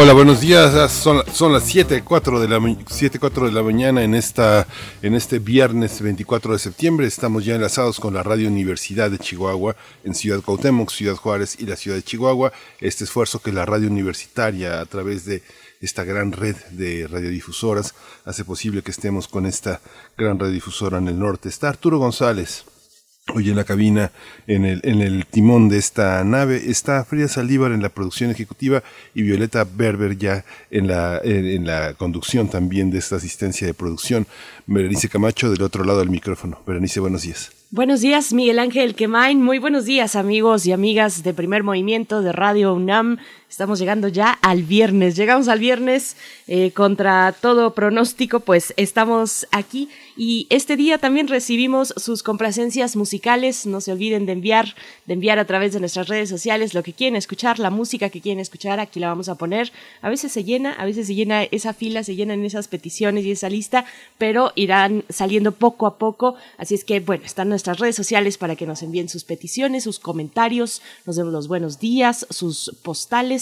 Hola, buenos días. Son, son las 7, 4 de la, 7, 4 de la mañana en, esta, en este viernes 24 de septiembre. Estamos ya enlazados con la Radio Universidad de Chihuahua en Ciudad Cuauhtémoc, Ciudad Juárez y la Ciudad de Chihuahua. Este esfuerzo que la radio universitaria a través de esta gran red de radiodifusoras hace posible que estemos con esta gran radiodifusora en el norte. Está Arturo González. Hoy en la cabina, en el, en el timón de esta nave, está Frida Saldívar en la producción ejecutiva y Violeta Berber ya en la, en, la conducción también de esta asistencia de producción. Berenice Camacho del otro lado del micrófono. Berenice, buenos días. Buenos días, Miguel Ángel Quemain. Muy buenos días, amigos y amigas de Primer Movimiento de Radio UNAM. Estamos llegando ya al viernes. Llegamos al viernes eh, contra todo pronóstico, pues estamos aquí y este día también recibimos sus complacencias musicales. No se olviden de enviar, de enviar a través de nuestras redes sociales lo que quieren escuchar, la música que quieren escuchar. Aquí la vamos a poner. A veces se llena, a veces se llena esa fila, se llenan esas peticiones y esa lista, pero irán saliendo poco a poco. Así es que, bueno, están nuestras redes sociales para que nos envíen sus peticiones, sus comentarios, nos den los buenos días, sus postales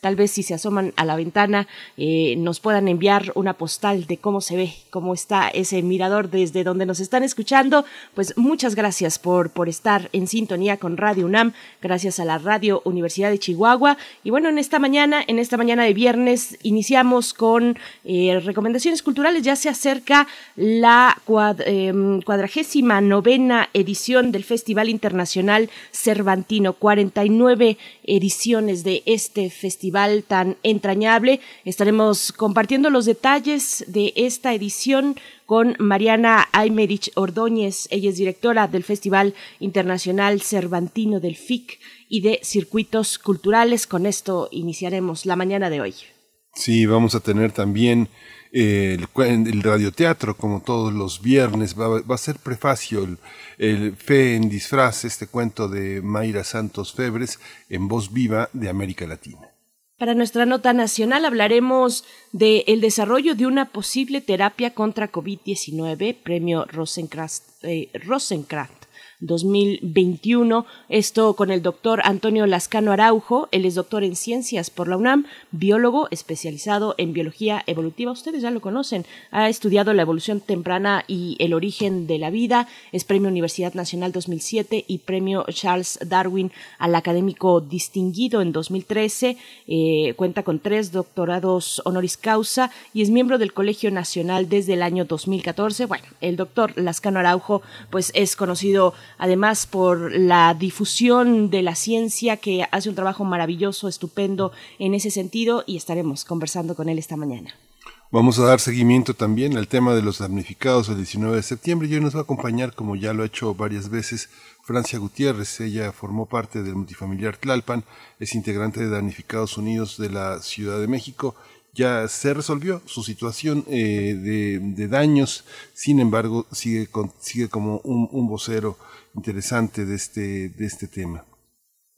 tal vez si se asoman a la ventana eh, nos puedan enviar una postal de cómo se ve, cómo está ese mirador desde donde nos están escuchando. Pues muchas gracias por, por estar en sintonía con Radio UNAM, gracias a la Radio Universidad de Chihuahua. Y bueno, en esta mañana, en esta mañana de viernes, iniciamos con eh, recomendaciones culturales. Ya se acerca la em, cuadragésima novena edición del Festival Internacional Cervantino, 49 ediciones de este este festival tan entrañable. Estaremos compartiendo los detalles de esta edición con Mariana Aymerich Ordóñez. Ella es directora del Festival Internacional Cervantino del FIC y de Circuitos Culturales. Con esto iniciaremos la mañana de hoy. Sí, vamos a tener también el, el, radioteatro, como todos los viernes, va, a ser prefacio el, Fe en disfraz, este cuento de Mayra Santos Febres en voz viva de América Latina. Para nuestra nota nacional hablaremos del el desarrollo de una posible terapia contra COVID-19, premio Rosencraft, eh, Rosencraft 2021. Esto con el doctor Antonio Lascano Araujo. Él es doctor en ciencias por la UNAM, biólogo especializado en biología evolutiva. Ustedes ya lo conocen. Ha estudiado la evolución temprana y el origen de la vida. Es premio Universidad Nacional 2007 y premio Charles Darwin al académico distinguido en 2013. Eh, cuenta con tres doctorados honoris causa y es miembro del Colegio Nacional desde el año 2014. Bueno, el doctor Lascano Araujo pues es conocido además por la difusión de la ciencia que hace un trabajo maravilloso, estupendo en ese sentido y estaremos conversando con él esta mañana. Vamos a dar seguimiento también al tema de los damnificados el 19 de septiembre y hoy nos va a acompañar, como ya lo ha hecho varias veces, Francia Gutiérrez. Ella formó parte del multifamiliar Tlalpan, es integrante de Damnificados Unidos de la Ciudad de México ya se resolvió su situación eh, de, daños, sin embargo sigue, sigue como un, vocero interesante de este, de este tema.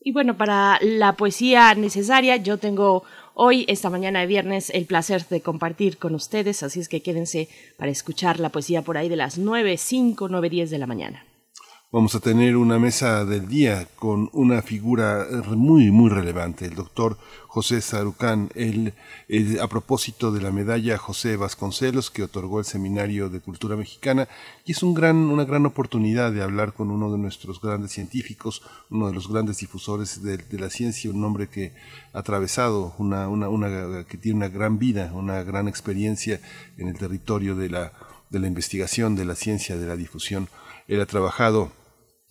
Y bueno, para la poesía necesaria, yo tengo hoy, esta mañana de viernes, el placer de compartir con ustedes, así es que quédense para escuchar la poesía por ahí de las 9, 5, 9, 10 de la mañana. Vamos a tener una mesa del día con una figura muy, muy relevante, el doctor José Sarucán, él, a propósito de la medalla José Vasconcelos que otorgó el Seminario de Cultura Mexicana, y es un gran, una gran oportunidad de hablar con uno de nuestros grandes científicos, uno de los grandes difusores de, la ciencia, un hombre que ha atravesado una, una, una, que tiene una gran vida, una gran experiencia en el territorio de la, de la investigación, de la ciencia, de la difusión. Él ha trabajado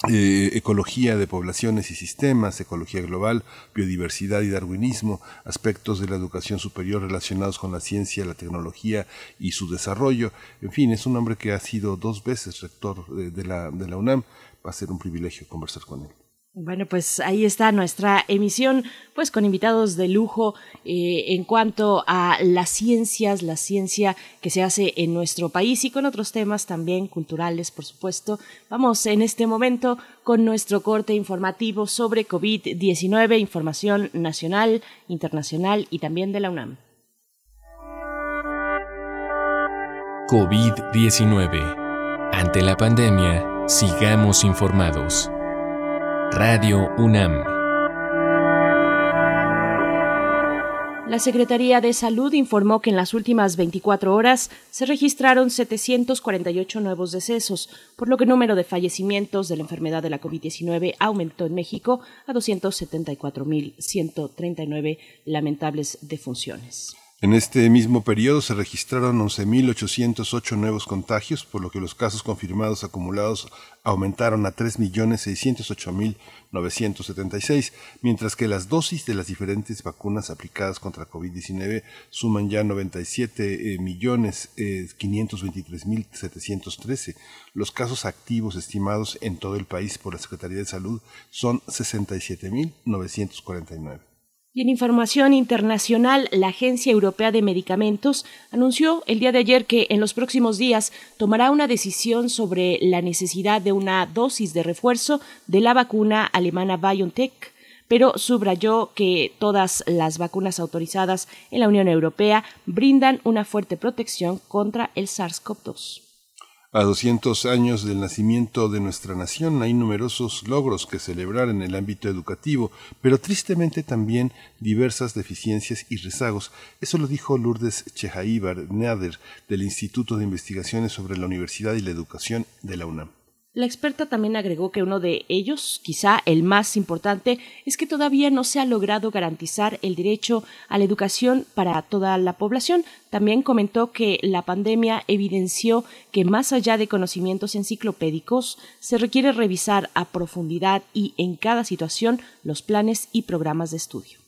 eh, ecología de poblaciones y sistemas, ecología global, biodiversidad y darwinismo, aspectos de la educación superior relacionados con la ciencia, la tecnología y su desarrollo. En fin, es un hombre que ha sido dos veces rector de, la, de la UNAM. Va a ser un privilegio conversar con él. Bueno, pues ahí está nuestra emisión, pues con invitados de lujo eh, en cuanto a las ciencias, la ciencia que se hace en nuestro país y con otros temas también culturales, por supuesto. Vamos en este momento con nuestro corte informativo sobre COVID-19, información nacional, internacional y también de la UNAM. COVID-19. Ante la pandemia, sigamos informados. Radio UNAM. La Secretaría de Salud informó que en las últimas 24 horas se registraron 748 nuevos decesos, por lo que el número de fallecimientos de la enfermedad de la COVID-19 aumentó en México a 274.139 lamentables defunciones. En este mismo periodo se registraron 11.808 nuevos contagios, por lo que los casos confirmados acumulados aumentaron a 3.608.976, mientras que las dosis de las diferentes vacunas aplicadas contra COVID-19 suman ya 97.523.713. Los casos activos estimados en todo el país por la Secretaría de Salud son 67.949. Y en información internacional, la Agencia Europea de Medicamentos anunció el día de ayer que en los próximos días tomará una decisión sobre la necesidad de una dosis de refuerzo de la vacuna alemana BioNTech pero subrayó que todas las vacunas autorizadas en la Unión Europea brindan una fuerte protección contra el SARS-CoV-2. A 200 años del nacimiento de nuestra nación hay numerosos logros que celebrar en el ámbito educativo, pero tristemente también diversas deficiencias y rezagos. Eso lo dijo Lourdes Chejaíbar Nader del Instituto de Investigaciones sobre la Universidad y la Educación de la UNAM. La experta también agregó que uno de ellos, quizá el más importante, es que todavía no se ha logrado garantizar el derecho a la educación para toda la población. También comentó que la pandemia evidenció que más allá de conocimientos enciclopédicos, se requiere revisar a profundidad y en cada situación los planes y programas de estudio.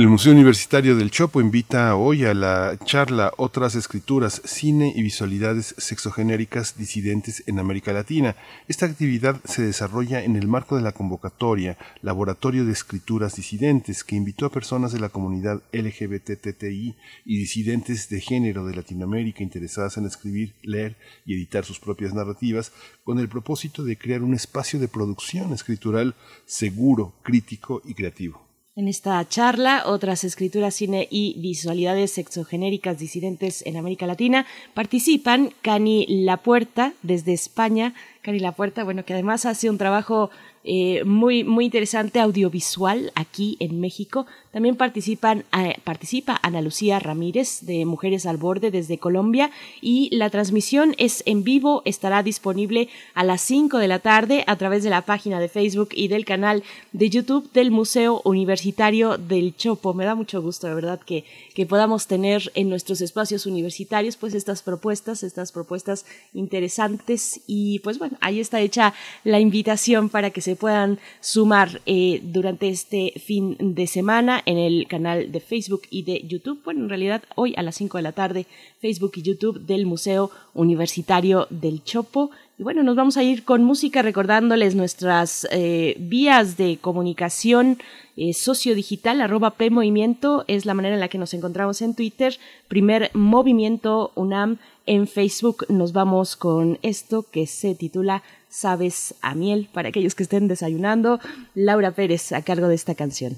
El Museo Universitario del Chopo invita hoy a la charla Otras escrituras, cine y visualidades sexogenéricas disidentes en América Latina. Esta actividad se desarrolla en el marco de la convocatoria Laboratorio de Escrituras Disidentes, que invitó a personas de la comunidad LGBTTI y disidentes de género de Latinoamérica interesadas en escribir, leer y editar sus propias narrativas, con el propósito de crear un espacio de producción escritural seguro, crítico y creativo. En esta charla, otras escrituras, cine y visualidades sexogenéricas disidentes en América Latina participan Cani La Puerta desde España. Cani La Puerta, bueno, que además hace un trabajo eh, muy, muy interesante audiovisual aquí en México. También participan, eh, participa Ana Lucía Ramírez de Mujeres al Borde desde Colombia. Y la transmisión es en vivo, estará disponible a las 5 de la tarde a través de la página de Facebook y del canal de YouTube del Museo Universitario del Chopo. Me da mucho gusto, de verdad, que, que podamos tener en nuestros espacios universitarios pues estas propuestas, estas propuestas interesantes. Y pues bueno, ahí está hecha la invitación para que se puedan sumar eh, durante este fin de semana en el canal de Facebook y de YouTube. Bueno, en realidad hoy a las 5 de la tarde, Facebook y YouTube del Museo Universitario del Chopo. Y bueno, nos vamos a ir con música recordándoles nuestras eh, vías de comunicación eh, sociodigital, arroba P Movimiento, es la manera en la que nos encontramos en Twitter, primer movimiento UNAM en Facebook. Nos vamos con esto que se titula Sabes a miel, para aquellos que estén desayunando. Laura Pérez a cargo de esta canción.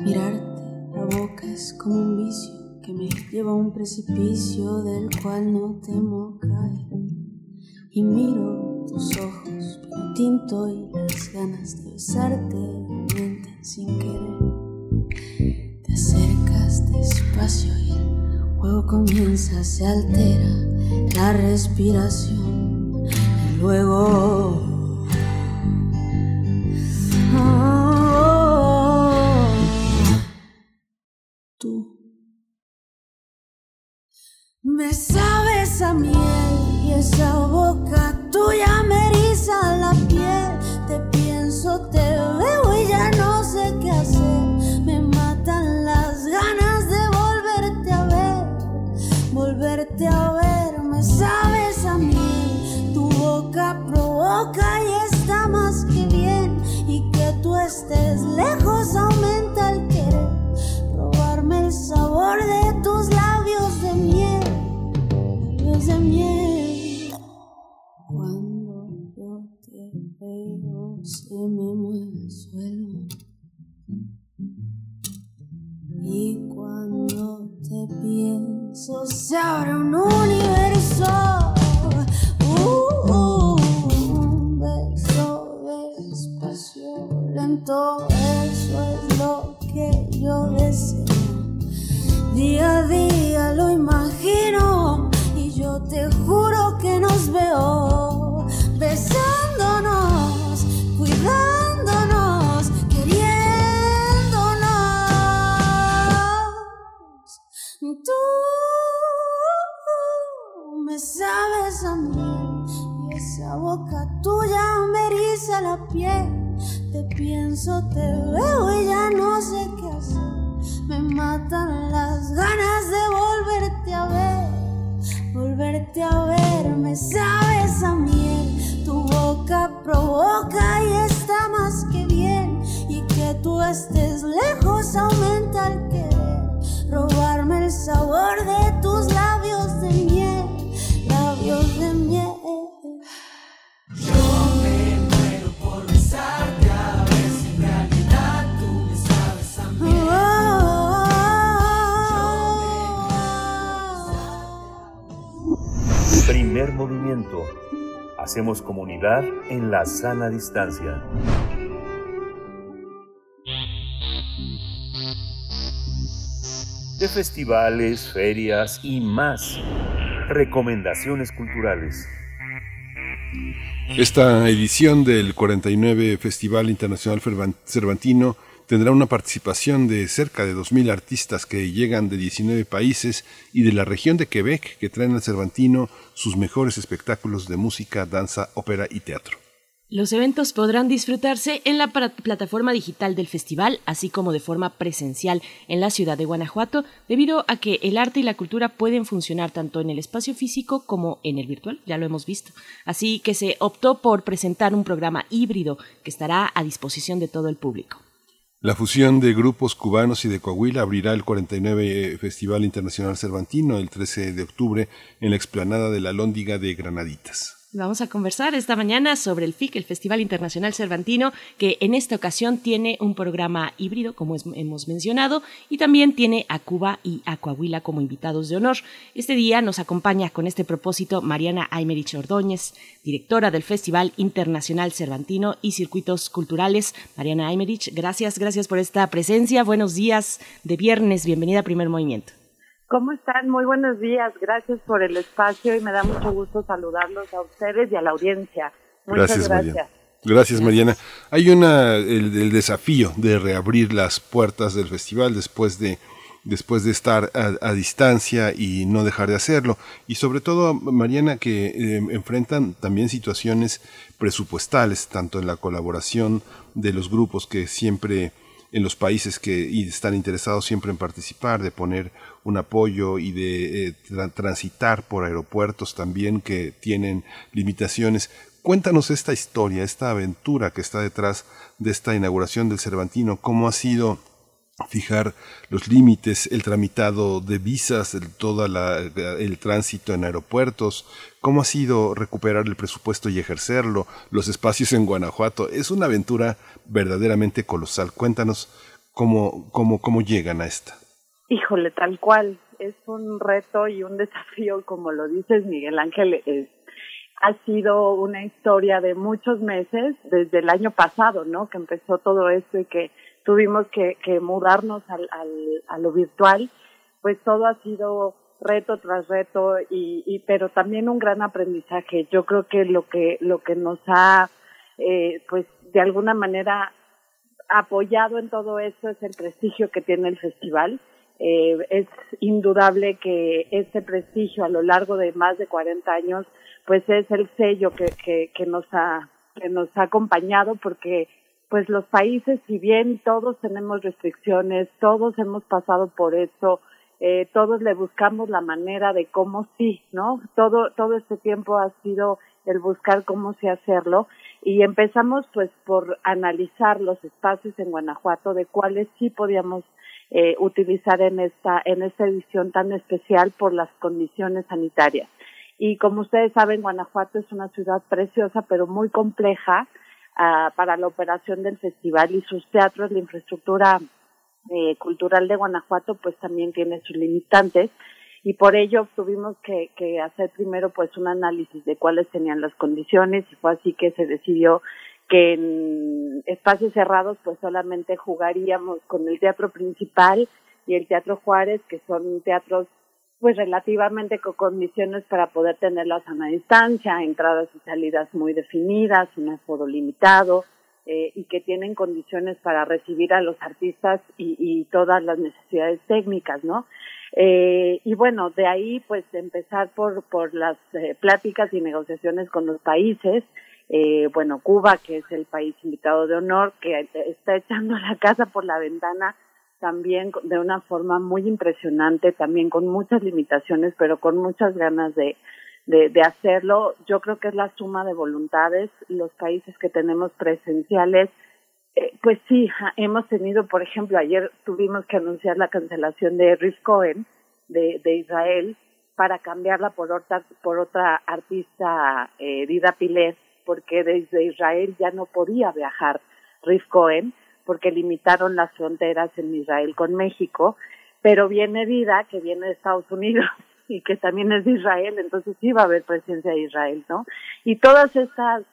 Mirarte la boca es como un vicio que me lleva a un precipicio del cual no temo caer. Y miro tus ojos, pero tinto y las ganas de besarte sin querer. Te acercas despacio y el juego comienza, se altera la respiración y luego... tú Me sabes a miel y esa boca tuya me eriza la piel. Te pienso, te veo y está más que bien. Y que tú estés lejos aumenta el querer. Robarme el sabor de tus labios de miel de miel. Cuando yo te veo, se me mueve el suelo. Y cuando te pienso, se abre un universo. Lento, eso es lo que yo deseo. Día a día lo imagino yo te juro que nos veo besándonos, cuidándonos, queriéndonos. Tú me sabes a mí y esa boca tuya me eriza la piel. Te pienso, te veo y ya no sé qué hacer. Me matan las ganas de volverte a ver volverte a ver, me sabes a miel, tu boca provoca y está más que bien, y que tú estés lejos aumenta el querer, robarme el sabor de tus labios de miel, Movimiento. Hacemos comunidad en la sana distancia. De festivales, ferias y más. Recomendaciones culturales. Esta edición del 49 Festival Internacional Cervantino tendrá una participación de cerca de 2.000 artistas que llegan de 19 países y de la región de Quebec que traen al Cervantino sus mejores espectáculos de música, danza, ópera y teatro. Los eventos podrán disfrutarse en la plataforma digital del festival, así como de forma presencial en la ciudad de Guanajuato, debido a que el arte y la cultura pueden funcionar tanto en el espacio físico como en el virtual, ya lo hemos visto. Así que se optó por presentar un programa híbrido que estará a disposición de todo el público. La fusión de grupos cubanos y de Coahuila abrirá el 49 Festival Internacional Cervantino el 13 de octubre en la explanada de la Lóndiga de Granaditas. Vamos a conversar esta mañana sobre el FIC, el Festival Internacional Cervantino, que en esta ocasión tiene un programa híbrido, como hemos mencionado, y también tiene a Cuba y a Coahuila como invitados de honor. Este día nos acompaña con este propósito Mariana Aymerich Ordóñez, directora del Festival Internacional Cervantino y Circuitos Culturales. Mariana Aymerich, gracias, gracias por esta presencia. Buenos días de viernes, bienvenida a Primer Movimiento. ¿Cómo están? Muy buenos días. Gracias por el espacio y me da mucho gusto saludarlos a ustedes y a la audiencia. Muchas Gracias, gracias. Mariana. Gracias, Mariana. Hay una el, el desafío de reabrir las puertas del festival después de después de estar a, a distancia y no dejar de hacerlo. Y sobre todo, Mariana, que eh, enfrentan también situaciones presupuestales, tanto en la colaboración de los grupos que siempre en los países que y están interesados siempre en participar, de poner un apoyo y de eh, tra- transitar por aeropuertos también que tienen limitaciones. Cuéntanos esta historia, esta aventura que está detrás de esta inauguración del Cervantino, cómo ha sido fijar los límites, el tramitado de visas, el, todo el tránsito en aeropuertos, cómo ha sido recuperar el presupuesto y ejercerlo, los espacios en Guanajuato. Es una aventura verdaderamente colosal. Cuéntanos cómo, cómo, cómo llegan a esta. Híjole, tal cual. Es un reto y un desafío, como lo dices, Miguel Ángel. Es, ha sido una historia de muchos meses, desde el año pasado, ¿no? Que empezó todo esto y que tuvimos que, que mudarnos al, al, a lo virtual. Pues todo ha sido reto tras reto y, y pero también un gran aprendizaje. Yo creo que lo que lo que nos ha eh, pues de alguna manera apoyado en todo esto es el prestigio que tiene el festival eh, es indudable que este prestigio a lo largo de más de 40 años, pues es el sello que, que, que nos ha que nos ha acompañado porque pues los países, si bien todos tenemos restricciones, todos hemos pasado por eso, eh, todos le buscamos la manera de cómo sí, ¿no? Todo, todo este tiempo ha sido el buscar cómo sí hacerlo y empezamos pues por analizar los espacios en Guanajuato de cuáles sí podíamos eh, utilizar en esta, en esta edición tan especial por las condiciones sanitarias. Y como ustedes saben, Guanajuato es una ciudad preciosa, pero muy compleja uh, para la operación del festival y sus teatros, la infraestructura eh, cultural de Guanajuato, pues también tiene sus limitantes. Y por ello tuvimos que, que hacer primero pues un análisis de cuáles tenían las condiciones y fue así que se decidió que en espacios cerrados pues solamente jugaríamos con el teatro principal y el teatro Juárez, que son teatros pues relativamente con condiciones para poder tener la sana distancia, entradas y salidas muy definidas, un aforo limitado eh, y que tienen condiciones para recibir a los artistas y, y todas las necesidades técnicas, ¿no? Eh, y bueno, de ahí pues empezar por, por las eh, pláticas y negociaciones con los países, eh, bueno, Cuba, que es el país invitado de honor, que está echando la casa por la ventana también de una forma muy impresionante, también con muchas limitaciones, pero con muchas ganas de, de, hacerlo. Yo creo que es la suma de voluntades. Los países que tenemos presenciales, eh, pues sí, hemos tenido, por ejemplo, ayer tuvimos que anunciar la cancelación de Riff Cohen de, de Israel para cambiarla por otra, por otra artista, eh, Dida Pilet, porque desde Israel ya no podía viajar Riff Cohen porque limitaron las fronteras en Israel con México, pero viene Vida, que viene de Estados Unidos y que también es de Israel, entonces sí va a haber presencia de Israel, ¿no? Y todas estas,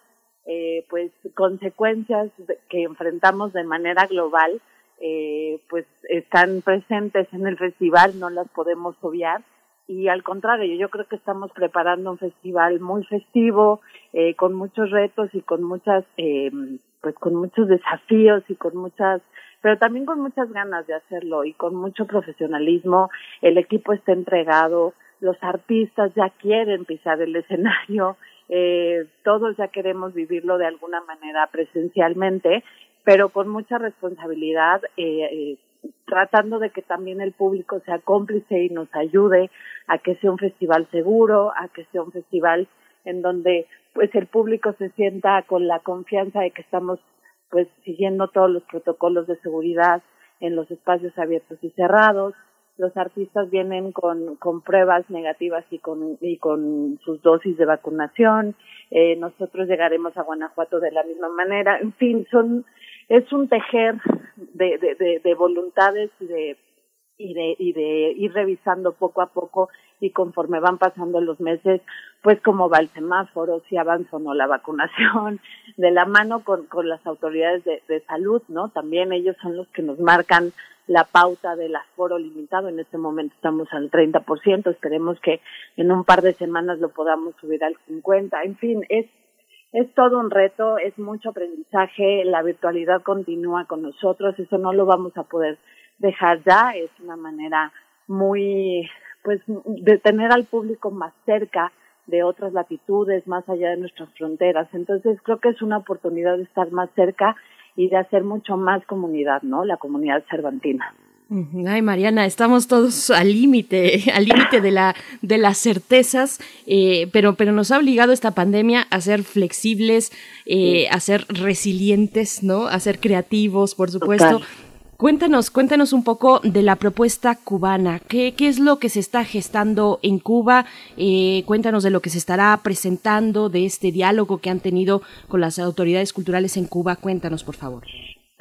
eh, pues, consecuencias que enfrentamos de manera global, eh, pues, están presentes en el festival, no las podemos obviar, y al contrario, yo creo que estamos preparando un festival muy festivo, eh, con muchos retos y con muchas, eh, pues con muchos desafíos y con muchas, pero también con muchas ganas de hacerlo y con mucho profesionalismo. El equipo está entregado, los artistas ya quieren pisar el escenario, eh, todos ya queremos vivirlo de alguna manera presencialmente, pero con mucha responsabilidad. Eh, eh, tratando de que también el público sea cómplice y nos ayude a que sea un festival seguro, a que sea un festival en donde pues el público se sienta con la confianza de que estamos pues siguiendo todos los protocolos de seguridad en los espacios abiertos y cerrados. Los artistas vienen con, con pruebas negativas y con, y con sus dosis de vacunación. Eh, nosotros llegaremos a Guanajuato de la misma manera. En fin, son es un tejer de, de, de, de voluntades y de, y de, y de ir revisando poco a poco y conforme van pasando los meses, pues cómo va el semáforo, si avanza o no la vacunación, de la mano con, con las autoridades de, de salud, ¿no? También ellos son los que nos marcan la pauta del aforo limitado. En este momento estamos al 30%, esperemos que en un par de semanas lo podamos subir al 50%. En fin, es es todo un reto, es mucho aprendizaje, la virtualidad continúa con nosotros, eso no lo vamos a poder dejar ya, es una manera muy, pues, de tener al público más cerca de otras latitudes, más allá de nuestras fronteras. Entonces creo que es una oportunidad de estar más cerca y de hacer mucho más comunidad, ¿no? La comunidad cervantina. Ay, Mariana, estamos todos al límite, al límite de la de las certezas, eh, pero pero nos ha obligado esta pandemia a ser flexibles, eh, a ser resilientes, ¿no? A ser creativos, por supuesto. Cuéntanos, cuéntanos un poco de la propuesta cubana. ¿Qué, qué es lo que se está gestando en Cuba? Eh, cuéntanos de lo que se estará presentando, de este diálogo que han tenido con las autoridades culturales en Cuba. Cuéntanos, por favor.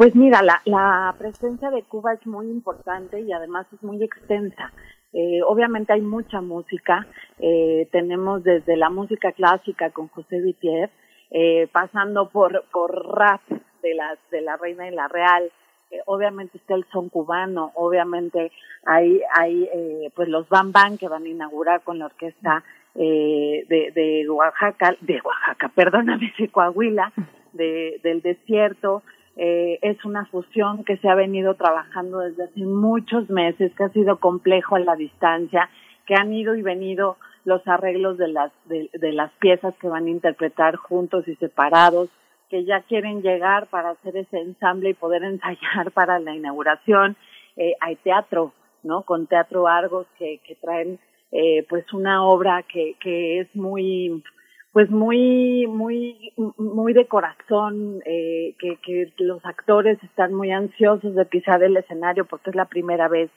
Pues mira, la, la presencia de Cuba es muy importante y además es muy extensa. Eh, obviamente hay mucha música, eh, tenemos desde la música clásica con José Vitier, eh, pasando por, por rap de la, de la Reina y la Real, eh, obviamente está el son cubano, obviamente hay, hay pues los Bam Bam que van a inaugurar con la orquesta de, de Oaxaca, de Oaxaca, perdóname, de Coahuila, de, del desierto, Eh, es una fusión que se ha venido trabajando desde hace muchos meses, que ha sido complejo a la distancia, que han ido y venido los arreglos de las, de, de las piezas que van a interpretar juntos y separados, que ya quieren llegar para hacer ese ensamble y poder ensayar para la inauguración. Eh, hay teatro, ¿no? Con Teatro Argos que, que traen eh, pues una obra que, que es muy pues muy muy muy de corazón eh, que, que los actores están muy ansiosos de pisar el escenario porque es la primera vez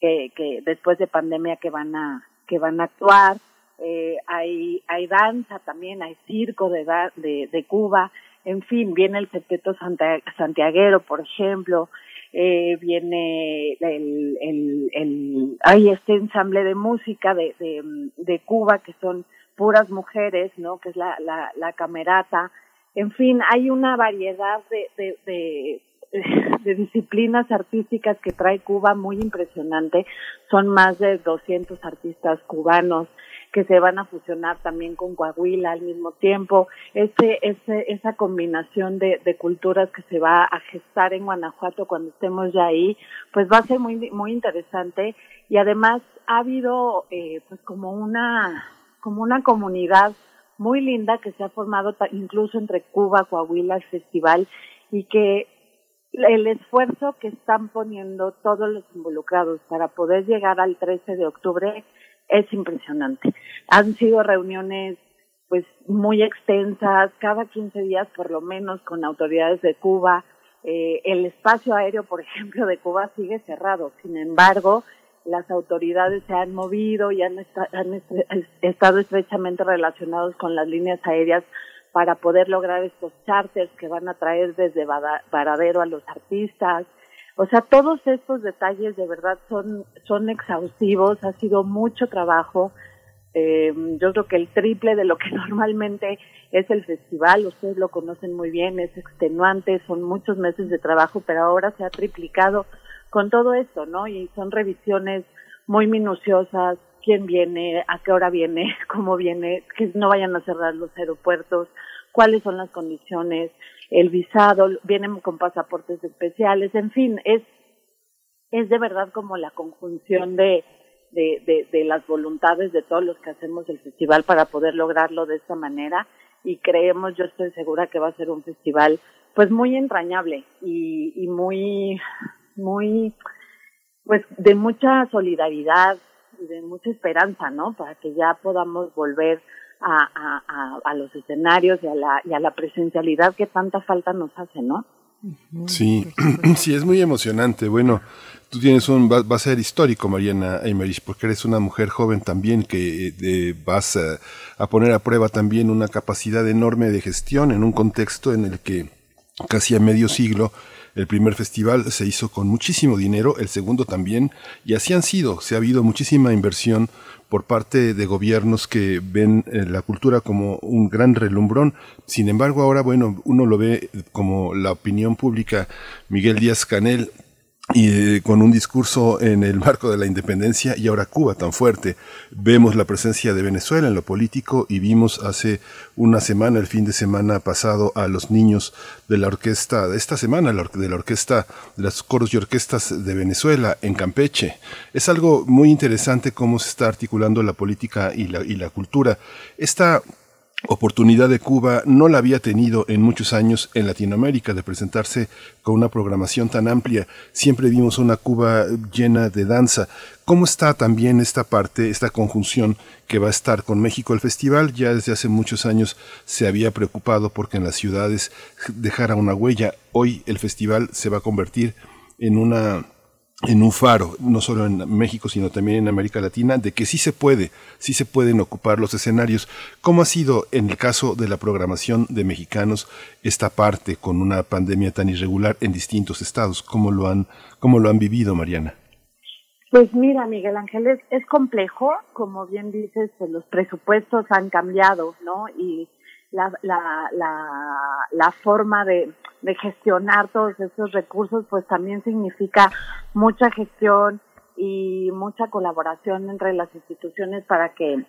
que, que después de pandemia que van a que van a actuar. Eh, hay hay danza también hay circo de de, de Cuba. En fin viene el septeto santiaguero por ejemplo. Eh, viene el, el, el, hay este ensamble de música de, de Cuba que son puras mujeres, ¿no? Que es la, la, la camerata. En fin, hay una variedad de, de, de, de disciplinas artísticas que trae Cuba muy impresionante. Son más de 200 artistas cubanos que se van a fusionar también con Coahuila al mismo tiempo. Ese, ese, esa combinación de, de culturas que se va a gestar en Guanajuato cuando estemos ya ahí, pues va a ser muy, muy interesante. Y además ha habido, eh, pues como una, como una comunidad muy linda que se ha formado incluso entre Cuba, Coahuila, el festival y que el esfuerzo que están poniendo todos los involucrados para poder llegar al 13 de octubre es impresionante. Han sido reuniones pues muy extensas, cada 15 días por lo menos con autoridades de Cuba. Eh, el espacio aéreo, por ejemplo, de Cuba sigue cerrado. Sin embargo, las autoridades se han movido y han, estado estrechamente relacionados con las líneas aéreas para poder lograr estos charters que van a traer desde Varadero a los artistas. O sea, todos estos detalles de verdad son, son exhaustivos, ha sido mucho trabajo. Eh, yo creo que el triple de lo que normalmente es el festival, ustedes lo conocen muy bien, es extenuante, son muchos meses de trabajo, pero ahora se ha triplicado con todo esto, ¿no? Y son revisiones muy minuciosas, quién viene, a qué hora viene, cómo viene, que no vayan a cerrar los aeropuertos, cuáles son las condiciones, el visado, vienen con pasaportes especiales, en fin, es, es de verdad como la conjunción de, de, de, de las voluntades de todos los que hacemos el festival para poder lograrlo de esta manera y creemos, yo estoy segura que va a ser un festival pues muy entrañable y, y muy muy, pues de mucha solidaridad y de mucha esperanza, ¿no? Para que ya podamos volver a, a, a, los escenarios y a, la, y a la presencialidad que tanta falta nos hace, ¿no? Sí, sí, es muy emocionante. Bueno, tú tienes un, va, a ser histórico, Mariana Eymerich, porque eres una mujer joven también que eh, vas a, a, poner a prueba también una capacidad enorme de gestión en un contexto en el que casi a medio siglo el primer festival se hizo con muchísimo dinero, el segundo también, y así han sido. Se ha habido muchísima inversión por parte de gobiernos que ven eh, la cultura como un gran relumbrón. Sin embargo, ahora, bueno, uno lo ve como la opinión pública. Miguel Díaz Canel y eh, con un discurso en el marco de la independencia y ahora Cuba tan fuerte. Vemos la presencia de Venezuela en lo político y vimos hace una semana, el fin de semana pasado, a los niños de la orquesta, de esta semana, de la orquesta, de los coros y orquestas de Venezuela en Campeche. Es algo muy interesante cómo se está articulando la política y la, y la cultura. Esta oportunidad de Cuba no la había tenido en muchos años en Latinoamérica de presentarse con una programación tan amplia. Siempre vimos una Cuba llena de danza. ¿Cómo está también esta parte, esta conjunción que va a estar con México? El festival ya desde hace muchos años se había preocupado porque en las ciudades dejara una huella. Hoy el festival se va a convertir en una en un faro, no solo en México, sino también en América Latina, de que sí se puede, sí se pueden ocupar los escenarios. ¿Cómo ha sido en el caso de la programación de mexicanos esta parte con una pandemia tan irregular en distintos estados? ¿Cómo lo han, cómo lo han vivido, Mariana? Pues mira, Miguel Ángel, es, es complejo, como bien dices, pues los presupuestos han cambiado, ¿no? Y la, la, la, la forma de, de gestionar todos esos recursos, pues también significa mucha gestión y mucha colaboración entre las instituciones para que,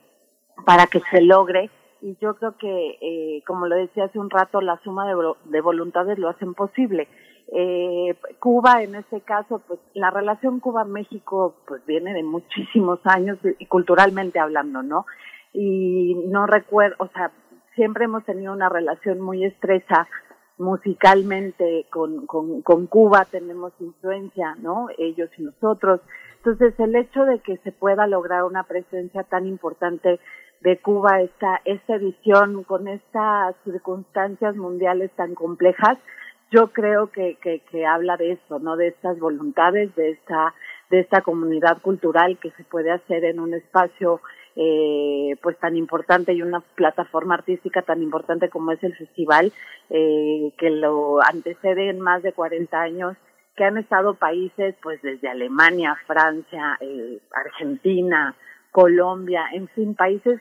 para que se logre y yo creo que, eh, como lo decía hace un rato, la suma de, de voluntades lo hacen posible. Eh, Cuba, en este caso, pues la relación Cuba-México pues viene de muchísimos años, y culturalmente hablando, ¿no? Y no recuerdo, o sea, siempre hemos tenido una relación muy estrecha musicalmente con, con, con Cuba, tenemos influencia, ¿no? Ellos y nosotros. Entonces, el hecho de que se pueda lograr una presencia tan importante de Cuba, esta, esta edición con estas circunstancias mundiales tan complejas, yo creo que, que, que habla de esto, ¿no? De estas voluntades, de esta, de esta comunidad cultural que se puede hacer en un espacio eh, pues tan importante y una plataforma artística tan importante como es el festival, eh, que lo antecede en más de 40 años, que han estado países pues desde Alemania, Francia, eh, Argentina, Colombia, en fin, países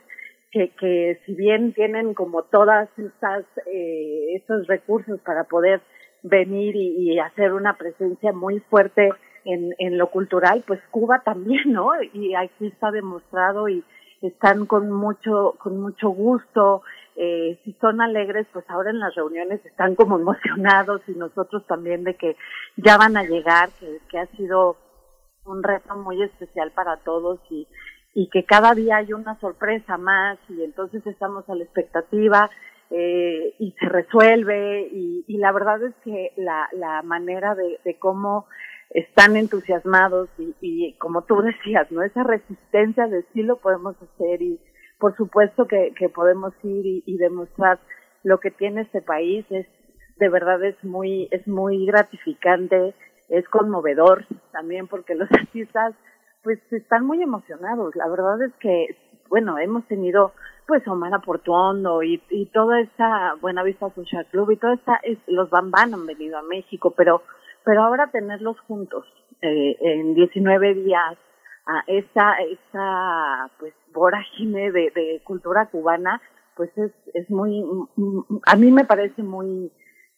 que, que si bien tienen como todas estas eh, estos recursos para poder venir y, y hacer una presencia muy fuerte en, en lo cultural, pues Cuba también, ¿no? Y aquí está demostrado y están con mucho, con mucho gusto, eh, si son alegres, pues ahora en las reuniones están como emocionados y nosotros también de que ya van a llegar, que, que ha sido un reto muy especial para todos y, y que cada día hay una sorpresa más y entonces estamos a la expectativa eh, y se resuelve y, y la verdad es que la, la manera de, de cómo están entusiasmados y, y como tú decías, ¿no? Esa resistencia de sí lo podemos hacer y por supuesto que, podemos ir y, y demostrar lo que tiene este país es de verdad es muy es muy gratificante es conmovedor también porque los artistas pues están muy emocionados la verdad es que bueno hemos tenido pues Omar Portuondo y, y toda esta Buena Vista Social Club y toda esta es, los Bambán han venido a México pero pero ahora tenerlos juntos eh, en 19 días a esta esta pues vorágine de, de cultura cubana pues es es muy a mí me parece muy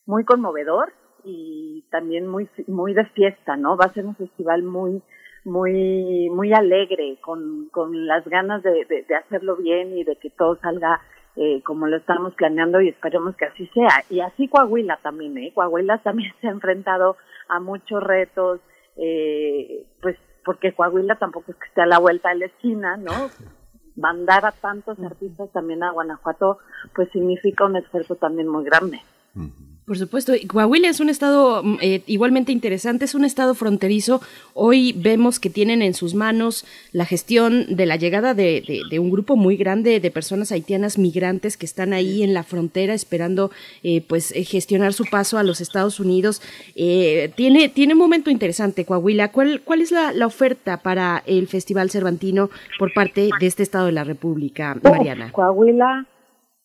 muy conmovedor y también muy muy de fiesta no va a ser un festival muy muy muy alegre con con las ganas de, de, de hacerlo bien y de que todo salga eh, como lo estamos planeando y esperemos que así sea. Y así Coahuila también, ¿eh? Coahuila también se ha enfrentado a muchos retos, eh, pues porque Coahuila tampoco es que esté a la vuelta de la esquina, ¿no? Mandar a tantos artistas también a Guanajuato, pues significa un esfuerzo también muy grande. Por supuesto, Coahuila es un estado mm, eh, igualmente interesante, es un estado fronterizo. Hoy vemos que tienen en sus manos la gestión de la llegada de, de, de un grupo muy grande de personas haitianas migrantes que están ahí en la frontera esperando eh, pues eh, gestionar su paso a los Estados Unidos. Eh, tiene, tiene un momento interesante Coahuila. ¿Cuál, cuál es la, la, oferta para el Festival Cervantino por parte de este estado de la República, Mariana? Coahuila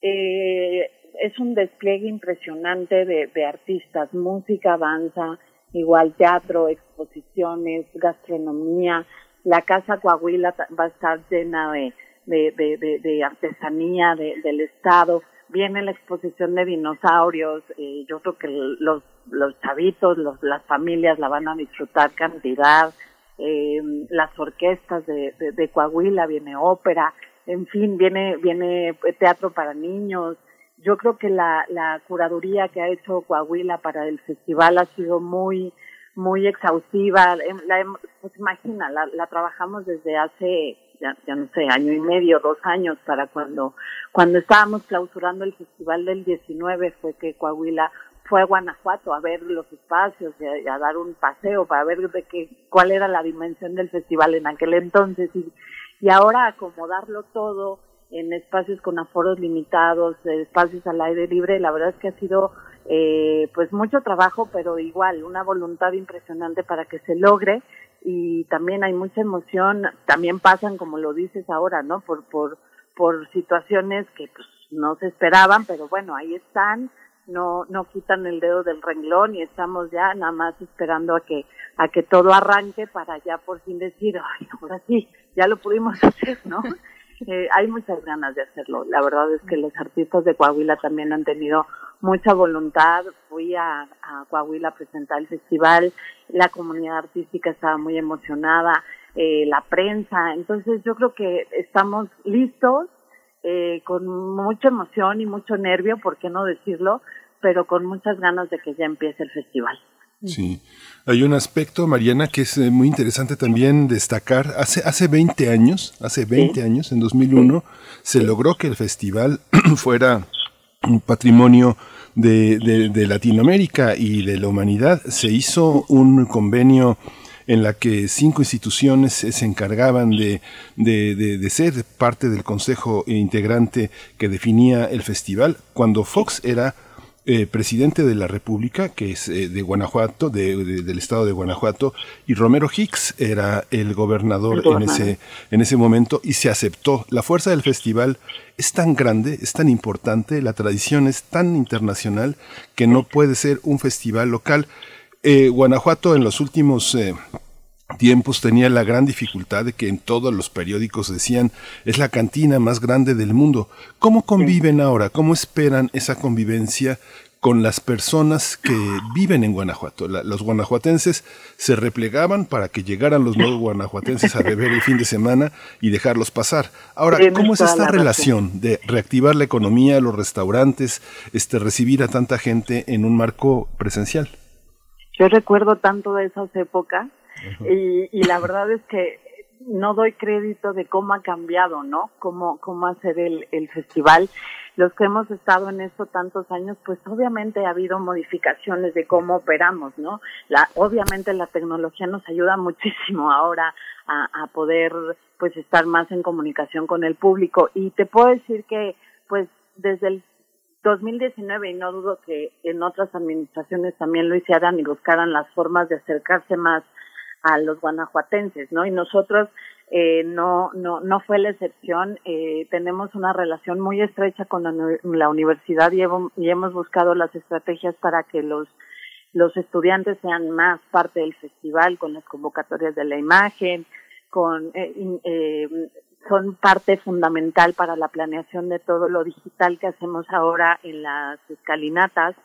eh, es un despliegue impresionante de, artistas, música, danza, igual teatro, exposiciones, gastronomía. La Casa Coahuila va a estar llena de, de, artesanía de, del Estado. Viene la exposición de dinosaurios. Eh, yo creo que los, los chavitos, los, las familias la van a disfrutar cantidad. Eh, las orquestas de Coahuila, viene ópera. En fin, viene, viene teatro para niños yo creo que la, la curaduría que ha hecho Coahuila para el festival ha sido muy, muy exhaustiva. La, pues imagina, la, la trabajamos desde hace, ya, ya, no sé, año y medio, dos años, para cuando, cuando estábamos clausurando el festival del 19 fue que Coahuila fue a Guanajuato a ver los espacios y a, a, dar un paseo para ver de qué, cuál era la dimensión del festival en aquel entonces y, y ahora acomodarlo todo en espacios con aforos limitados, espacios al aire libre, la verdad es que ha sido eh, pues mucho trabajo, pero igual una voluntad impresionante para que se logre y también hay mucha emoción, también pasan como lo dices ahora, ¿no? Por por por situaciones que pues no se esperaban, pero bueno, ahí están, no no quitan el dedo del renglón y estamos ya nada más esperando a que a que todo arranque para ya por fin decir, ay, ahora sí, ya lo pudimos hacer, ¿no? Eh, hay muchas ganas de hacerlo. La verdad es que los artistas de Coahuila también han tenido mucha voluntad. Fui a, Coahuila a presentar el festival, la comunidad artística estaba muy emocionada, eh, la prensa. Entonces yo creo que estamos listos. eh, con mucha emoción y mucho nervio, por qué no decirlo, pero con muchas ganas de que ya empiece el festival. Sí, hay un aspecto, Mariana, que es eh, muy interesante también destacar. Hace, hace 20 años, hace 20 años, en 2001, se logró que el festival fuera un patrimonio de, de, de Latinoamérica y de la humanidad. Se hizo un convenio en la que cinco instituciones se encargaban de, de, de, ser parte del consejo integrante que definía el festival, cuando Fox era eh, presidente de la República, que es eh, de Guanajuato, de, del estado de Guanajuato, y Romero Hicks era el gobernador, el gobernador, En, ese, en ese momento y se aceptó. La fuerza del festival es tan grande, es tan importante, la tradición es tan internacional que no puede ser un festival local. Eh, Guanajuato en los últimos eh, tiempos tenía la gran dificultad de que en todos los periódicos decían es la cantina más grande del mundo. ¿Cómo conviven ahora? ¿Cómo esperan esa convivencia con las personas que viven en Guanajuato? La, los guanajuatenses se replegaban para que llegaran los nuevos guanajuatenses a beber el fin de semana y dejarlos pasar. Ahora, ¿cómo es esta relación de reactivar la economía, los restaurantes, este, recibir a tanta gente en un marco presencial? Yo recuerdo tanto de esas épocas y, y, la verdad es que no doy crédito de cómo ha cambiado, ¿no? Cómo, cómo hacer el, el festival. Los que hemos estado en esto tantos años, pues obviamente ha habido modificaciones de cómo operamos, ¿no? La, obviamente la tecnología nos ayuda muchísimo ahora a, a poder, pues, estar más en comunicación con el público. Y te puedo decir que, pues, desde el 2019 y no dudo que en otras administraciones también lo hicieran y buscaran las formas de acercarse más a los guanajuatenses, ¿no? Y nosotros eh, no, no, no fue la excepción. Eh, tenemos una relación muy estrecha con la, universidad y, y hemos buscado las estrategias para que los los estudiantes sean más parte del festival con las convocatorias de la imagen, con eh, eh, son parte fundamental para la planeación de todo lo digital que hacemos ahora en las escalinatas.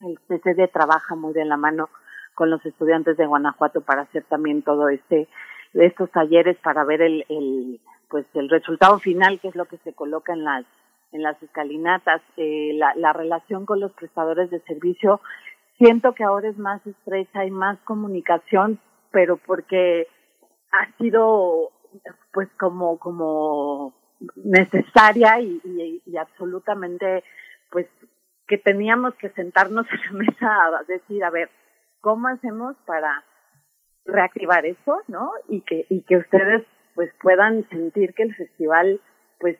El CCD trabaja muy de la mano con los estudiantes de Guanajuato para hacer también todo este estos talleres para ver el, el pues el resultado final que es lo que se coloca en las en las escalinatas. Eh, la, la relación con los prestadores de servicio siento que ahora es más estrecha hay más comunicación pero porque ha sido pues como como necesaria y, y, y absolutamente pues que teníamos que sentarnos en la mesa a decir a ver cómo hacemos para reactivar eso, ¿no? Y que, y que ustedes pues puedan sentir que el festival pues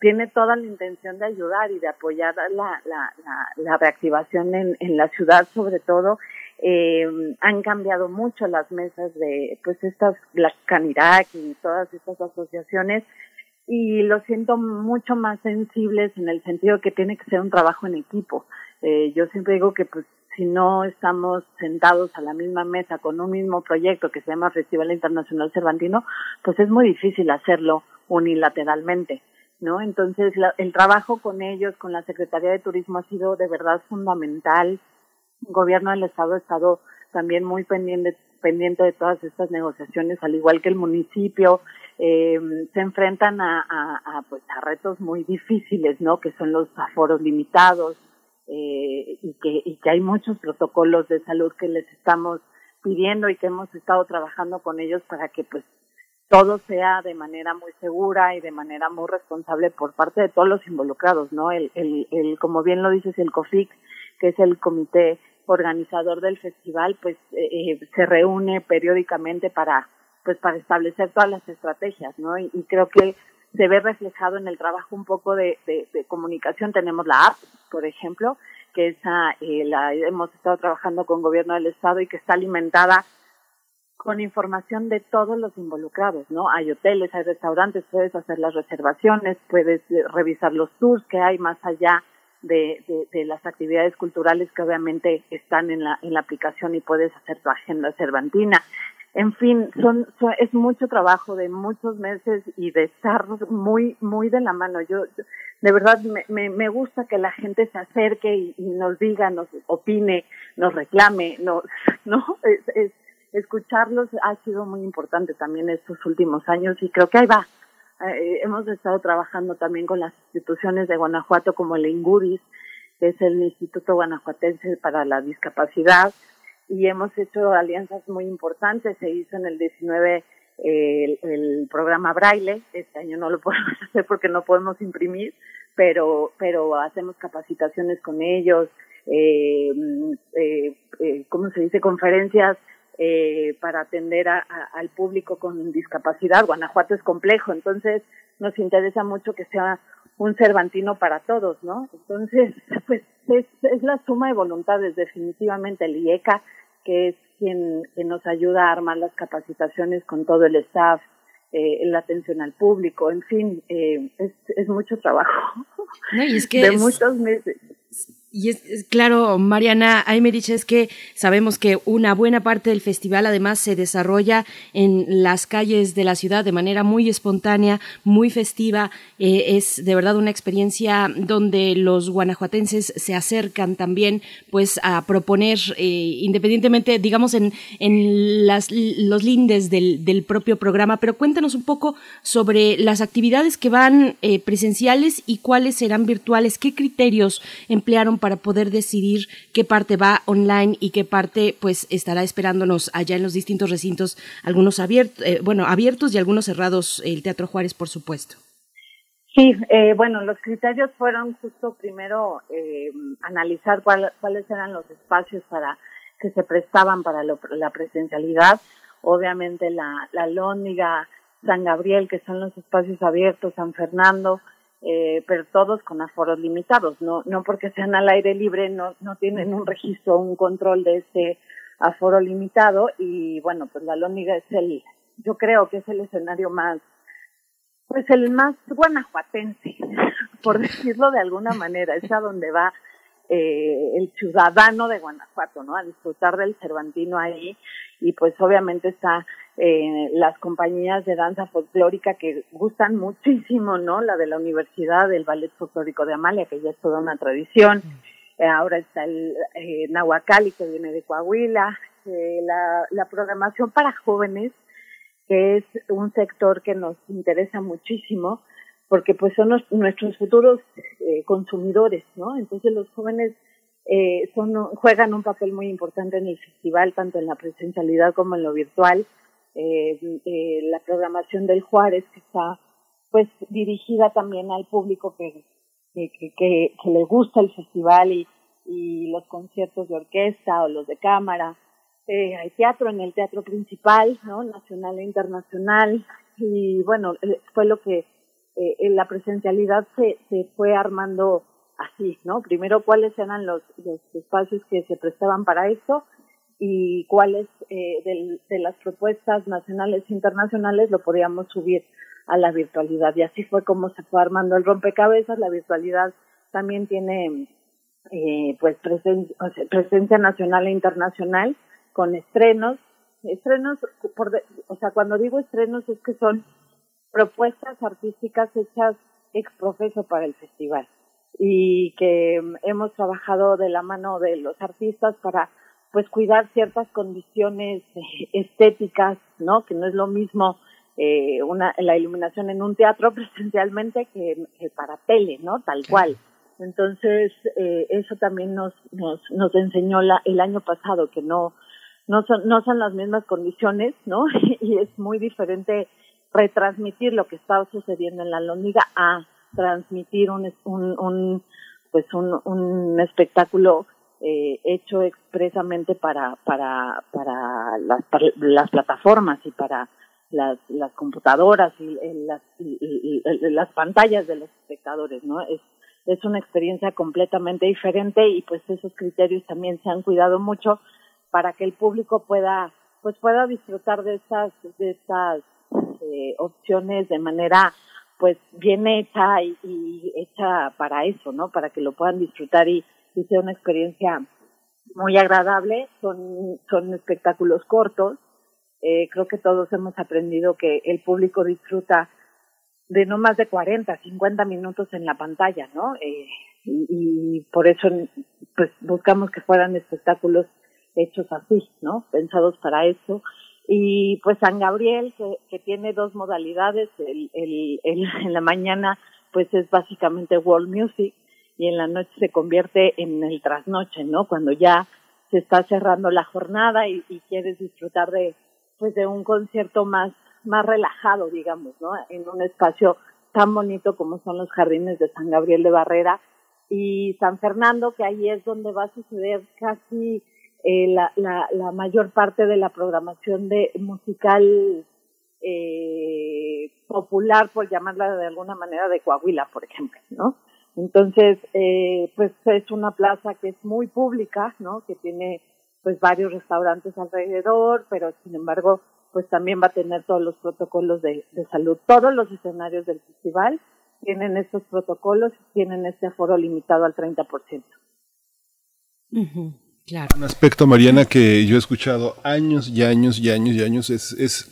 tiene toda la intención de ayudar y de apoyar la, la, la, reactivación en, en la ciudad sobre todo. Eh, han cambiado mucho las mesas de pues estas, la Canirac y todas estas asociaciones y lo siento mucho más sensibles en el sentido que tiene que ser un trabajo en equipo. Eh, yo siempre digo que pues si no estamos sentados a la misma mesa con un mismo proyecto que se llama Festival Internacional Cervantino, pues es muy difícil hacerlo unilateralmente, ¿no? Entonces, la, el trabajo con ellos, con la Secretaría de Turismo ha sido de verdad fundamental. El gobierno del Estado ha estado también muy pendiente, pendiente de todas estas negociaciones, al igual que el municipio, eh, se enfrentan a, a, a, pues, a retos muy difíciles, ¿no? Que son los aforos limitados, eh, y, que, y que hay muchos protocolos de salud que les estamos pidiendo y que hemos estado trabajando con ellos para que pues todo sea de manera muy segura y de manera muy responsable por parte de todos los involucrados, ¿no? El, el, el como bien lo dices, el COFIC, que es el comité organizador del festival, pues eh, se reúne periódicamente para pues para establecer todas las estrategias, ¿no? Y creo que se ve reflejado en el trabajo un poco de, de, comunicación. Tenemos la app, por ejemplo, que esa eh, la hemos estado trabajando con gobierno del estado y que está alimentada con información de todos los involucrados, ¿no? Hay hoteles, hay restaurantes, puedes hacer las reservaciones, puedes eh, revisar los tours que hay más allá de, de, de, las actividades culturales que obviamente están en la, en la aplicación y puedes hacer tu agenda cervantina en fin, son, son, es mucho trabajo de muchos meses y de estar muy, muy de la mano. Yo, de verdad, me, me, me gusta que la gente se acerque y, nos diga, nos opine, nos reclame, nos, ¿no? Es, es, escucharlos ha sido muy importante también estos últimos años y creo que ahí va, eh, hemos estado trabajando también con las instituciones de Guanajuato como el INGUDIS, que es el Instituto Guanajuatense para la Discapacidad, y hemos hecho alianzas muy importantes. Se hizo en el 19 eh, el, programa Braille. Este año no lo podemos hacer porque no podemos imprimir, pero, pero hacemos capacitaciones con ellos, eh, eh, eh, ¿cómo se dice? Conferencias eh, para atender a, al público con discapacidad. Guanajuato es complejo, entonces nos interesa mucho que sea un Cervantino para todos, ¿no? Entonces, pues es, es la suma de voluntades, definitivamente el IECA, que es quien, quien nos ayuda a armar las capacitaciones con todo el staff, eh, la atención al público, en fin, eh, es, es mucho trabajo. No, y es que de es, muchos meses. Y es, es, claro, Mariana Aymerich, es que sabemos que una buena parte del festival además se desarrolla en las calles de la ciudad de manera muy espontánea, muy festiva. Eh, es de verdad una experiencia donde los guanajuatenses se acercan también pues a proponer, eh, independientemente, digamos, en, en las, los lindes del, del, propio programa. Pero cuéntanos un poco sobre las actividades que van eh, presenciales y cuáles serán virtuales, qué criterios emplearon para poder decidir qué parte va online y qué parte pues estará esperándonos allá en los distintos recintos, algunos abiertos, eh, bueno, abiertos y algunos cerrados, el Teatro Juárez, por supuesto. Sí, eh, bueno, los criterios fueron justo primero eh, analizar cuál, cuáles eran los espacios para que se prestaban para la presencialidad. Obviamente la, la Lóniga, San Gabriel, que son los espacios abiertos, San Fernando, eh, pero todos con aforos limitados, no, no porque sean al aire libre, no, no tienen un registro, un control de ese aforo limitado y bueno, pues la Lóniga es el, yo creo que es el escenario más, pues el más guanajuatense, por decirlo de alguna manera, es a donde va eh, el ciudadano de Guanajuato, ¿no? A disfrutar del Cervantino ahí y pues obviamente está eh, las compañías de danza folclórica que gustan muchísimo, ¿no? La de la Universidad, del Ballet Folclórico de Amalia, que ya es toda una tradición. Eh, ahora está el eh, Nahuacali, que viene de Coahuila. Eh, la, la programación para jóvenes, que es un sector que nos interesa muchísimo, porque pues son nuestros futuros eh, consumidores, ¿no? Entonces los jóvenes eh, son, juegan un papel muy importante en el festival, tanto en la presencialidad como en lo virtual eh, eh, la programación del Juárez que está pues dirigida también al público que, que le gusta el festival y, y los conciertos de orquesta o los de cámara. Eh, hay teatro en el teatro principal, ¿no? Nacional e internacional. Y bueno, eh, fue lo que eh, en la presencialidad se, se fue armando así, ¿no? Primero, cuáles eran los, los espacios que se prestaban para esto y cuáles eh, de, de, las propuestas nacionales e internacionales lo podíamos subir a la virtualidad. Y así fue como se fue armando el rompecabezas. La virtualidad también tiene eh, pues presen o sea, presencia nacional e internacional con estrenos. Estrenos, por de, o sea, cuando digo estrenos es que son propuestas artísticas hechas ex profeso para el festival y que hemos trabajado de la mano de los artistas para pues cuidar ciertas condiciones estéticas, ¿no? Que no es lo mismo eh, una, la iluminación en un teatro presencialmente que, que para tele, ¿no? Tal cual. Entonces, eh, eso también nos, nos, nos enseñó la, el año pasado, que no, no son, no son las mismas condiciones, ¿no? y es muy diferente retransmitir lo que está sucediendo en la Lóniga a transmitir un, un, un pues un, un espectáculo eh, hecho expresamente para para para las, las plataformas y para las, las computadoras y, y las, las pantallas de los espectadores, ¿no? Es, es una experiencia completamente diferente y pues esos criterios también se han cuidado mucho para que el público pueda pues pueda disfrutar de estas de estas eh, opciones de manera pues bien hecha y, y hecha para eso, ¿no? Para que lo puedan disfrutar y y sea una experiencia muy agradable. Son, son espectáculos cortos. Eh, creo que todos hemos aprendido que el público disfruta de no más de 40, 50 minutos en la pantalla, ¿no? Eh, y, y por eso, pues, buscamos que fueran espectáculos hechos así, ¿no? Pensados para eso. Y pues San Gabriel, que, tiene dos modalidades, el, el, el, en la mañana pues es básicamente world music y en la noche se convierte en el trasnoche, ¿no? Cuando ya se está cerrando la jornada y, y quieres disfrutar de pues de un concierto más más relajado, digamos, ¿no? En un espacio tan bonito como son los jardines de San Gabriel de Barrera y San Fernando, que ahí es donde va a suceder casi eh, la, la, la mayor parte de la programación de musical eh, popular, por llamarla de alguna manera, de Coahuila, por ejemplo, ¿no? Entonces, eh, pues es una plaza que es muy pública, ¿no? Que tiene pues varios restaurantes alrededor, pero sin embargo, pues también va a tener todos los protocolos de, salud. Todos los escenarios del festival tienen estos protocolos y tienen este aforo limitado al 30%. Ujú, Claro. Un aspecto, Mariana, que yo he escuchado años y años y años y años es, es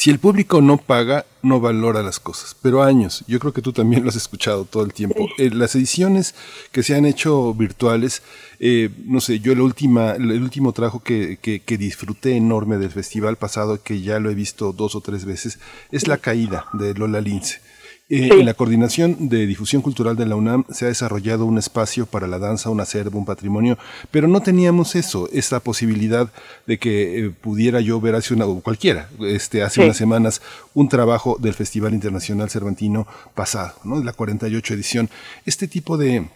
si el público no paga, no valora las cosas. Pero años, yo creo que tú también lo has escuchado todo el tiempo. Eh, las ediciones que se han hecho virtuales, eh, no sé, yo la última, el último trabajo que, que, que disfruté enorme del festival pasado, que ya lo he visto dos o tres veces, es La Caída de Lola Lince. Eh, En la coordinación de difusión cultural de la UNAM se ha desarrollado un espacio para la danza, un acervo, un patrimonio, pero no teníamos eso, esa posibilidad de que eh, pudiera yo ver hace una, o cualquiera, este, hace Sí. unas semanas, un trabajo del Festival Internacional Cervantino pasado, ¿no? de la 48 edición. Este tipo de,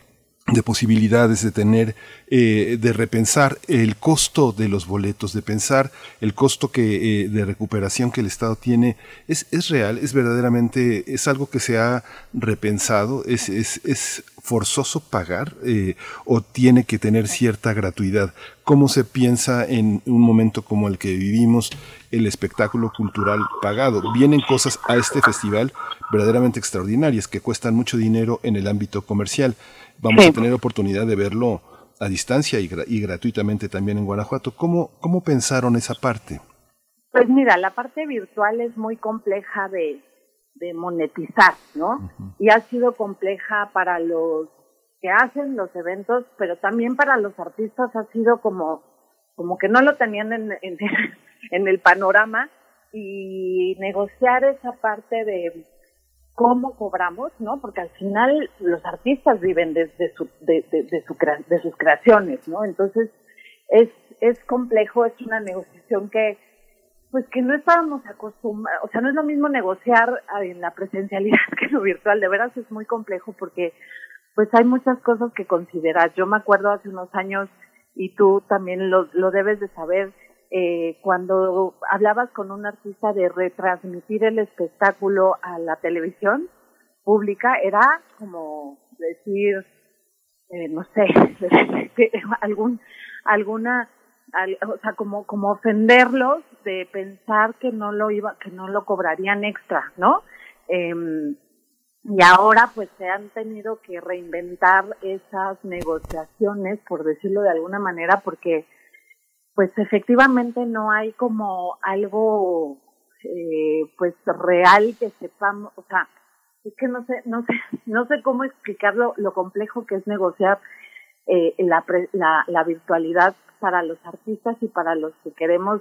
de posibilidades de tener, eh, de repensar el costo de los boletos, de pensar el costo que, eh, de recuperación que el Estado tiene, es, es real, es verdaderamente, es algo que se ha repensado, es, es, es forzoso pagar eh, o tiene que tener cierta gratuidad. ¿Cómo se piensa en un momento como el que vivimos el espectáculo cultural pagado? Vienen cosas a este festival verdaderamente extraordinarias que cuestan mucho dinero en el ámbito comercial. Vamos Sí. a tener oportunidad de verlo a distancia y, y gratuitamente también en Guanajuato. ¿Cómo, ¿Cómo pensaron esa parte? Pues mira, la parte virtual es muy compleja de, de monetizar, ¿no? Y ha sido compleja para los que hacen los eventos, pero también para los artistas ha sido como, como que no lo tenían en, en, en el panorama y negociar esa parte de cómo cobramos, ¿no? Porque al final los artistas viven desde su, de, de, de, de sus creaciones, ¿no? Entonces es, es complejo, es una negociación que pues que no estábamos acostumbrados, o sea, no es lo mismo negociar en la presencialidad que en lo virtual, de veras es muy complejo porque pues hay muchas cosas que considerar. Yo me acuerdo hace unos años, y tú también lo, lo debes de saber, eh, cuando hablabas con un artista de retransmitir el espectáculo a la televisión pública, era como decir, eh, no sé, algún, alguna, al- o sea, como, como ofenderlos de pensar que no lo iba, que no lo cobrarían extra, ¿no? Em, y ahora pues se han tenido que reinventar esas negociaciones, por decirlo de alguna manera, porque pues efectivamente no hay como algo eh, pues real que sepamos, o sea, es que no sé, no sé, no sé cómo explicarlo lo complejo que es negociar eh, la, la, la virtualidad para los artistas y para los que queremos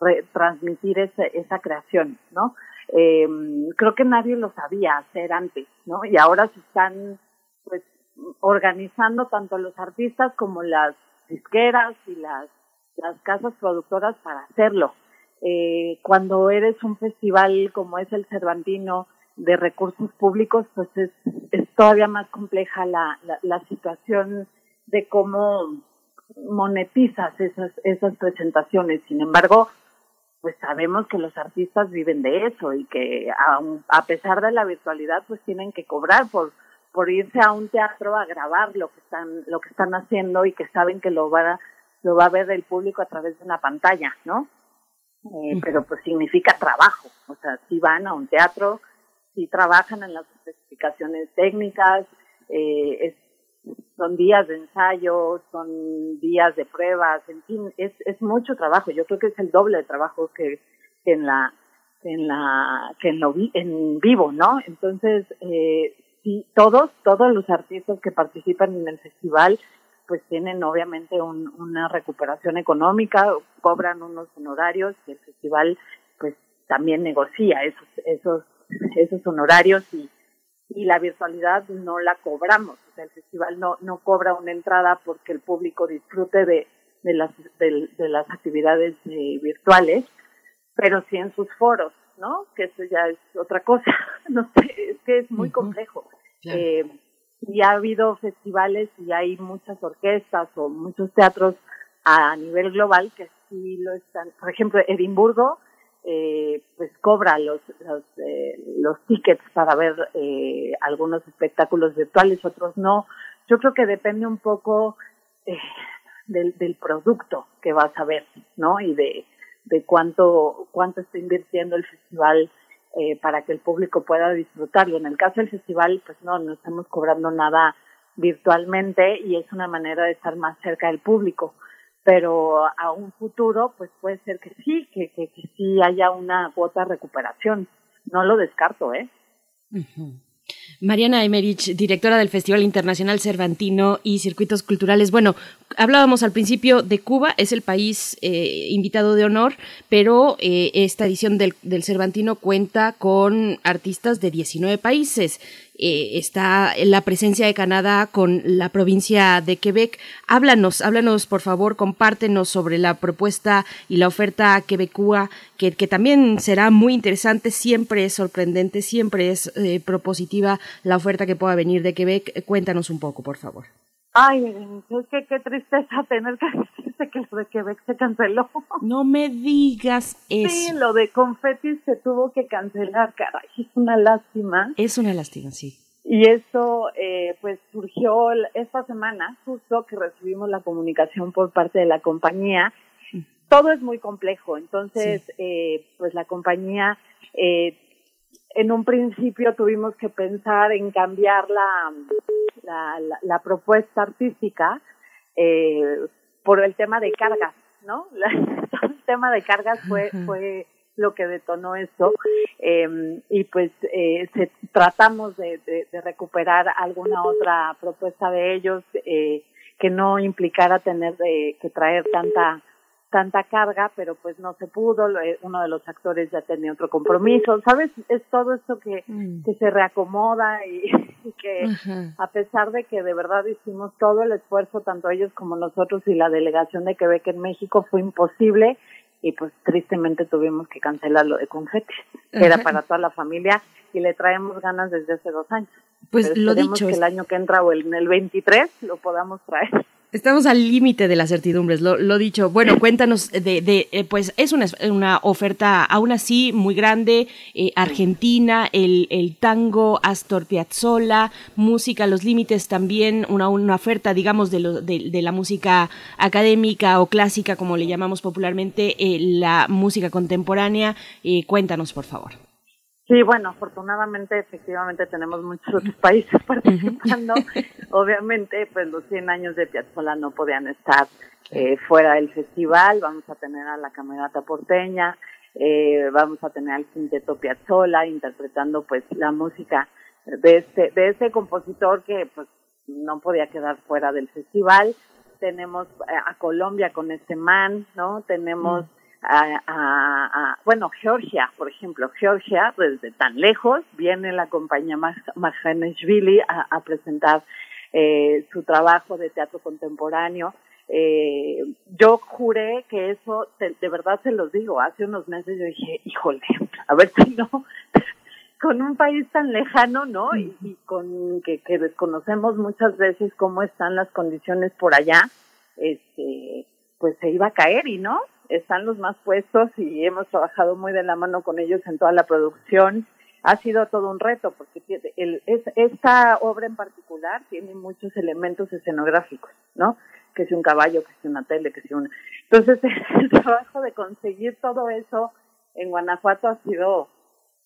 re- transmitir ese, esa creación, ¿no? Eh, creo que nadie lo sabía hacer antes, ¿no? Y ahora se están, pues, organizando tanto los artistas como las disqueras y las, las casas productoras para hacerlo. Eh, cuando eres un festival como es el Cervantino de recursos públicos, pues es, es todavía más compleja la, la, la situación de cómo monetizas esas, esas presentaciones. Sin embargo, pues sabemos que los artistas viven de eso y que aun- a pesar de la virtualidad pues tienen que cobrar por por irse a un teatro a grabar lo que están lo que están haciendo y que saben que lo va a, lo va a ver el público a través de una pantalla, ¿no? Eh, pero pues significa trabajo, o sea, si van a un teatro, si trabajan en las especificaciones técnicas, eh, es son días de ensayo, son días de pruebas, en fin, es, es mucho trabajo. Yo creo que es el doble de trabajo que, que en la en la que en lo vi- en vivo, ¿no? Entonces, eh, sí, todos todos los artistas que participan en el festival pues tienen obviamente un, una recuperación económica, cobran unos honorarios y el festival pues también negocia esos esos esos honorarios y y la virtualidad no la cobramos, o sea, el festival no no cobra una entrada porque el público disfrute de de las de, de las actividades eh, virtuales, pero sí en sus foros, ¿no? Que eso ya es otra cosa, no sé, es que es muy complejo. Eh, y ha habido festivales y hay muchas orquestas o muchos teatros a nivel global que sí lo están. Por ejemplo, Edimburgo, eh, pues cobra los los, eh, los tickets para ver eh, algunos espectáculos virtuales, otros no. Yo creo que depende un poco eh, del, del producto que vas a ver, ¿no? Y de, de cuánto cuánto está invirtiendo el festival eh, para que el público pueda disfrutarlo. En el caso del festival, pues no, no estamos cobrando nada virtualmente y es una manera de estar más cerca del público. Pero a un futuro, pues puede ser que sí, que, que, que sí haya una cuota de recuperación. No lo descarto, ¿eh? Mariana Emerich, directora del Festival Internacional Cervantino y Circuitos Culturales. Bueno, hablábamos al principio de Cuba, es el país eh, invitado de honor, pero eh, esta edición del, del, Cervantino cuenta con artistas de 19 países. Eh, está la presencia de Canadá con la provincia de Quebec. Háblanos, háblanos por favor, compártenos sobre la propuesta y la oferta quebecúa, que, que también será muy interesante, siempre es sorprendente, siempre es propositiva la oferta que pueda venir de Quebec. Cuéntanos un poco, por favor. Ay, es que qué tristeza tener que decirte que lo de Quebec se canceló. No me digas eso. Sí, lo de Confetti se tuvo que cancelar, caray, es una lástima. Es una lástima, sí. Y eso, eh, pues, surgió esta semana, justo que recibimos la comunicación por parte de la compañía. Todo es muy complejo, entonces, sí. eh, pues, la compañía eh, en un principio tuvimos que pensar en cambiar la, la, la, la propuesta artística eh, por el tema de cargas, ¿no? el tema de cargas fue, fue lo que detonó esto eh, y pues eh, se, tratamos de, de, de, recuperar alguna otra propuesta de ellos eh, que no implicara tener de, que traer tanta tanta carga, pero pues no se pudo, uno de los actores ya tenía otro compromiso, ¿sabes? Es todo esto que, mm. que se reacomoda y, y que a pesar de que de verdad hicimos todo el esfuerzo, tanto ellos como nosotros y la delegación de Quebec en México, fue imposible y pues tristemente tuvimos que cancelar lo de Confete, que era para toda la familia y le traemos ganas desde hace dos años. Pues Pero lo dicho. que el año que entra o en el 23 lo podamos traer. Estamos al límite de las certidumbres, lo, lo, dicho. Bueno, cuéntanos de, de eh, pues es una, una, oferta aún así muy grande, eh, Argentina, el, el, tango, Astor Piazzolla, música, los límites también, una, una oferta, digamos, de, lo, de, de, la música académica o clásica, como le llamamos popularmente, eh, la música contemporánea. Eh, cuéntanos, por favor. Sí, bueno, afortunadamente, efectivamente, tenemos muchos otros países participando. Obviamente, pues los 100 años de Piazzolla no podían estar eh, fuera del festival. Vamos a tener a la Camerata Porteña, eh, vamos a tener al Quinteto Piazzolla interpretando pues la música de este, de este compositor que pues no podía quedar fuera del festival. Tenemos a Colombia con este man, ¿no? Tenemos... Mm a, a, a, bueno, Georgia, por ejemplo, Georgia, desde tan lejos, viene la compañía Marjaneshvili a, a presentar eh, su trabajo de teatro contemporáneo. Eh, yo juré que eso, de, de, verdad se los digo, hace unos meses yo dije, híjole, a ver si no, con un país tan lejano, ¿no? Y, y con que, que desconocemos muchas veces cómo están las condiciones por allá, este, pues se iba a caer y no, están los más puestos y hemos trabajado muy de la mano con ellos en toda la producción. Ha sido todo un reto porque el, es, esta obra en particular tiene muchos elementos escenográficos, ¿no? Que si un caballo, que si una tele, que si una... Entonces el trabajo de conseguir todo eso en Guanajuato ha sido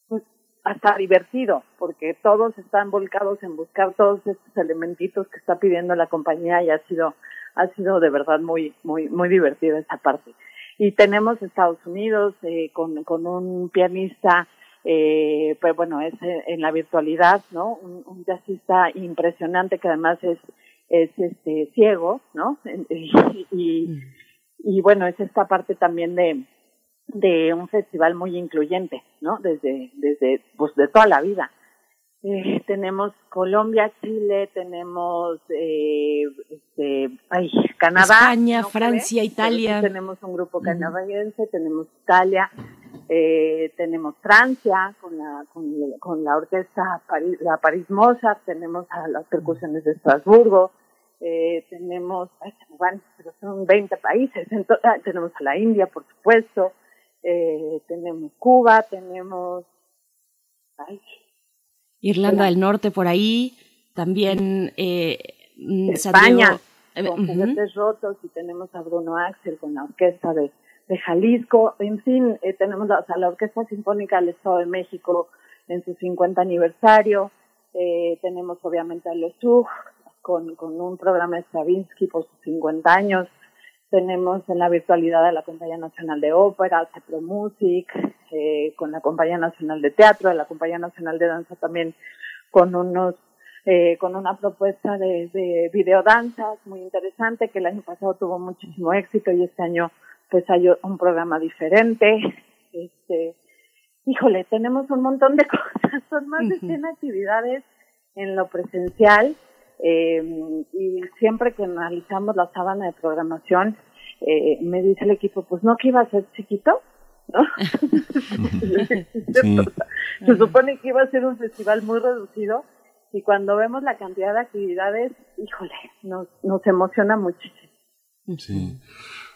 pues, hasta divertido porque todos están volcados en buscar todos estos elementitos que está pidiendo la compañía y ha sido ha sido de verdad muy muy muy divertido esa parte y tenemos Estados Unidos eh, con, con un pianista, eh, pues bueno, es en la virtualidad, ¿no? Un, un jazzista impresionante que además es es este ciego, ¿no? Y, y, bueno, es esta parte también de, de un festival muy incluyente, ¿no? Desde, desde, pues de toda la vida. Eh, tenemos Colombia, Chile, tenemos eh, este, ay, Canadá, España, Francia, Italia. Tenemos un grupo canadiense, tenemos Italia, eh, tenemos Francia con la con, con la orquesta París, la París Mozart, tenemos a las percusiones de Estrasburgo, eh, tenemos, ay, bueno, pero son 20 países, entonces, ah, tenemos a la India, por supuesto, eh, tenemos Cuba, tenemos ay, Irlanda del Norte por ahí, también eh, mm, España, Santiago, con eh, juguetes rotos y tenemos a Bruno Axel con la orquesta de, de Jalisco, en fin, eh, tenemos la, o sea, la Orquesta Sinfónica del Estado de México en su 50 aniversario, eh, tenemos obviamente a los SUG con, con un programa de Stravinsky por sus 50 años, tenemos en la virtualidad a la Compañía Nacional de Ópera, Cepro Music, eh, con la Compañía Nacional de Teatro, la Compañía Nacional de Danza también con unos eh, con una propuesta de, de videodanzas muy interesante que el año pasado tuvo muchísimo éxito y este año pues hay un programa diferente. Este, híjole, tenemos un montón de cosas, son más de 100 actividades en lo presencial eh, y siempre que analizamos la sábana de programación, eh, me dice el equipo, pues no que iba a ser chiquito, ¿no? Se supone que iba a ser un festival muy reducido y cuando vemos la cantidad de actividades, híjole, nos, nos emociona muchísimo. Sí.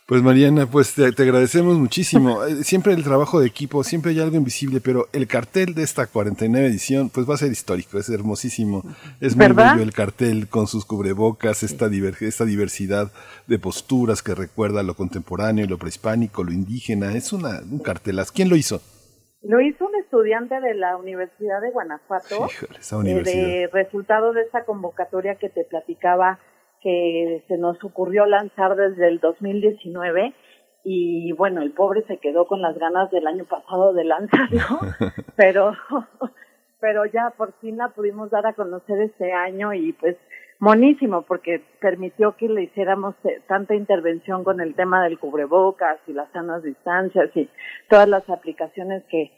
Pues Mariana, pues te, te, agradecemos muchísimo. Eh, Siempre el trabajo de equipo, siempre hay algo invisible, pero el cartel de esta 49 edición, pues va a ser histórico, es hermosísimo. Es muy ¿Verdad? bello el cartel con sus cubrebocas, esta, diver- esta diversidad de posturas que recuerda lo contemporáneo, lo prehispánico, lo indígena. Es una, un cartelazo. ¿Quién lo hizo? Lo hizo un estudiante de la Universidad de Guanajuato, Híjole, esa eh, universidad. de resultado de esta convocatoria que te platicaba que se nos ocurrió lanzar desde el 2019 y bueno, el pobre se quedó con las ganas del año pasado de lanzarlo, pero pero ya por fin la pudimos dar a conocer este año y pues monísimo porque permitió que le hiciéramos eh, tanta intervención con el tema del cubrebocas y las sanas distancias y todas las aplicaciones que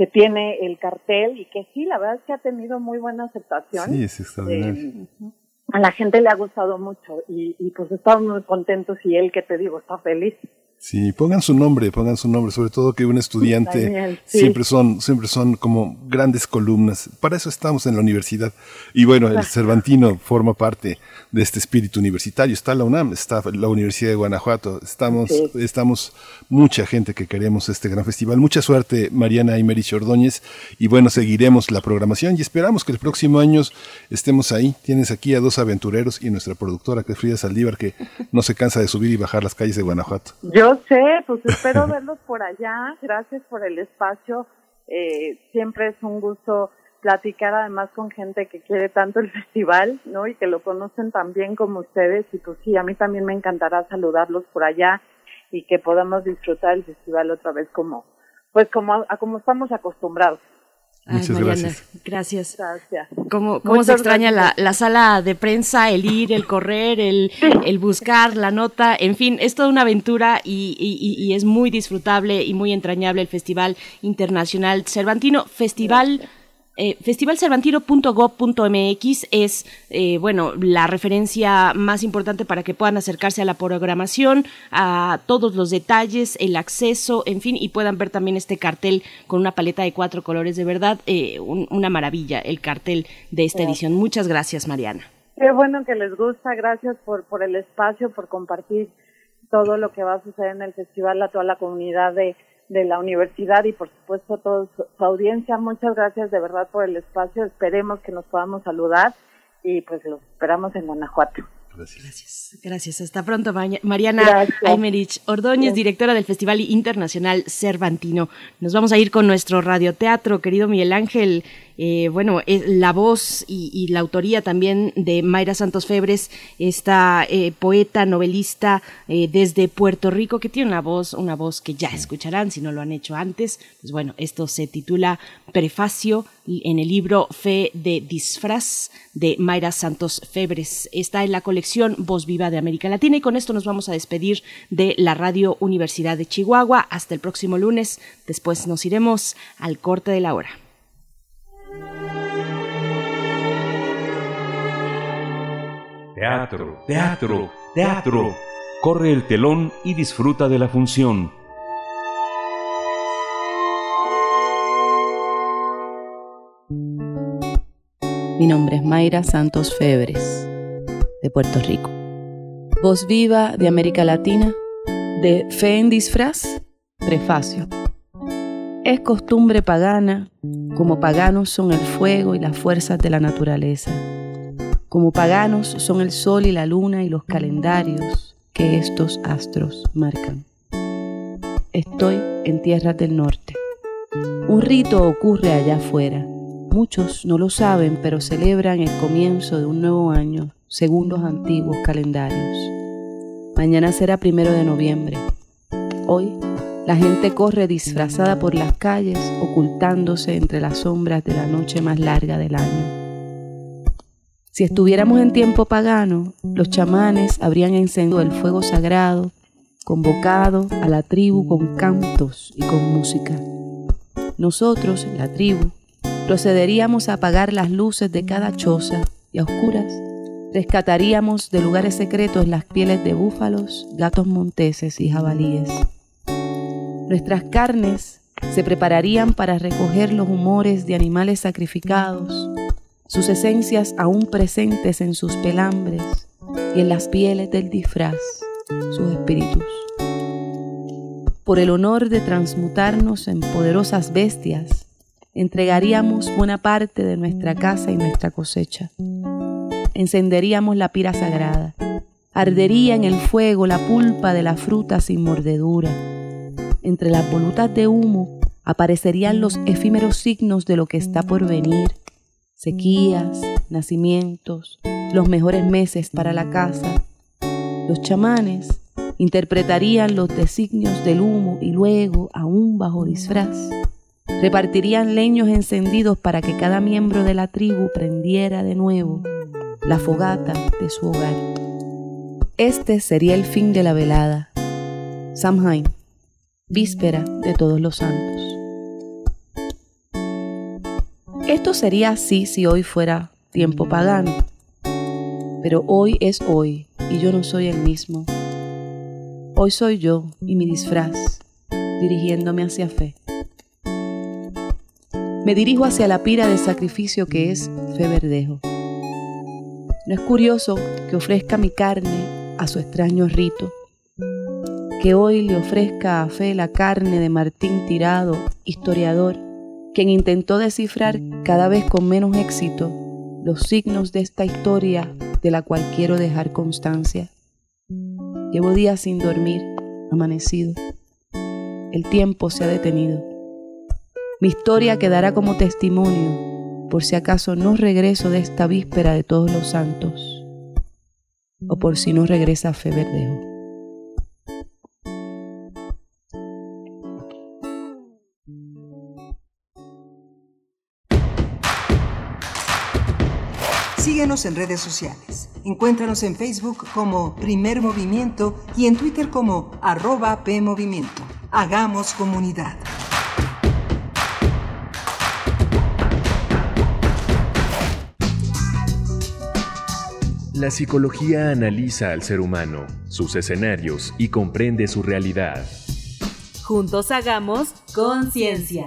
que tiene el cartel y que sí, la verdad es que ha tenido muy buena aceptación. Sí, es extraordinario. Eh, a la gente le ha gustado mucho y, y pues estamos muy contentos y él que te digo está feliz. Sí, pongan su nombre, pongan su nombre, sobre todo que un estudiante Daniel, sí. siempre son siempre son como grandes columnas. Para eso estamos en la universidad. Y bueno, el Cervantino forma parte de este espíritu universitario. Está la UNAM, está la Universidad de Guanajuato. Estamos Sí. estamos mucha gente que queremos este gran festival. Mucha suerte, Mariana Imerich Ordóñez. Y bueno, seguiremos la programación y esperamos que el próximo año estemos ahí. Tienes aquí a dos aventureros y nuestra productora, que es Frida Saldívar, que no se cansa de subir y bajar las calles de Guanajuato. Yo sé, pues espero verlos por allá. Gracias por el espacio. Eh, siempre es un gusto platicar además con gente que quiere tanto el festival, ¿no? Y que lo conocen tan bien como ustedes. Y pues sí, a mí también me encantará saludarlos por allá y que podamos disfrutar el festival otra vez como, pues como, a, como estamos acostumbrados. Ay, Muchas Mariana, gracias. gracias. Gracias. ¿Cómo, cómo se extraña la, gracias. la sala de prensa, el ir, el correr, el, el buscar, la nota? En fin, es toda una aventura y, y- y es muy disfrutable y muy entrañable el Festival Internacional Cervantino. Festival. Eh, festivalcervantino.gov.mx es, eh, bueno, la referencia más importante para que puedan acercarse a la programación, a todos los detalles, el acceso, en fin, y puedan ver también este cartel con una paleta de cuatro colores. De verdad, eh, un- una maravilla el cartel de esta edición. Muchas gracias, Mariana. Qué bueno que les gusta, gracias por, por el espacio, por compartir todo lo que va a suceder en el festival a toda la comunidad de, de la universidad y por supuesto a toda su, su audiencia. Muchas gracias de verdad por el espacio, esperemos que nos podamos saludar y pues los esperamos en Guanajuato. Gracias, gracias. Hasta pronto, Ma- Mariana Gracias. Aymerich Ordóñez, directora del Festival Internacional Cervantino. Nos vamos a ir con nuestro radioteatro, querido Miguel Ángel. Eh, bueno, eh, la voz y, la autoría también de Mayra Santos Febres, esta eh, poeta, novelista desde Puerto Rico, que tiene una voz, una voz que ya escucharán si no lo han hecho antes. Pues bueno, esto se titula Prefacio en el libro Fe de Disfraz de Mayra Santos Febres. Está en la colección Voz Viva de América Latina y con esto nos vamos a despedir de la Radio Universidad de Chihuahua. Hasta el próximo lunes. Después nos iremos al corte de la hora. Teatro, teatro, teatro. Corre el telón y disfruta de la función. Mi nombre es Mayra Santos Febres, de Puerto Rico. Voz viva de América Latina, de Fe en Disfraz, prefacio. Es costumbre pagana, como paganos son el fuego y las fuerzas de la naturaleza. Como paganos son el sol y la luna y los calendarios que estos astros marcan. Estoy en tierras del norte. Un rito ocurre allá afuera. Muchos no lo saben, pero celebran el comienzo de un nuevo año según los antiguos calendarios. Mañana será primero de noviembre. Hoy la gente corre disfrazada por las calles, ocultándose entre las sombras de la noche más larga del año. Si estuviéramos en tiempo pagano, los chamanes habrían encendido el fuego sagrado, convocado a la tribu con cantos y con música. Nosotros, la tribu, procederíamos a apagar las luces de cada choza y a oscuras rescataríamos de lugares secretos las pieles de búfalos, gatos monteses y jabalíes. Nuestras carnes se prepararían para recoger los humores de animales sacrificados, sus esencias aún presentes en sus pelambres y en las pieles del disfraz, sus espíritus. Por el honor de transmutarnos en poderosas bestias, entregaríamos buena parte de nuestra casa y nuestra cosecha. Encenderíamos la pira sagrada. Ardería en el fuego la pulpa de la fruta sin mordedura entre las volutas de humo aparecerían los efímeros signos de lo que está por venir, sequías, nacimientos, los mejores meses para la casa. Los chamanes interpretarían los designios del humo y luego, aún bajo disfraz, repartirían leños encendidos para que cada miembro de la tribu prendiera de nuevo la fogata de su hogar. Este sería el fin de la velada. Samhain víspera de todos los santos. Esto sería así si hoy fuera tiempo pagano, pero hoy es hoy y yo no soy el mismo. Hoy soy yo y mi disfraz, dirigiéndome hacia fe. Me dirijo hacia la pira de sacrificio que es fe verdejo. No es curioso que ofrezca mi carne a su extraño rito que hoy le ofrezca a fe la carne de Martín Tirado, historiador, quien intentó descifrar cada vez con menos éxito los signos de esta historia de la cual quiero dejar constancia. Llevo días sin dormir, amanecido. El tiempo se ha detenido. Mi historia quedará como testimonio por si acaso no regreso de esta víspera de todos los santos o por si no regresa Fe Verdejo. Síguenos en redes sociales. Encuéntranos en Facebook como Primer Movimiento y en Twitter como arroba PMovimiento. Hagamos comunidad. La psicología analiza al ser humano, sus escenarios y comprende su realidad. Juntos hagamos conciencia.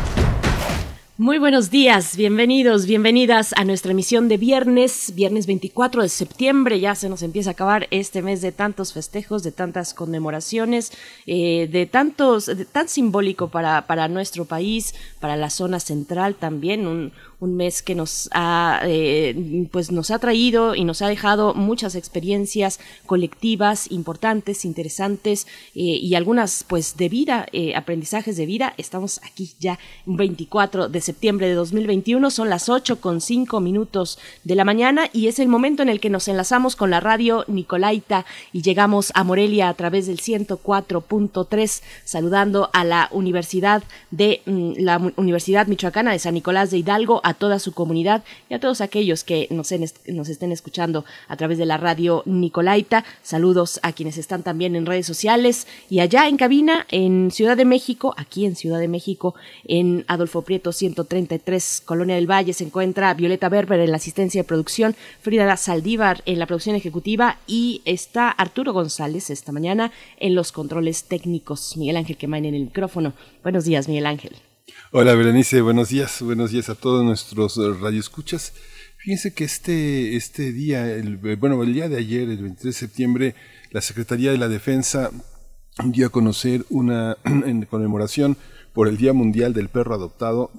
Muy buenos días, bienvenidos, bienvenidas a nuestra emisión de viernes, viernes 24 de septiembre, ya se nos empieza a acabar este mes de tantos festejos, de tantas conmemoraciones, eh, de tantos, de tan simbólico para, para nuestro país, para la zona central también, un, un mes que nos ha, eh, pues nos ha traído y nos ha dejado muchas experiencias colectivas importantes, interesantes eh, y algunas pues de vida, eh, aprendizajes de vida. Estamos aquí ya 24 de septiembre de 2021, son las 8 con 5 minutos de la mañana y es el momento en el que nos enlazamos con la radio Nicolaita y llegamos a Morelia a través del 104.3 saludando a la Universidad de mm, la Universidad Michoacana de San Nicolás de Hidalgo toda su comunidad y a todos aquellos que nos, nos estén escuchando a través de la radio Nicolaita. Saludos a quienes están también en redes sociales y allá en cabina en Ciudad de México, aquí en Ciudad de México, en Adolfo Prieto 133, Colonia del Valle, se encuentra Violeta Berber en la asistencia de producción, Frida Saldívar en la producción ejecutiva y está Arturo González esta mañana en los controles técnicos. Miguel Ángel Quemain en el micrófono. Buenos días, Miguel Ángel. Hola Berenice, buenos días, buenos días a todos nuestros eh, radioescuchas. Fíjense que este, este día, el, eh, bueno, el día de ayer, el 23 de septiembre, la Secretaría de la Defensa dio a conocer una en conmemoración por el Día Mundial del Perro Adoptado,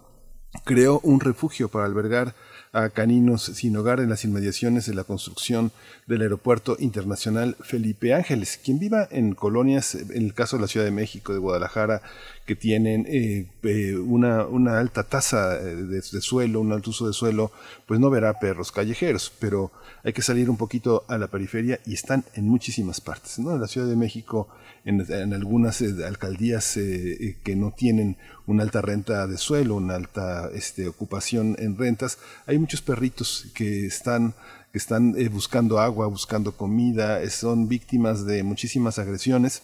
creó un refugio para albergar a caninos sin hogar en las inmediaciones de la construcción del Aeropuerto Internacional Felipe Ángeles. Quien viva en colonias, en el caso de la Ciudad de México, de Guadalajara, que tienen eh, eh, una, una, alta tasa eh, de, suelo, un alto uso de suelo, pues no verá perros callejeros, pero hay que salir un poquito a la periferia y están en muchísimas partes. ¿no? En la Ciudad de México, en, en algunas alcaldías que no tienen una alta renta de suelo, una alta este, ocupación en rentas, hay muchos perritos que están que están buscando agua, buscando comida, son víctimas de muchísimas agresiones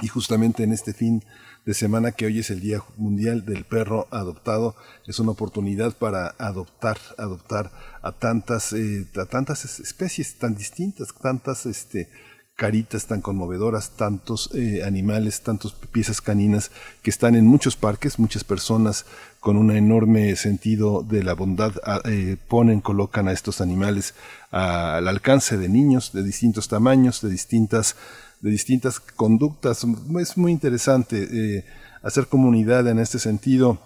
y justamente en este fin de semana que hoy es el Día Mundial del Perro Adoptado. Es una oportunidad para adoptar, adoptar a tantas, eh, a tantas especies tan distintas, tantas este, caritas tan conmovedoras, tantos eh, animales, tantas piezas caninas que están en muchos parques, muchas personas con un enorme sentido de la bondad eh, ponen, colocan a estos animales al alcance de niños de distintos tamaños, de distintas de distintas conductas. Es muy interesante eh, hacer comunidad en este sentido.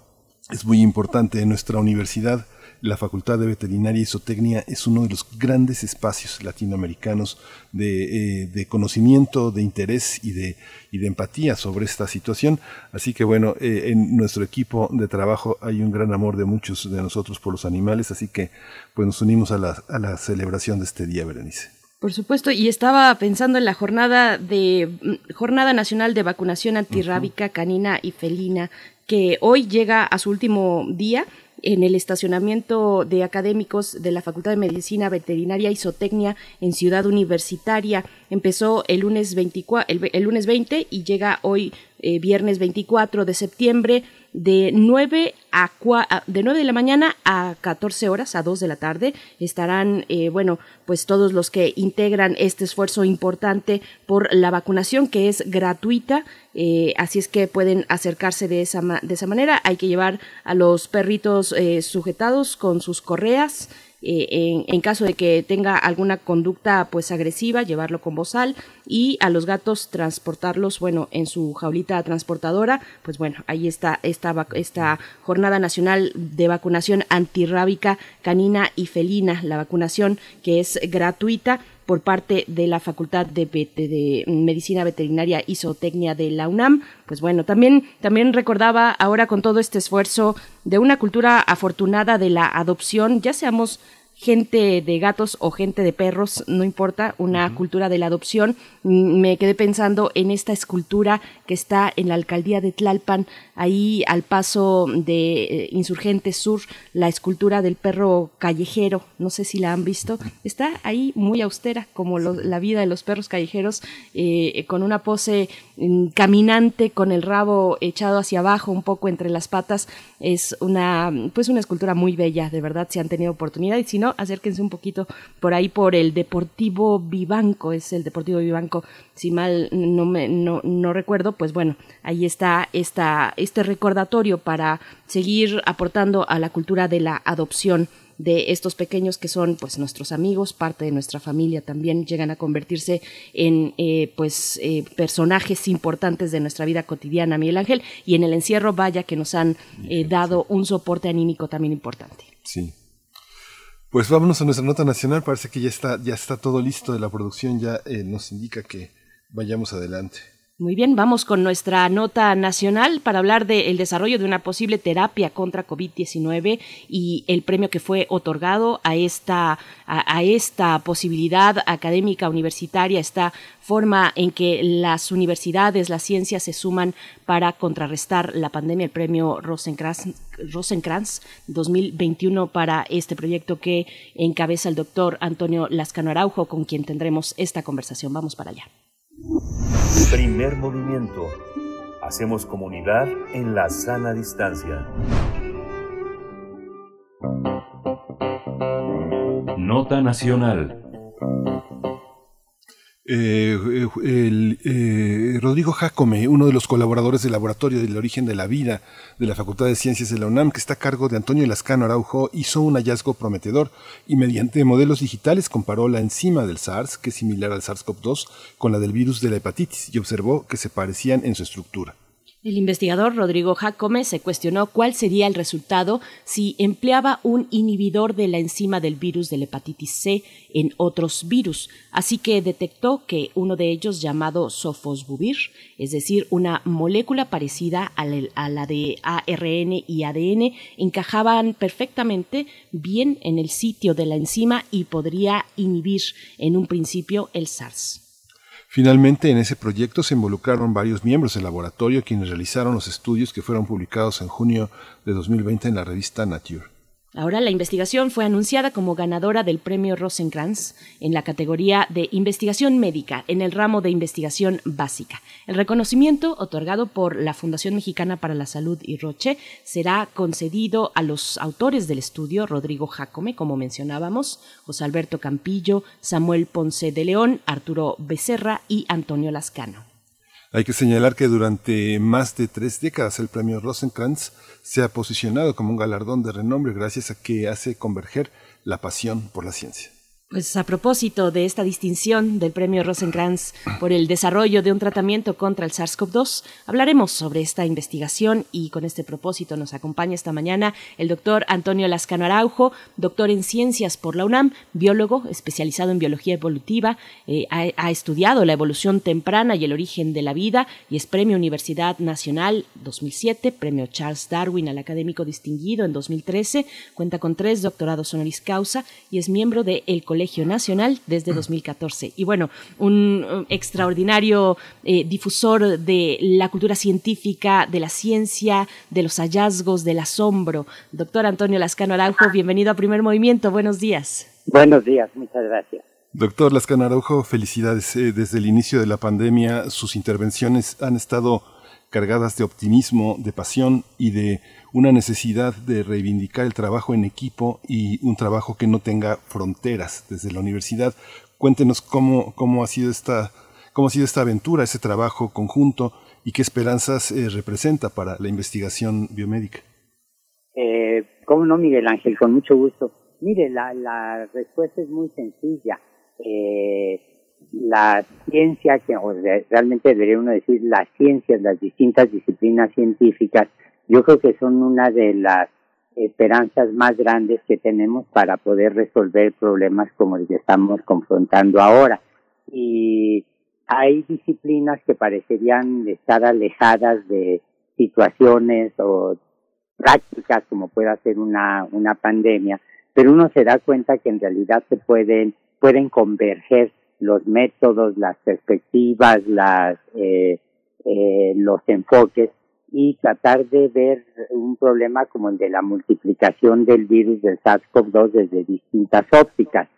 Es muy importante en nuestra universidad. La Facultad de Veterinaria y Zootecnia es uno de los grandes espacios latinoamericanos de, eh, conocimiento, de interés y de, y de empatía sobre esta situación. Así que bueno, eh, en nuestro equipo de trabajo hay un gran amor de muchos de nosotros por los animales, así que pues nos unimos a la, a la celebración de este día, Berenice. Por supuesto, y estaba pensando en la jornada de Jornada Nacional de Vacunación Antirrábica Canina y Felina que hoy llega a su último día en el estacionamiento de académicos de la Facultad de Medicina Veterinaria y Zootecnia en Ciudad Universitaria. Empezó el lunes, 24, el, el lunes 20 y llega hoy eh, viernes 24 de septiembre de 9 a, de 9 de la mañana a 14 horas, a 2 de la tarde, estarán, eh, bueno, pues todos los que integran este esfuerzo importante por la vacunación, que es gratuita, eh, así es que pueden acercarse de esa, de esa manera. Hay que llevar a los perritos eh, sujetados con sus correas, eh, en, caso de que tenga alguna conducta pues agresiva, llevarlo con bozal y a los gatos transportarlos, bueno, en su jaulita transportadora, pues bueno, ahí está esta, esta jornada nacional de vacunación antirrábica canina y felina, la vacunación que es gratuita por parte de la Facultad de, Medicina Veterinaria y Zootecnia de la UNAM. Pues bueno, también, también recordaba ahora con todo este esfuerzo de una cultura afortunada de la adopción, ya seamos gente de gatos o gente de perros, no importa, una cultura de la adopción. Mm, me quedé pensando en esta escultura que está en la alcaldía de Tlalpan, ahí al paso de eh, Insurgentes Sur, la escultura del perro callejero, no sé si la han visto, está ahí muy austera, como la vida de los perros callejeros, eh, con una pose mm, caminante, con el rabo echado hacia abajo, un poco entre las patas, es una, pues una escultura muy bella, de verdad, si han tenido oportunidad, y si no, acérquense un poquito por ahí por el Deportivo Vivanco, es el Deportivo Vivanco, si mal no, me, no, no recuerdo, pues bueno, ahí está esta, este recordatorio para seguir aportando a la cultura de la adopción de estos pequeños que son pues nuestros amigos, parte de nuestra familia también llegan a convertirse en eh, pues eh, personajes importantes de nuestra vida cotidiana, Miguel Ángel, y en el encierro vaya que nos han eh, dado un soporte anímico también importante. Sí, pues vámonos a nuestra nota nacional, parece que ya está, ya está todo listo de la producción, ya eh, nos indica que vayamos adelante. Muy bien, vamos con nuestra nota nacional para hablar del desarrollo de una posible terapia contra COVID-19 y el premio que fue otorgado a esta, a, esta posibilidad académica universitaria, esta forma en que las universidades, las ciencias se suman para contrarrestar la pandemia, el premio Rosenkrantz, Rosenkrantz 2021 para este proyecto que encabeza el doctor Antonio Lascano Araujo, con quien tendremos esta conversación. Vamos para allá. Primer movimiento. Hacemos comunidad en la sana distancia. Nota Nacional. Eh, el, eh, Rodrigo Jacome, uno de los colaboradores del Laboratorio del Origen de la Vida de la Facultad de Ciencias de la UNAM, que está a cargo de Antonio Lascano Araujo, hizo un hallazgo prometedor y mediante modelos digitales comparó la enzima del SARS, que es similar al SARS-CoV-2, con la del virus de la hepatitis y observó que se parecían en su estructura. El investigador Rodrigo Jacome se cuestionó cuál sería el resultado si empleaba un inhibidor de la enzima del virus de la hepatitis C en otros virus, así que detectó que uno de ellos llamado sofosbuvir, es decir, una molécula parecida a la de ARN y ADN, encajaban perfectamente bien en el sitio de la enzima y podría inhibir en un principio el SARS. Finalmente, en ese proyecto se involucraron varios miembros del laboratorio quienes realizaron los estudios que fueron publicados en junio de 2020 en la revista Nature. Ahora la investigación fue anunciada como ganadora del premio Rosenkrantz en la categoría de investigación médica en el ramo de investigación básica. El reconocimiento, otorgado por la Fundación Mexicana para la Salud y Roche, será concedido a los autores del estudio, Rodrigo Jacome, como mencionábamos, José Alberto Campillo, Samuel Ponce de León, Arturo Becerra y Antonio Lascano. Hay que señalar que durante más de tres décadas el premio Rosenkrantz se ha posicionado como un galardón de renombre gracias a que hace converger la pasión por la ciencia. Pues a propósito de esta distinción del premio Rosenkrantz por el desarrollo de un tratamiento contra el SARS-CoV-2, hablaremos sobre esta investigación y con este propósito nos acompaña esta mañana el doctor Antonio Lascano Araujo, doctor en ciencias por la UNAM, biólogo especializado en biología evolutiva, eh, ha, estudiado la evolución temprana y el origen de la vida y es premio Universidad Nacional 2007, premio Charles Darwin al académico distinguido en 2013, cuenta con tres doctorados honoris causa y es miembro de Colegio Colegio Nacional desde 2014. Y bueno, un extraordinario eh, difusor de la cultura científica, de la ciencia, de los hallazgos, del asombro. Doctor Antonio Lascano Araujo, bienvenido a Primer Movimiento. Buenos días. Buenos días, muchas gracias. Doctor Lascano Araujo, felicidades. Eh, desde el inicio de la pandemia, sus intervenciones han estado cargadas de optimismo, de pasión y de una necesidad de reivindicar el trabajo en equipo y un trabajo que no tenga fronteras desde la universidad. Cuéntenos cómo, cómo, ha, sido esta, cómo ha sido esta aventura, ese trabajo conjunto y qué esperanzas eh, representa para la investigación biomédica. Eh, ¿Cómo no, Miguel Ángel? Con mucho gusto. Mire, la, respuesta es muy sencilla. Eh, la ciencia, o realmente debería uno decir las ciencias, las distintas disciplinas científicas, yo creo que son una de las esperanzas más grandes que tenemos para poder resolver problemas como el que estamos confrontando ahora. Y hay disciplinas que parecerían estar alejadas de situaciones o prácticas como pueda ser una, una pandemia, pero uno se da cuenta que en realidad se pueden, pueden converger los métodos, las perspectivas, las, eh, eh, los enfoques y tratar de ver un problema como el de la multiplicación del virus del SARS-CoV-2 desde distintas ópticas.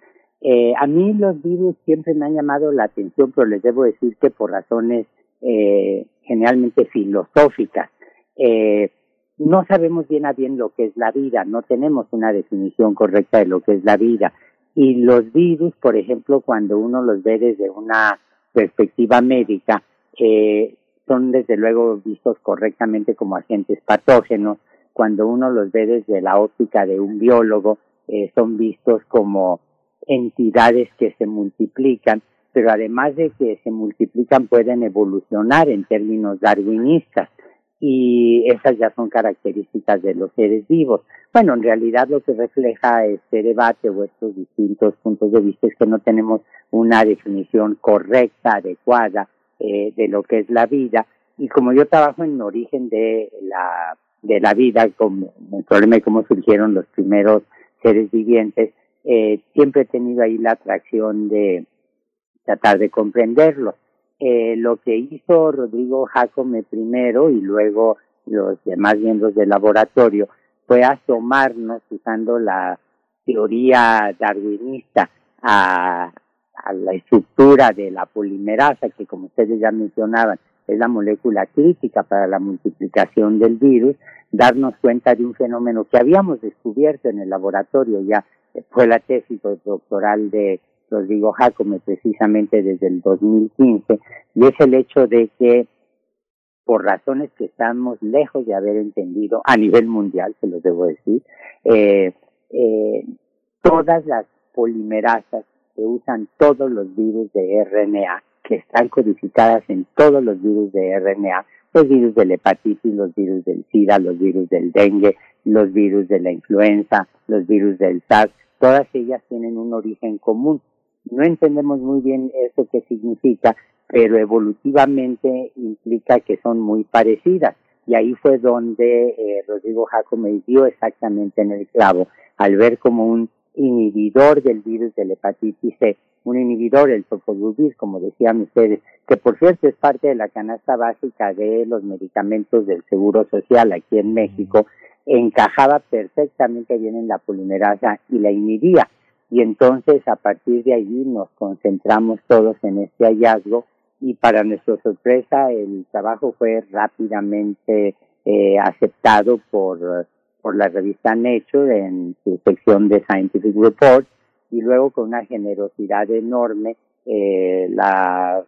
Eh, a mí los virus siempre me han llamado la atención, pero les debo decir que por razones eh, generalmente filosóficas. Eh, no sabemos bien a bien lo que es la vida, no tenemos una definición correcta de lo que es la vida. Y los virus, por ejemplo, cuando uno los ve desde una perspectiva médica, eh, son desde luego vistos correctamente como agentes patógenos. Cuando uno los ve desde la óptica de un biólogo, eh, son vistos como entidades que se multiplican, pero además de que se multiplican pueden evolucionar en términos darwinistas y esas ya son características de los seres vivos. Bueno, en realidad lo que refleja este debate o estos distintos puntos de vista es que no tenemos una definición correcta, adecuada eh, de lo que es la vida y como yo trabajo en origen de la de la vida, como el problema de cómo surgieron los primeros seres vivientes, eh, siempre he tenido ahí la atracción de tratar de comprenderlo. Eh, lo que hizo Rodrigo Jacome primero y luego los demás miembros del laboratorio fue asomarnos usando la teoría darwinista a, a la estructura de la polimerasa, que como ustedes ya mencionaban, es la molécula crítica para la multiplicación del virus, darnos cuenta de un fenómeno que habíamos descubierto en el laboratorio, ya fue la tesis doctoral de Rodrigo Jacome precisamente desde el 2015, y es el hecho de que por razones que estamos lejos de haber entendido a nivel mundial, se lo debo decir, eh, eh, todas las polimerasas que usan todos los virus de RNA, que están codificadas en todos los virus de RNA, los virus de la hepatitis, los virus del SIDA, los virus del dengue, los virus de la influenza, los virus del SARS, todas ellas tienen un origen común. No entendemos muy bien eso qué significa, pero evolutivamente implica que son muy parecidas. Y ahí fue donde eh, Rodrigo me dio exactamente en el clavo, al ver como un inhibidor del virus de la hepatitis C, un inhibidor, el sofosbuvir, como decían ustedes, que por cierto es parte de la canasta básica de los medicamentos del Seguro Social aquí en México, encajaba perfectamente bien en la polimerasa y la inhibía. Y entonces a partir de allí nos concentramos todos en este hallazgo y para nuestra sorpresa el trabajo fue rápidamente eh, aceptado por por la revista Nature en su sección de Scientific Report y luego con una generosidad enorme eh, la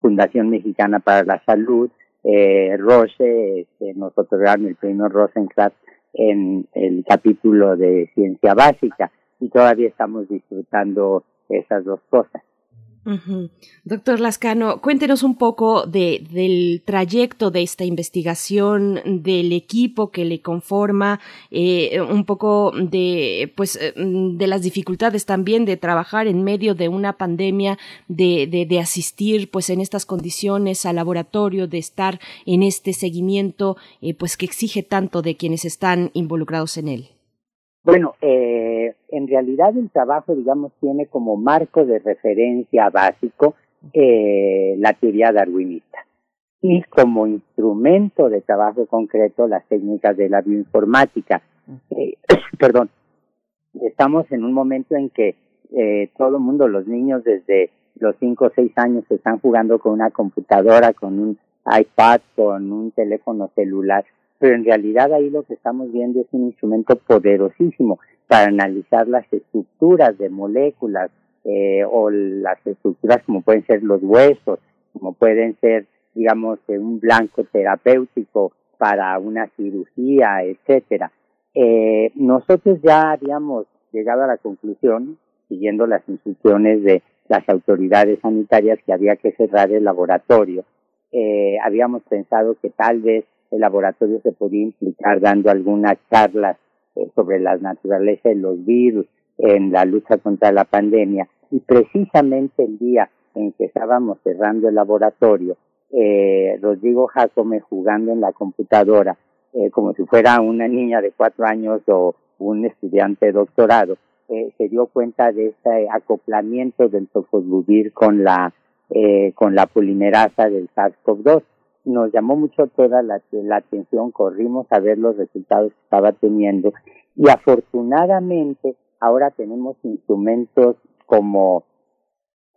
Fundación Mexicana para la Salud, eh, Roche, este, nos otorgaron el premio Rosencraft en el capítulo de ciencia básica y todavía estamos disfrutando esas dos cosas. Doctor Lascano, cuéntenos un poco de, del trayecto de esta investigación, del equipo que le conforma, eh, un poco de, pues, eh, de las dificultades también de trabajar en medio de una pandemia, de, de, de asistir, pues, en estas condiciones al laboratorio, de estar en este seguimiento, eh, pues, que exige tanto de quienes están involucrados en él. Bueno, eh, en realidad el trabajo, digamos, tiene como marco de referencia básico eh, la teoría darwinista. Y como instrumento de trabajo concreto las técnicas de la bioinformática. Eh, perdón, estamos en un momento en que eh, todo el mundo, los niños desde los 5 o 6 años están jugando con una computadora, con un iPad, con un teléfono celular, pero en realidad ahí lo que estamos viendo es un instrumento poderosísimo para analizar las estructuras de moléculas eh, o las estructuras como pueden ser los huesos, como pueden ser, digamos, un blanco terapéutico para una cirugía, etcétera. Eh, nosotros ya habíamos llegado a la conclusión, siguiendo las instrucciones de las autoridades sanitarias, que había que cerrar el laboratorio. Eh, habíamos pensado que tal vez el laboratorio se podía implicar dando algunas charlas eh, sobre la naturaleza de los virus en la lucha contra la pandemia. Y precisamente el día en que estábamos cerrando el laboratorio, eh, Rodrigo Jacome jugando en la computadora, eh, como si fuera una niña de cuatro años o un estudiante de doctorado, eh, se dio cuenta de este acoplamiento del sofosbuvir con la eh, con la polimerasa del SARS-CoV-2 nos llamó mucho toda la, atención, corrimos a ver los resultados que estaba teniendo y afortunadamente ahora tenemos instrumentos como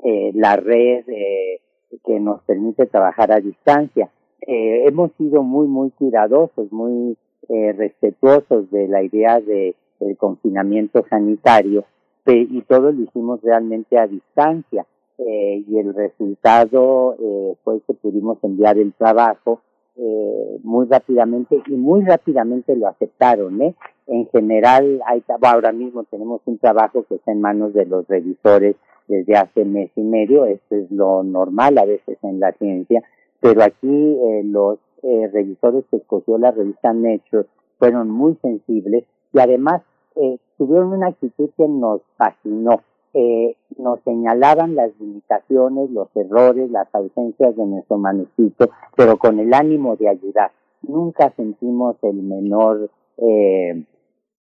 eh, la red eh, que nos permite trabajar a distancia. Eh, hemos sido muy, muy cuidadosos, muy eh, respetuosos de la idea de, del confinamiento sanitario y todo lo hicimos realmente a distancia eh, y el resultado eh, fue que pudimos enviar el trabajo eh, muy rápidamente y muy rápidamente lo aceptaron. ¿eh? En general, hay, ahora mismo tenemos un trabajo que está en manos de los revisores desde hace mes y medio, esto es lo normal a veces en la ciencia, pero aquí eh, los eh, revisores que escogió la revista Nature fueron muy sensibles y además eh, tuvieron una actitud que nos fascinó eh, nos señalaban las limitaciones, los errores, las ausencias de nuestro manuscrito, pero con el ánimo de ayudar. Nunca sentimos el menor, eh,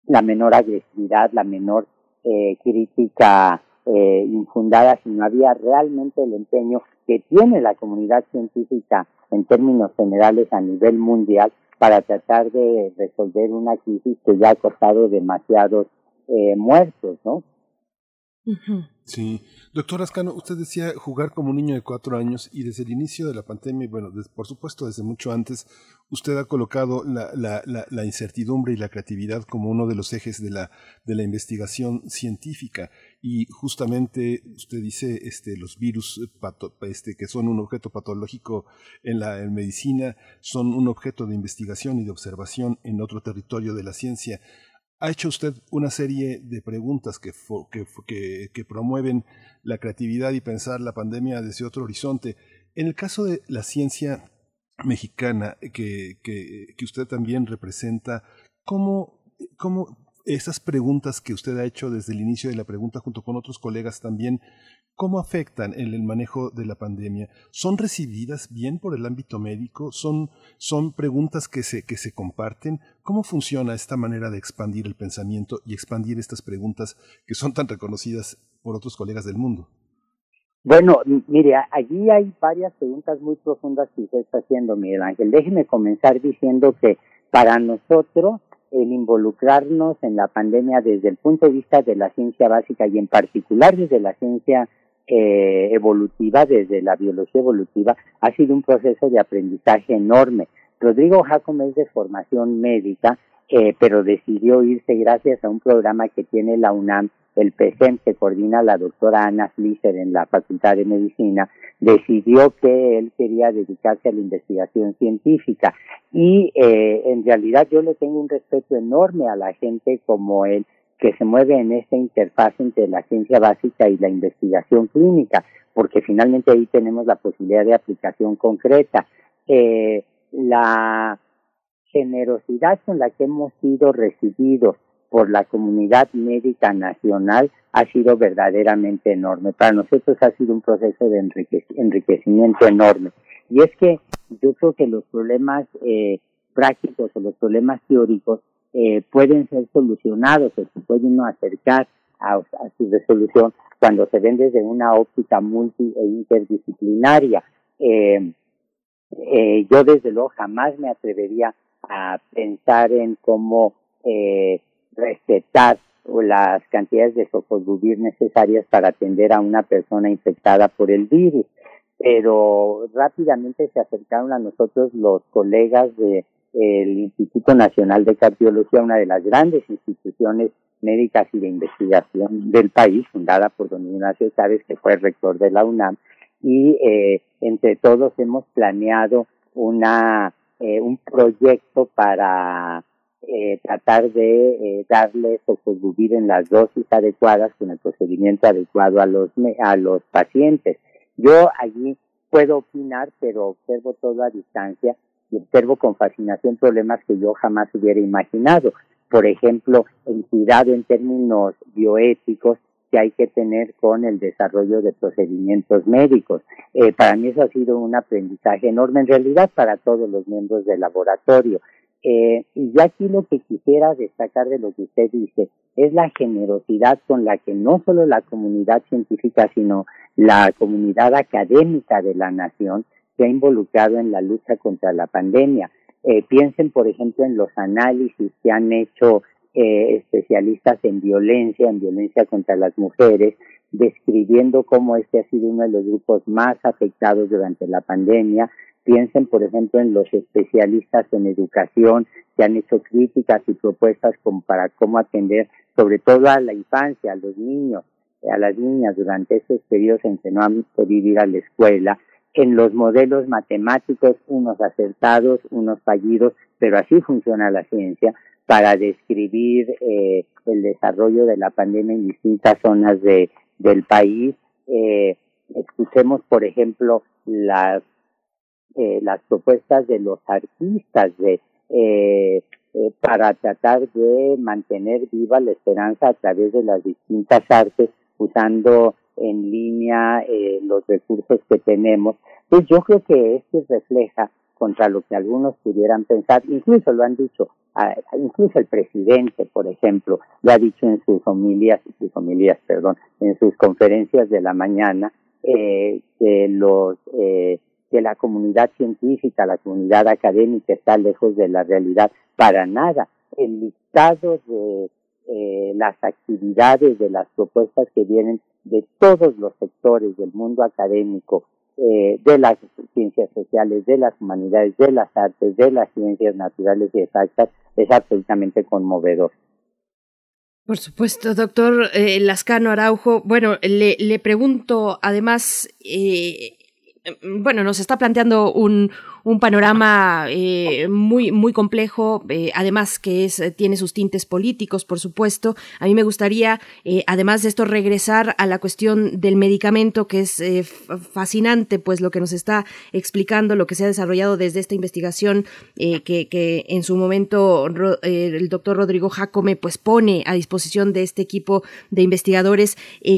la menor agresividad, la menor eh, crítica eh, infundada, sino había realmente el empeño que tiene la comunidad científica en términos generales a nivel mundial para tratar de resolver una crisis que ya ha costado demasiados eh, muertos, ¿no? Sí. Doctor Ascano, usted decía jugar como un niño de cuatro años y desde el inicio de la pandemia, bueno, por supuesto desde mucho antes, usted ha colocado la, incertidumbre y la creatividad como uno de los ejes de la, investigación científica. Y justamente usted dice este, los virus este, que son un objeto patológico en la medicina, son un objeto de investigación y de observación en otro territorio de la ciencia ha hecho usted una serie de preguntas que, que, promueven la creatividad y pensar la pandemia desde otro horizonte. En el caso de la ciencia mexicana que, que usted también representa, ¿cómo, ¿cómo esas preguntas que usted ha hecho desde el inicio de la pregunta junto con otros colegas también ¿Cómo afectan en el manejo de la pandemia? ¿Son recibidas bien por el ámbito médico? ¿Son, son preguntas que se, que se comparten? ¿Cómo funciona esta manera de expandir el pensamiento y expandir estas preguntas que son tan reconocidas por otros colegas del mundo? Bueno, mire, allí hay varias preguntas muy profundas que usted está haciendo, Miguel Ángel. Déjeme comenzar diciendo que para nosotros el involucrarnos en la pandemia desde el punto de vista de la ciencia básica y en particular desde la ciencia eh, evolutiva, desde la biología evolutiva, ha sido un proceso de aprendizaje enorme. Rodrigo Jacome es de formación médica, eh, pero decidió irse gracias a un programa que tiene la UNAM, el PESEM, que coordina la doctora Ana Flisser en la Facultad de Medicina, decidió que él quería dedicarse a la investigación científica y eh, en realidad yo le tengo un respeto enorme a la gente como él, que se mueve en esta interfaz entre la ciencia básica y la investigación clínica, porque finalmente ahí tenemos la posibilidad de aplicación concreta. Eh, la generosidad con la que hemos sido recibidos por la comunidad médica nacional ha sido verdaderamente enorme. Para nosotros ha sido un proceso de enriquecimiento enorme. Y es que yo creo que los problemas eh, prácticos o los problemas teóricos eh, pueden ser solucionados o se pueden acercar a, su resolución cuando se ven desde una óptica multi e interdisciplinaria. Eh, eh, yo desde luego jamás me atrevería a pensar en cómo eh, respetar las cantidades de sofosbuvir necesarias para atender a una persona infectada por el virus. Pero rápidamente se acercaron a nosotros los colegas del Instituto Nacional de Cardiología, una de las grandes instituciones médicas y de investigación del país, fundada por don Ignacio Chávez, que fue rector de la UNAM, y eh, entre todos hemos planeado una eh, un proyecto para eh, tratar de eh, darle sofosbuvir en las dosis adecuadas con el procedimiento adecuado a los a los pacientes. Yo allí puedo opinar, pero observo todo a distancia y observo con fascinación problemas que yo jamás hubiera imaginado. Por ejemplo, el cuidado en términos bioéticos que hay que tener con el desarrollo de procedimientos médicos. Eh, para mí eso ha sido un aprendizaje enorme, en realidad para todos los miembros del laboratorio. Eh, y aquí lo que quisiera destacar de lo que usted dice es la generosidad con la que no solo la comunidad científica, sino la comunidad académica de la nación se ha involucrado en la lucha contra la pandemia. Eh, piensen, por ejemplo, en los análisis que han hecho eh, especialistas en violencia, en violencia contra las mujeres, describiendo cómo este ha sido uno de los grupos más afectados durante la pandemia. Piensen, por ejemplo, en los especialistas en educación que han hecho críticas y propuestas como para cómo atender sobre todo a la infancia, a los niños, a las niñas durante esos periodos en que no han podido ir a la escuela, en los modelos matemáticos, unos acertados, unos fallidos, pero así funciona la ciencia, para describir eh, el desarrollo de la pandemia en distintas zonas de, del país. Eh, escuchemos, por ejemplo, las, eh, las propuestas de los artistas de, eh, eh, para tratar de mantener viva la esperanza a través de las distintas artes, usando en línea eh, los recursos que tenemos. Pues yo creo que esto refleja contra lo que algunos pudieran pensar, incluso lo han dicho, incluso el presidente, por ejemplo, lo ha dicho en sus homilías, sus homilías, perdón, en sus conferencias de la mañana, eh, que los eh, que la comunidad científica, la comunidad académica está lejos de la realidad para nada. El listado de eh, las actividades, de las propuestas que vienen de todos los sectores del mundo académico, eh, de las ciencias sociales, de las humanidades, de las artes, de las ciencias naturales y exactas, es absolutamente conmovedor. Por supuesto, doctor eh, Lascano Araujo. Bueno, le, le pregunto además, eh, bueno, nos está planteando un, un panorama eh, muy, muy complejo, eh, además que es, eh, tiene sus tintes políticos, por supuesto. A mí me gustaría, además de esto, regresar a la cuestión del medicamento, que es fascinante, pues lo que nos está explicando, lo que se ha desarrollado desde esta investigación que, que en su momento el doctor Rodrigo Jacome pues pone a disposición de este equipo de investigadores.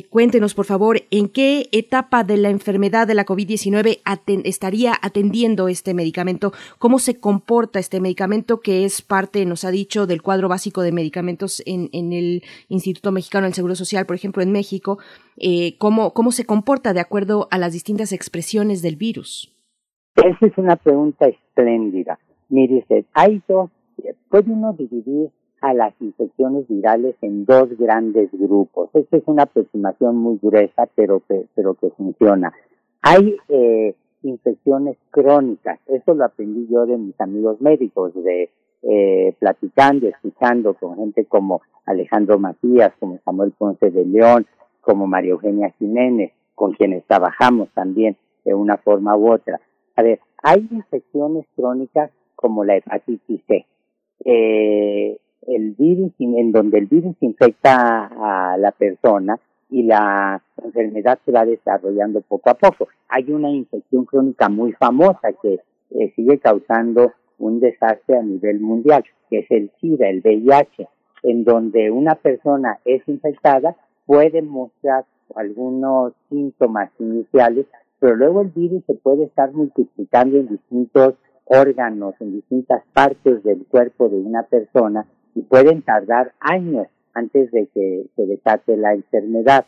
cuéntenos, por favor, en qué etapa de la enfermedad de la COVID-19 aten estaría atendiendo este medicamento, cómo se comporta este medicamento que es parte, nos ha dicho, del cuadro básico de medicamentos en, en el Instituto Mexicano del Seguro Social, por ejemplo, en México, eh, cómo, cómo se comporta de acuerdo a las distintas expresiones del virus. Esa es una pregunta espléndida. Mire usted, hay dos, puede uno dividir a las infecciones virales en dos grandes grupos. Esta es una aproximación muy gruesa, pero que, pero que funciona. Hay eh, infecciones crónicas. Eso lo aprendí yo de mis amigos médicos, de eh, platicando, escuchando con gente como Alejandro Matías, como Samuel Ponce de León, como María Eugenia Jiménez, con quienes trabajamos también de una forma u otra. A ver, hay infecciones crónicas como la hepatitis C. Eh, el virus, en donde el virus infecta a la persona, y la enfermedad se va desarrollando poco a poco. Hay una infección crónica muy famosa que eh, sigue causando un desastre a nivel mundial, que es el SIDA, el VIH, en donde una persona es infectada, puede mostrar algunos síntomas iniciales, pero luego el virus se puede estar multiplicando en distintos órganos, en distintas partes del cuerpo de una persona y pueden tardar años antes de que se desate la enfermedad.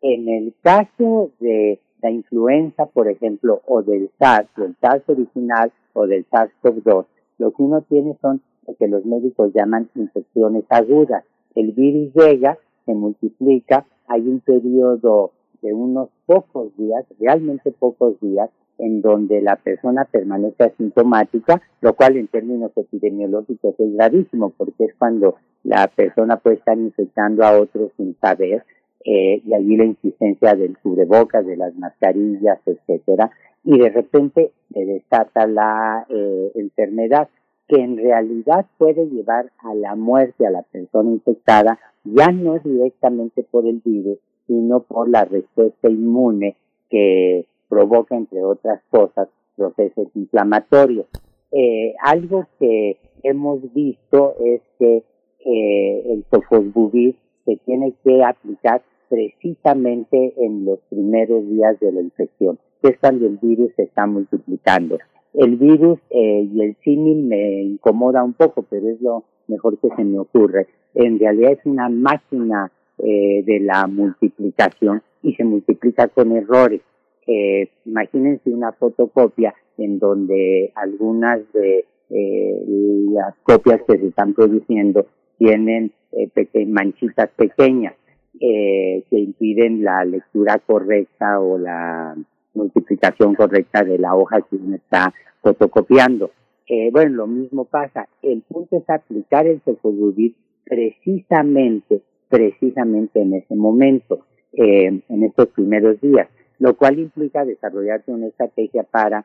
En el caso de la influenza, por ejemplo, o del SARS, del SARS original o del SARS-CoV-2, lo que uno tiene son lo que los médicos llaman infecciones agudas. El virus llega, se multiplica, hay un periodo de unos pocos días, realmente pocos días, en donde la persona permanece asintomática, lo cual en términos epidemiológicos es gravísimo, porque es cuando la persona puede estar infectando a otros sin saber, eh, y allí la insistencia del cubrebocas, de las mascarillas, etcétera, y de repente se desata la eh, enfermedad que en realidad puede llevar a la muerte a la persona infectada, ya no directamente por el virus, sino por la respuesta inmune que provoca, entre otras cosas, procesos inflamatorios. Eh, algo que hemos visto es que eh, el sofosbuvir se tiene que aplicar precisamente en los primeros días de la infección, que es cuando el virus se está multiplicando. El virus eh, y el símil me incomoda un poco, pero es lo mejor que se me ocurre. En realidad es una máquina eh, de la multiplicación y se multiplica con errores. Eh, imagínense una fotocopia en donde algunas de eh, las copias que se están produciendo tienen eh, manchitas pequeñas eh, que impiden la lectura correcta o la multiplicación correcta de la hoja que uno está fotocopiando. Eh, bueno, lo mismo pasa. El punto es aplicar el sofosbuvir precisamente, precisamente en ese momento, eh, en estos primeros días, lo cual implica desarrollarse una estrategia para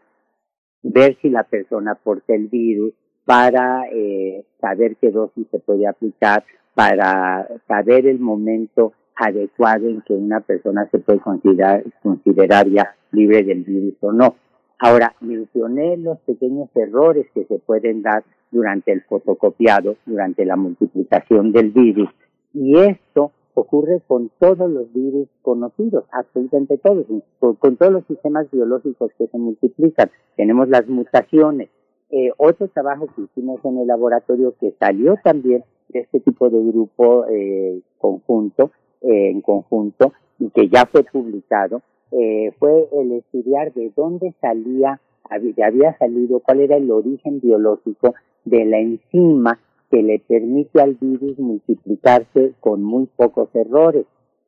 ver si la persona porta el virus, para eh, saber qué dosis se puede aplicar, para saber el momento adecuado en que una persona se puede considerar, considerar ya libre del virus o no. Ahora, mencioné los pequeños errores que se pueden dar durante el fotocopiado, durante la multiplicación del virus, y esto ocurre con todos los virus conocidos, absolutamente todos, con, con todos los sistemas biológicos que se multiplican. Tenemos las mutaciones. Eh, otro trabajo que hicimos en el laboratorio que salió también de este tipo de grupo eh, conjunto, eh, en conjunto, y que ya fue publicado, eh, fue el estudiar de dónde salía, había salido, cuál era el origen biológico de la enzima que le permite al virus multiplicarse con muy pocos errores.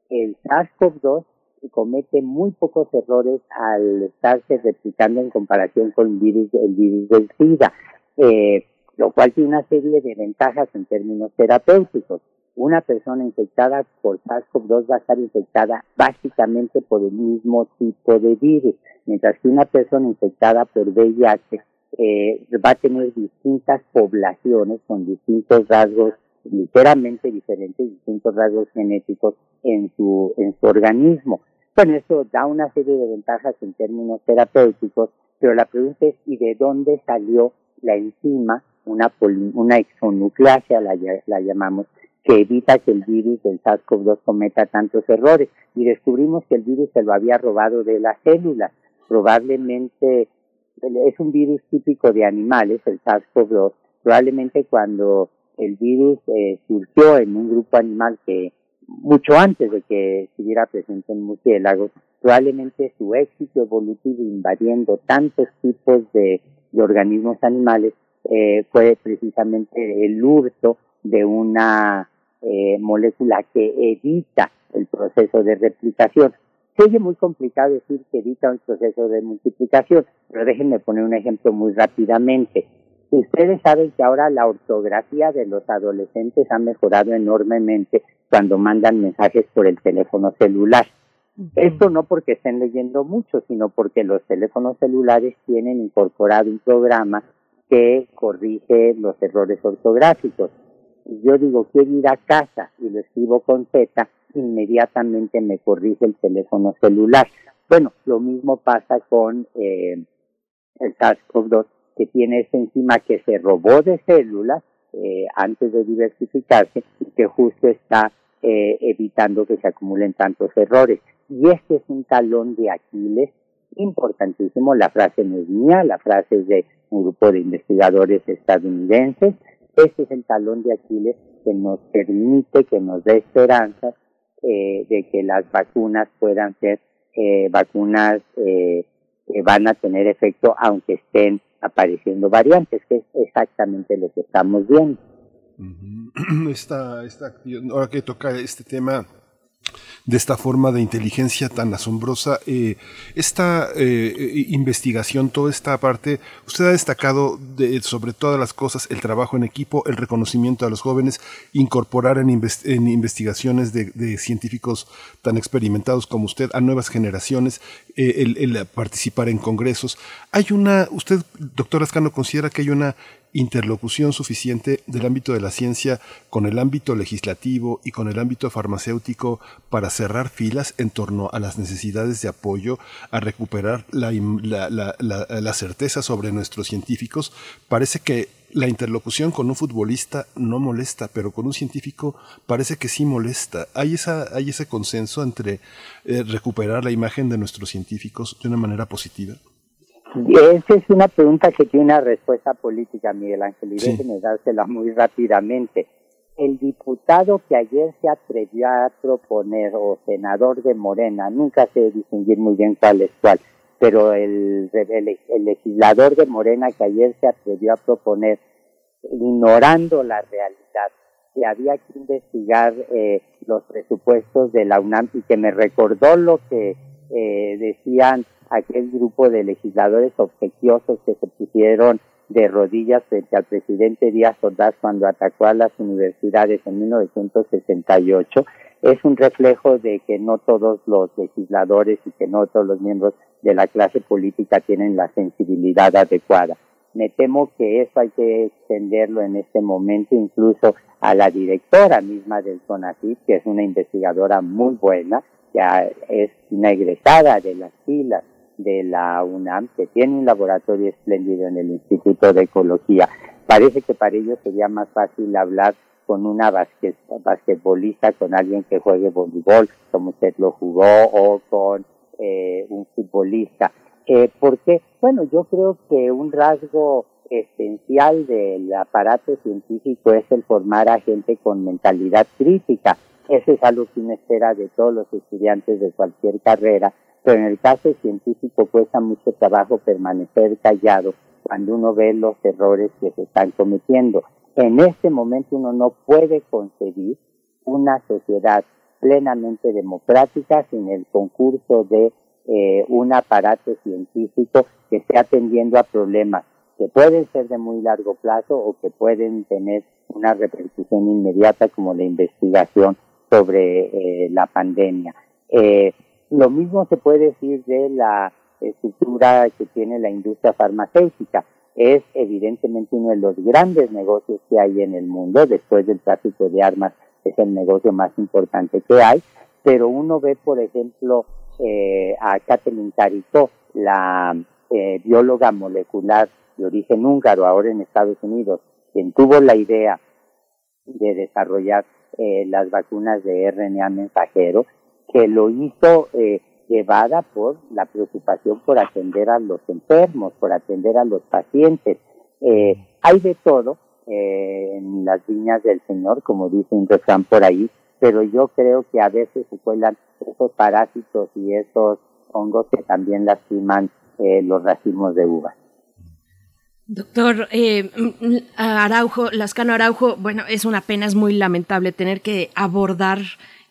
El SARS-CoV-2 comete muy pocos errores al estarse replicando en comparación con el virus, el virus del SIDA, eh, lo cual tiene una serie de ventajas en términos terapéuticos una persona infectada por SARS-CoV-2 va a estar infectada básicamente por el mismo tipo de virus, mientras que una persona infectada por VIH eh, va a tener distintas poblaciones con distintos rasgos ligeramente diferentes, distintos rasgos genéticos en su, en su organismo. Bueno, eso da una serie de ventajas en términos terapéuticos, pero la pregunta es, ¿y de dónde salió la enzima, una, una la, la llamamos, que evita que el virus del SARS-CoV-2 cometa tantos errores. Y descubrimos que el virus se lo había robado de las células. Probablemente es un virus típico de animales, el SARS-CoV-2. Probablemente cuando el virus eh, surgió en un grupo animal que mucho antes de que estuviera presente en murciélagos, probablemente su éxito evolutivo invadiendo tantos tipos de, organismos animales eh, fue precisamente el hurto de una eh, molécula que evita el proceso de replicación. Se oye muy complicado decir que evita el proceso de multiplicación, pero déjenme poner un ejemplo muy rápidamente. Ustedes saben que ahora la ortografía de los adolescentes ha mejorado enormemente cuando mandan mensajes por el teléfono celular. Esto no porque estén leyendo mucho, sino porque los teléfonos celulares tienen incorporado un programa que corrige los errores ortográficos yo digo quiero ir a casa y lo escribo con Z, inmediatamente me corrige el teléfono celular. Bueno, lo mismo pasa con eh, el SARS-CoV-2, que tiene esta enzima que se robó de células eh, antes de diversificarse y que justo está eh, evitando que se acumulen tantos errores. Y este es un talón de Aquiles importantísimo. La frase no es mía, la frase es de un grupo de investigadores estadounidenses este es el talón de Aquiles que nos permite, que nos da esperanza eh, de que las vacunas puedan ser eh, vacunas eh, que van a tener efecto aunque estén apareciendo variantes, que es exactamente lo que estamos viendo. Esta, esta, ahora que toca este tema de esta forma de inteligencia tan asombrosa. Eh, esta eh, investigación, toda esta parte, usted ha destacado de, sobre todas las cosas el trabajo en equipo, el reconocimiento a los jóvenes, incorporar en, investigaciones de, científicos tan experimentados como usted a nuevas generaciones, eh, el, el, participar en congresos. Hay una, usted, doctor Ascano, considera que hay una interlocución suficiente del ámbito de la ciencia con el ámbito legislativo y con el ámbito farmacéutico para cerrar filas en torno a las necesidades de apoyo, a recuperar la, la, certeza sobre nuestros científicos. Parece que la interlocución con un futbolista no molesta, pero con un científico parece que sí molesta. ¿Hay, esa, hay ese consenso entre eh, recuperar la imagen de nuestros científicos de una manera positiva? Esa es una pregunta que tiene una respuesta política, Miguel Ángel, y déjeme dársela muy rápidamente. El diputado que ayer se atrevió a proponer, o senador de Morena, nunca sé distinguir muy bien cuál es cuál, pero el, el, legislador de Morena que ayer se atrevió a proponer, ignorando la realidad, que había que investigar eh, los presupuestos de la UNAM y que me recordó lo que eh, decían aquel grupo de legisladores obsequiosos que se pusieron de rodillas frente al presidente Díaz Ordaz cuando atacó a las universidades en 1968 es un reflejo de que no todos los legisladores y que no todos los miembros de la clase política tienen la sensibilidad adecuada. Me temo que eso hay que extenderlo en este momento incluso a la directora misma del CONACYT, que es una investigadora muy buena, ya es una egresada de las filas de la UNAM, que tiene un laboratorio espléndido en el Instituto de Ecología. Parece que para ellos sería más fácil hablar con una basquetbolista, con alguien que juegue voleibol, como usted lo jugó, o con eh, un futbolista. Eh, porque, bueno, yo creo que un rasgo esencial del aparato científico es el formar a gente con mentalidad crítica. Eso es algo que uno espera de todos los estudiantes de cualquier carrera, pero en el caso científico cuesta mucho trabajo permanecer callado cuando uno ve los errores que se están cometiendo. En este momento uno no puede concebir una sociedad plenamente democrática sin el concurso de eh, un aparato científico que esté atendiendo a problemas que pueden ser de muy largo plazo o que pueden tener una repercusión inmediata como la investigación sobre eh, la pandemia. Eh, lo mismo se puede decir de la estructura que tiene la industria farmacéutica. Es evidentemente uno de los grandes negocios que hay en el mundo, después del tráfico de armas es el negocio más importante que hay, pero uno ve, por ejemplo, eh, a Kathleen Caricó, la eh, bióloga molecular de origen húngaro, ahora en Estados Unidos, quien tuvo la idea de desarrollar eh, las vacunas de RNA mensajero, que lo hizo eh, llevada por la preocupación por atender a los enfermos, por atender a los pacientes. Eh, hay de todo eh, en las viñas del Señor, como dice un refrán por ahí, pero yo creo que a veces se cuelan esos parásitos y esos hongos que también lastiman eh, los racimos de uvas. Doctor eh, Araujo, Lascano Araujo, bueno, es una pena, es muy lamentable tener que abordar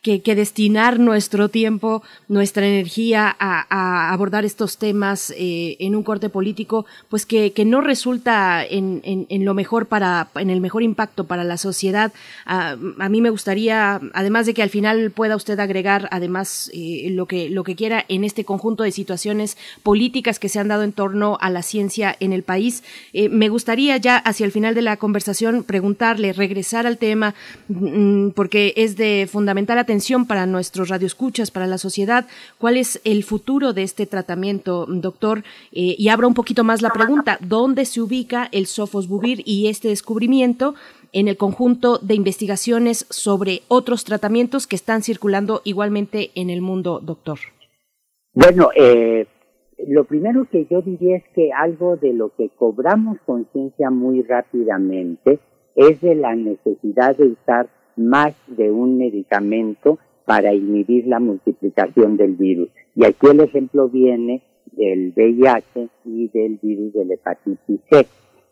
que, destinar nuestro tiempo, nuestra energía a, abordar estos temas eh, en un corte político, pues que, no resulta en, en, lo mejor para, en el mejor impacto para la sociedad. A, mí me gustaría, además de que al final pueda usted agregar, además, eh, lo que, lo que quiera en este conjunto de situaciones políticas que se han dado en torno a la ciencia en el país, eh, me gustaría ya hacia el final de la conversación preguntarle, regresar al tema, mm, porque es de fundamental atención atención para nuestros radioescuchas, para la sociedad. ¿Cuál es el futuro de este tratamiento, doctor? Eh, y abro un poquito más la pregunta. ¿Dónde se ubica el sofosbuvir y este descubrimiento en el conjunto de investigaciones sobre otros tratamientos que están circulando igualmente en el mundo, doctor? Bueno, eh, lo primero que yo diría es que algo de lo que cobramos conciencia muy rápidamente es de la necesidad de usar más de un medicamento para inhibir la multiplicación del virus. Y aquí el ejemplo viene del VIH y del virus de la hepatitis C.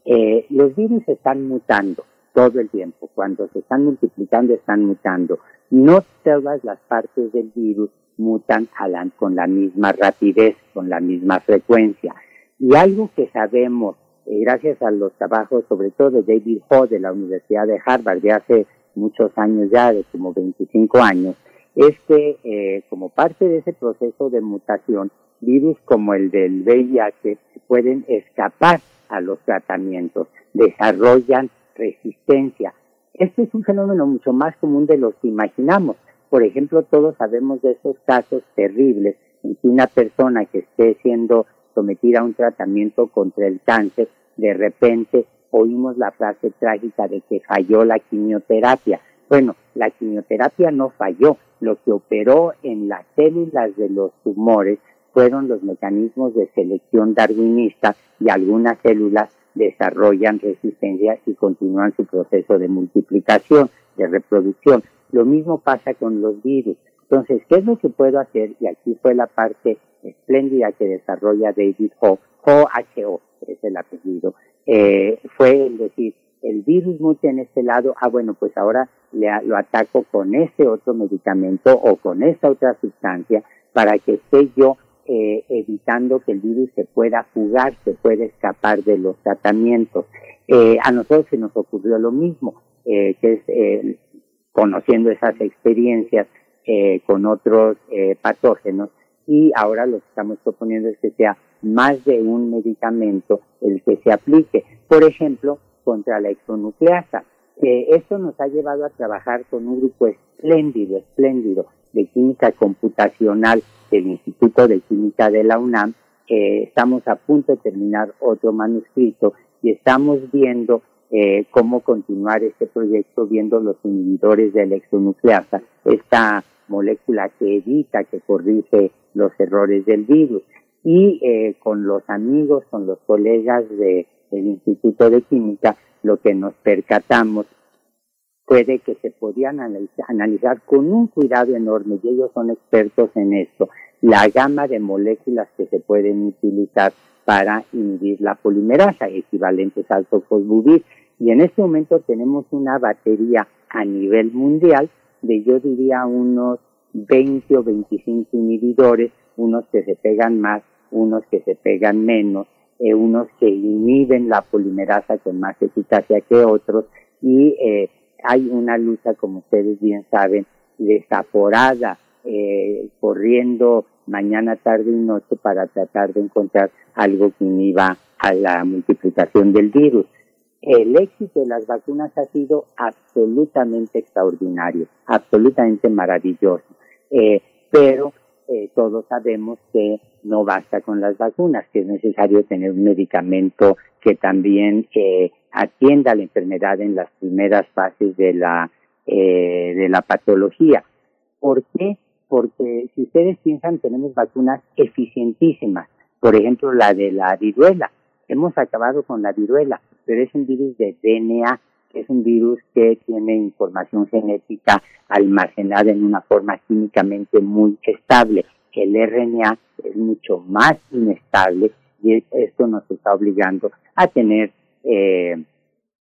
Eh, los virus están mutando todo el tiempo. Cuando se están multiplicando, están mutando. No todas las partes del virus mutan con la misma rapidez, con la misma frecuencia. Y algo que sabemos, eh, gracias a los trabajos, sobre todo de David Ho de la Universidad de Harvard, de hace muchos años ya, de como 25 años, es que eh, como parte de ese proceso de mutación, virus como el del VIH pueden escapar a los tratamientos, desarrollan resistencia. Este es un fenómeno mucho más común de lo que imaginamos. Por ejemplo, todos sabemos de esos casos terribles en que una persona que esté siendo sometida a un tratamiento contra el cáncer, de repente oímos la frase trágica de que falló la quimioterapia. Bueno, la quimioterapia no falló. Lo que operó en las células de los tumores fueron los mecanismos de selección darwinista y algunas células desarrollan resistencia y continúan su proceso de multiplicación, de reproducción. Lo mismo pasa con los virus. Entonces, ¿qué es lo que puedo hacer? Y aquí fue la parte espléndida que desarrolla David Ho, Ho, es el apellido, eh, fue el decir, el virus mute en este lado, ah bueno, pues ahora le, lo ataco con este otro medicamento o con esta otra sustancia para que esté yo eh, evitando que el virus se pueda fugar, se pueda escapar de los tratamientos. Eh, a nosotros se nos ocurrió lo mismo, eh, que es eh, conociendo esas experiencias eh, con otros patógenos y ahora lo que estamos proponiendo es que sea más de un medicamento el que se aplique. Por ejemplo, contra la exonucleasa. esto nos ha llevado a trabajar con un grupo espléndido, espléndido de química computacional del Instituto de Química de la UNAM. Eh, estamos a punto de terminar otro manuscrito y estamos viendo eh, cómo continuar este proyecto viendo los inhibidores de la exonucleasa, esta molécula que evita, que corrige los errores del virus. Y eh, con los amigos, con los colegas de, del Instituto de Química, lo que nos percatamos puede que se podían analizar con un cuidado enorme, y ellos son expertos en esto, la gama de moléculas que se pueden utilizar para inhibir la polimerasa, equivalentes al sofosbuvir. Y en este momento tenemos una batería a nivel mundial de, yo diría, unos 20 o 25 inhibidores, unos que se pegan más, unos que se pegan menos, eh, unos que inhiben la polimerasa con más eficacia que otros, y eh, hay una lucha, como ustedes bien saben, desaforada, eh, corriendo mañana, tarde y noche para tratar de encontrar algo que inhiba a la multiplicación del virus. El éxito de las vacunas ha sido absolutamente extraordinario, absolutamente maravilloso, pero eh, todos sabemos que no basta con las vacunas, que es necesario tener un medicamento que también eh, atienda la enfermedad en las primeras fases de la, eh, de la patología. ¿Por qué? Porque si ustedes piensan, tenemos vacunas eficientísimas. Por ejemplo, la de la viruela. Hemos acabado con la viruela, pero es un virus de DNA, es un virus que tiene información genética almacenada en una forma químicamente muy estable. El RNA es mucho más inestable y esto nos está obligando a tener eh,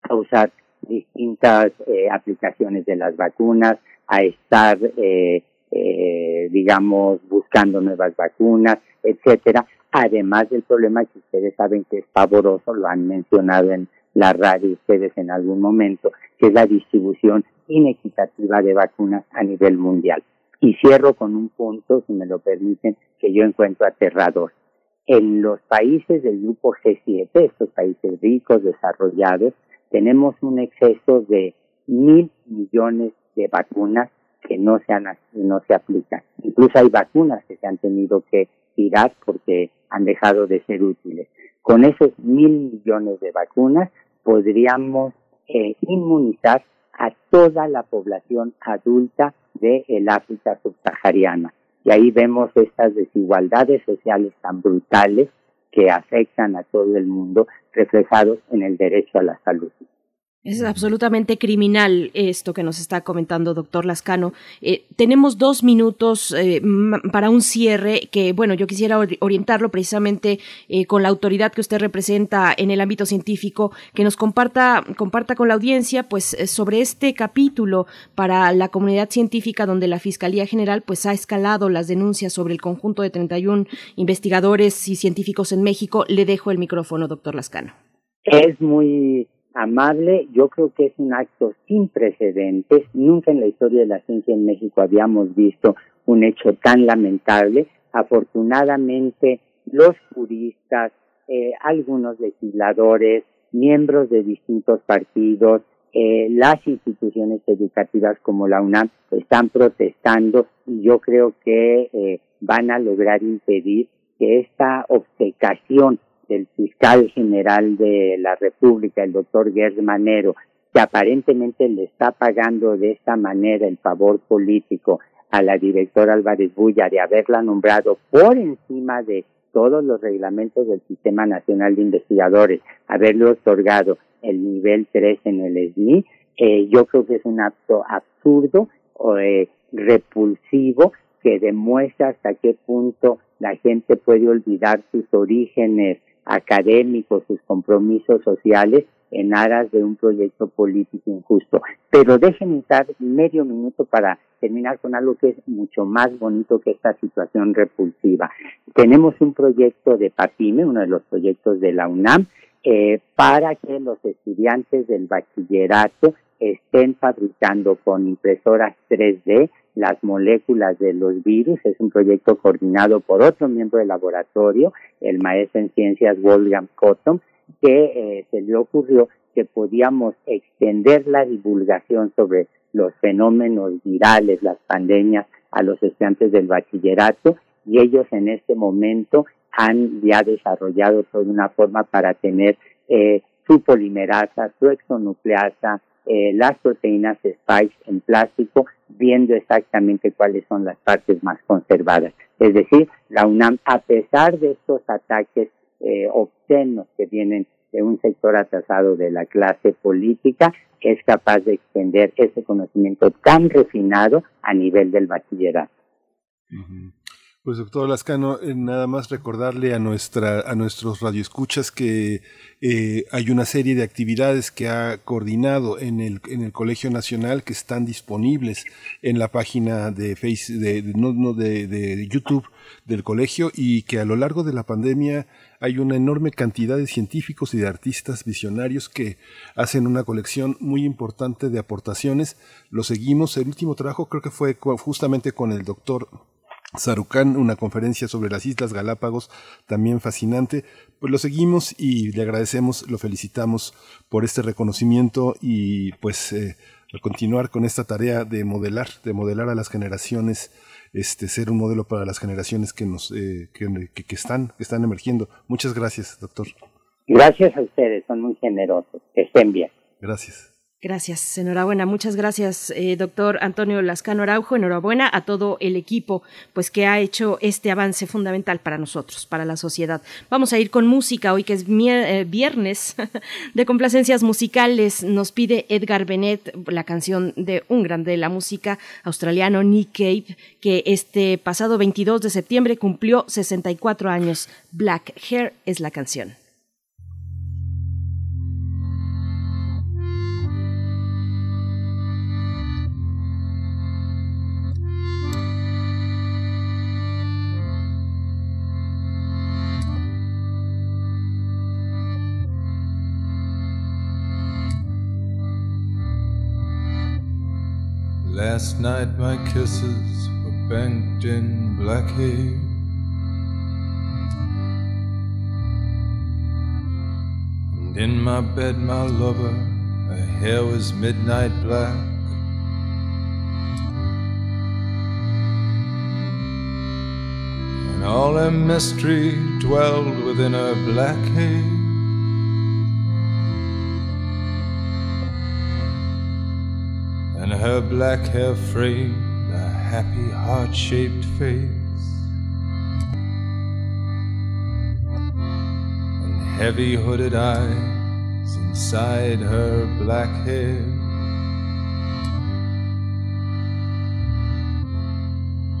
a usar distintas eh, aplicaciones de las vacunas, a estar, eh, eh, digamos, buscando nuevas vacunas, etcétera. Además del problema que ustedes saben que es pavoroso, lo han mencionado en la radio ustedes en algún momento, que es la distribución inequitativa de vacunas a nivel mundial. Y cierro con un punto, si me lo permiten, que yo encuentro aterrador en los países del grupo G7, estos países ricos, desarrollados, tenemos un exceso de mil millones de vacunas que no se, han, no se aplican. Incluso hay vacunas que se han tenido que tirar porque han dejado de ser útiles. Con esos mil millones de vacunas podríamos eh, inmunizar a toda la población adulta del el África subsahariana. Y ahí vemos estas desigualdades sociales tan brutales que afectan a todo el mundo reflejados en el derecho a la salud. Es absolutamente criminal esto que nos está comentando doctor Lascano. Eh, tenemos dos minutos eh, para un cierre que, bueno, yo quisiera orientarlo precisamente eh, con la autoridad que usted representa en el ámbito científico, que nos comparta, comparta con la audiencia, pues, sobre este capítulo para la comunidad científica donde la Fiscalía General, pues, ha escalado las denuncias sobre el conjunto de 31 investigadores y científicos en México. Le dejo el micrófono, doctor Lascano. Es muy amable, yo creo que es un acto sin precedentes. Nunca en la historia de la ciencia en México habíamos visto un hecho tan lamentable. Afortunadamente, los juristas, eh, algunos legisladores, miembros de distintos partidos, eh, las instituciones educativas como la UNAM están protestando y yo creo que eh, van a lograr impedir que esta obcecación del fiscal general de la República, el doctor Gers Manero, que aparentemente le está pagando de esta manera el favor político a la directora Álvarez Bulla de haberla nombrado por encima de todos los reglamentos del Sistema Nacional de Investigadores, haberle otorgado el nivel 3 en el SNI, eh, yo creo que es un acto absurdo, eh, repulsivo, que demuestra hasta qué punto la gente puede olvidar sus orígenes académicos, sus compromisos sociales en aras de un proyecto político injusto. Pero déjenme estar medio minuto para terminar con algo que es mucho más bonito que esta situación repulsiva. Tenemos un proyecto de PAPIME, uno de los proyectos de la UNAM, eh, para que los estudiantes del bachillerato estén fabricando con impresoras 3D las moléculas de los virus. Es un proyecto coordinado por otro miembro del laboratorio, el maestro en ciencias Wolfgang Cotton, que eh, se le ocurrió que podíamos extender la divulgación sobre los fenómenos virales, las pandemias, a los estudiantes del bachillerato y ellos en este momento han ya desarrollado toda una forma para tener eh, su polimerasa, su exonucleasa, eh, las proteínas spike en plástico, viendo exactamente cuáles son las partes más conservadas. Es decir, la UNAM, a pesar de estos ataques eh, obscenos que vienen de un sector atrasado de la clase política, es capaz de extender ese conocimiento tan refinado a nivel del bachillerato. Pues doctor Lascano, eh, nada más recordarle a nuestra a nuestros radioescuchas que eh, hay una serie de actividades que ha coordinado en el en el Colegio Nacional que están disponibles en la página de Face de, no, no, de, de YouTube del colegio y que a lo largo de la pandemia hay una enorme cantidad de científicos y de artistas visionarios que hacen una colección muy importante de aportaciones. Lo seguimos. El último trabajo creo que fue justamente con el doctor Sarucán, una conferencia sobre las Islas Galápagos, también fascinante. Pues lo seguimos y le agradecemos, lo felicitamos por este reconocimiento y pues eh, continuar con esta tarea de modelar, de modelar a las generaciones, este, ser un modelo para las generaciones que nos, eh, que, que, están, que están emergiendo. Muchas gracias, doctor. Gracias a ustedes, son muy generosos. Que estén bien. Gracias. Gracias, enhorabuena. Muchas gracias, eh, doctor Antonio Lascano Araujo. Enhorabuena a todo el equipo, pues que ha hecho este avance fundamental para nosotros, para la sociedad. Vamos a ir con música hoy que es eh, viernes de complacencias musicales. Nos pide Edgar Bennett la canción de un grande de la música australiano, Nick Cave, que este pasado 22 de septiembre cumplió 64 años. Black Hair es la canción. Last night my kisses were banked in black hair. And in my bed, my lover, her hair was midnight black. And all her mystery dwelled within her black hair. And her black hair framed a happy heart shaped face. And heavy hooded eyes inside her black hair.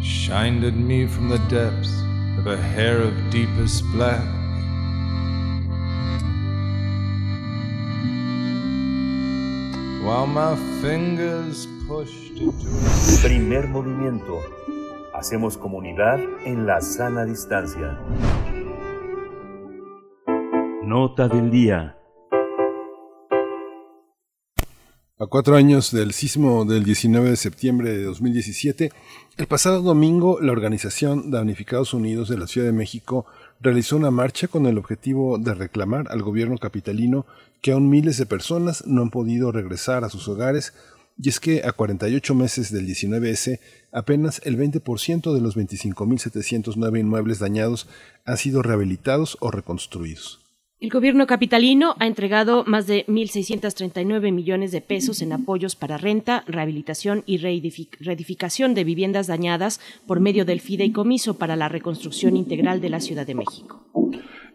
Shined at me from the depths of a hair of deepest black. While my fingers pushed into Primer movimiento. Hacemos comunidad en la sana distancia. Nota del día. A cuatro años del sismo del 19 de septiembre de 2017, el pasado domingo la organización Damnificados Unidos de la Ciudad de México realizó una marcha con el objetivo de reclamar al gobierno capitalino que aún miles de personas no han podido regresar a sus hogares y es que a 48 meses del 19S, apenas el 20% de los 25.709 inmuebles dañados han sido rehabilitados o reconstruidos. El gobierno capitalino ha entregado más de 1.639 millones de pesos en apoyos para renta, rehabilitación y reedificación de viviendas dañadas por medio del fideicomiso para la reconstrucción integral de la Ciudad de México.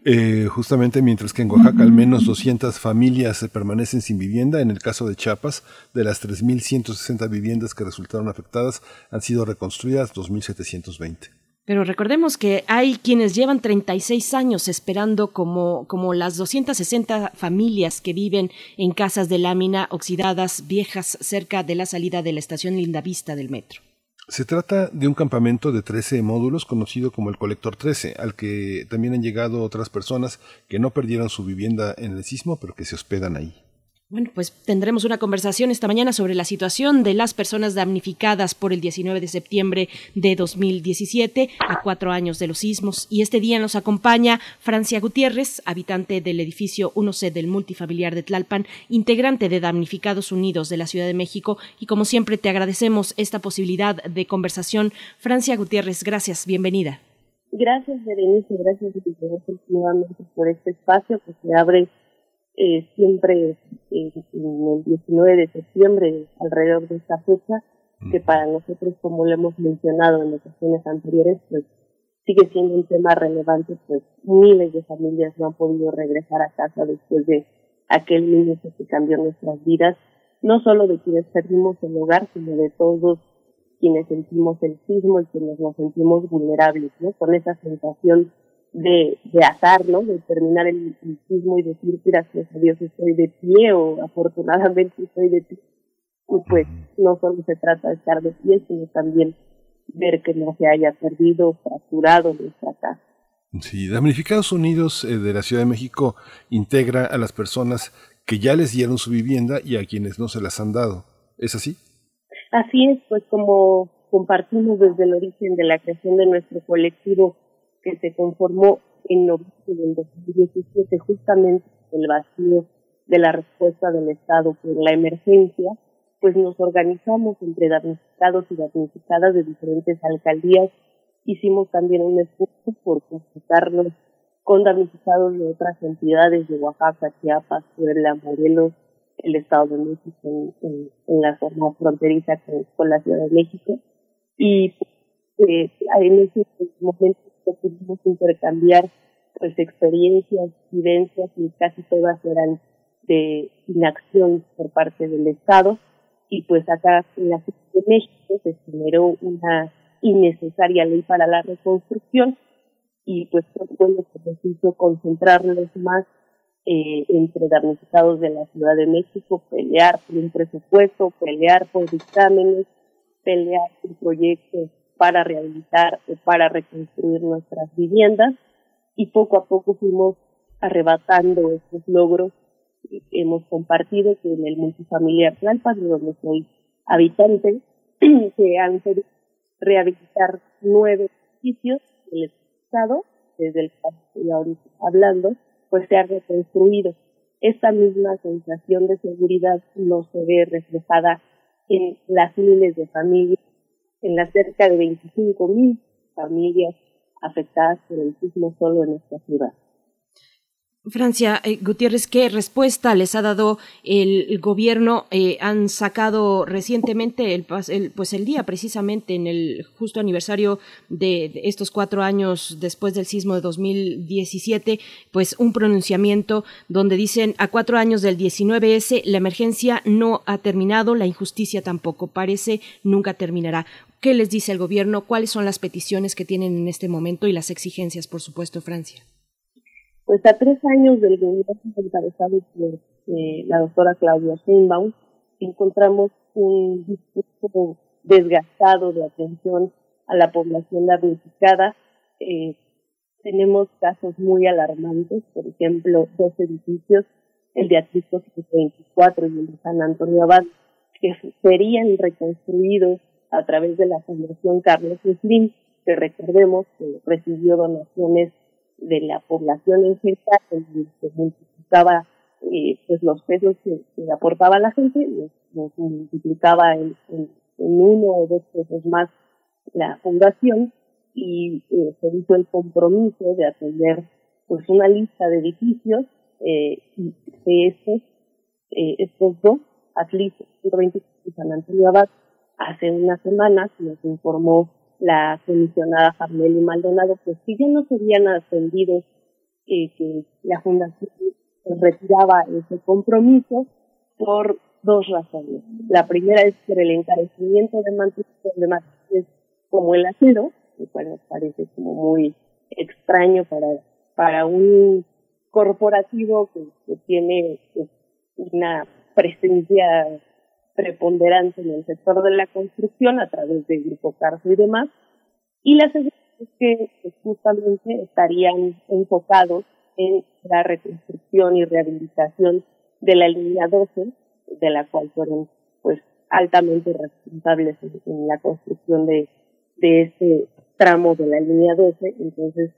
Eh, justamente mientras que en Oaxaca al menos 200 familias permanecen sin vivienda, en el caso de Chiapas, de las 3.160 viviendas que resultaron afectadas, han sido reconstruidas 2.720. Pero recordemos que hay quienes llevan 36 años esperando como, como las 260 familias que viven en casas de lámina oxidadas viejas cerca de la salida de la estación Lindavista del metro. Se trata de un campamento de 13 módulos conocido como el Colector 13, al que también han llegado otras personas que no perdieron su vivienda en el sismo, pero que se hospedan ahí. Bueno, pues tendremos una conversación esta mañana sobre la situación de las personas damnificadas por el 19 de septiembre de 2017, a cuatro años de los sismos. Y este día nos acompaña Francia Gutiérrez, habitante del edificio 1C del multifamiliar de Tlalpan, integrante de Damnificados Unidos de la Ciudad de México. Y como siempre, te agradecemos esta posibilidad de conversación. Francia Gutiérrez, gracias, bienvenida. Gracias, Berenice, gracias nuevamente por este espacio que se abre eh, siempre eh, en el 19 de septiembre, alrededor de esta fecha, que para nosotros, como lo hemos mencionado en ocasiones anteriores, pues sigue siendo un tema relevante, pues miles de familias no han podido regresar a casa después de aquel niño que cambió nuestras vidas, no solo de quienes perdimos el hogar, sino de todos quienes sentimos el sismo y quienes nos sentimos vulnerables, ¿no? Con esa sensación de, de azar, ¿no? De terminar el, el sismo y decir, gracias a Dios estoy de pie o afortunadamente estoy de pie. Y pues no solo se trata de estar de pie, sino también ver que no se haya perdido, fracturado nuestra casa. Sí, Damnificados Unidos eh, de la Ciudad de México integra a las personas que ya les dieron su vivienda y a quienes no se las han dado. ¿Es así? Así es, pues como compartimos desde el origen de la creación de nuestro colectivo que se conformó en noviembre del 2017 justamente el vacío de la respuesta del Estado por la emergencia, pues nos organizamos entre damnificados y damnificadas de diferentes alcaldías. Hicimos también un esfuerzo por consultarnos con damnificados de otras entidades de Oaxaca, Chiapas, Puebla, Morelos, el Estado de México, en, en, la zona fronteriza con, con, la Ciudad de México. Y eh, en ese momento pudimos intercambiar pues experiencias, vivencias y casi todas eran de inacción por parte del Estado. Y pues acá en la Ciudad de México se generó una innecesaria ley para la reconstrucción y pues fue bueno que nos hizo concentrarnos más eh, entre damnificados de la Ciudad de México, pelear por un presupuesto, pelear por dictámenes, pelear por proyectos para rehabilitar o para reconstruir nuestras viviendas y poco a poco fuimos arrebatando estos logros que hemos compartido que en el multifamiliar Tlalpan, de donde soy habitante, se han podido rehabilitar nueve edificios del Estado, desde el que estoy ahorita hablando, pues se ha reconstruido. Esta misma sensación de seguridad no se ve reflejada en las miles de familias en las cerca de 25 mil familias afectadas por el sismo solo en esta ciudad. Francia eh, Gutiérrez, ¿qué respuesta les ha dado el, gobierno? Eh, han sacado recientemente, el, pues el día precisamente en el justo aniversario de, estos cuatro años después del sismo de 2017, pues un pronunciamiento donde dicen a cuatro años del 19S la emergencia no ha terminado, la injusticia tampoco parece nunca terminará. ¿Qué les dice el gobierno? ¿Cuáles son las peticiones que tienen en este momento y las exigencias, por supuesto, Francia? Pues a tres años del gobierno encabezado por eh, la doctora Claudia Sheinbaum, encontramos un discurso desgastado de atención a la población damnificada. Eh, tenemos casos muy alarmantes, por ejemplo, dos edificios, el de Atlisco 124 y el de San Antonio Abad, que serían reconstruidos a través de la Fundación Carlos Slim, que recordemos que recibió donaciones de la población en general, se multiplicaba eh, pues los pesos que, aportaba la gente, los, multiplicaba en, uno o dos pesos más la fundación y eh, se hizo el compromiso de atender pues una lista de edificios eh, y de estos, eh, estos dos, Atlis 120 y San Antonio Abad, hace unas semanas nos informó la comisionada Farmeli Maldonado, pues si ya no serían atendidos, eh, que la fundación retiraba ese compromiso por dos razones. La primera es que el encarecimiento de materiales como el acero, lo cual nos parece como muy extraño para, para un corporativo que, que tiene pues, una presencia preponderante en el sector de la construcción a través del Grupo Carso y demás. Y la segunda es que pues, justamente estarían enfocados en la reconstrucción y rehabilitación de la línea 12, de la cual fueron pues altamente responsables en, la construcción de, de este tramo de la línea 12. Entonces,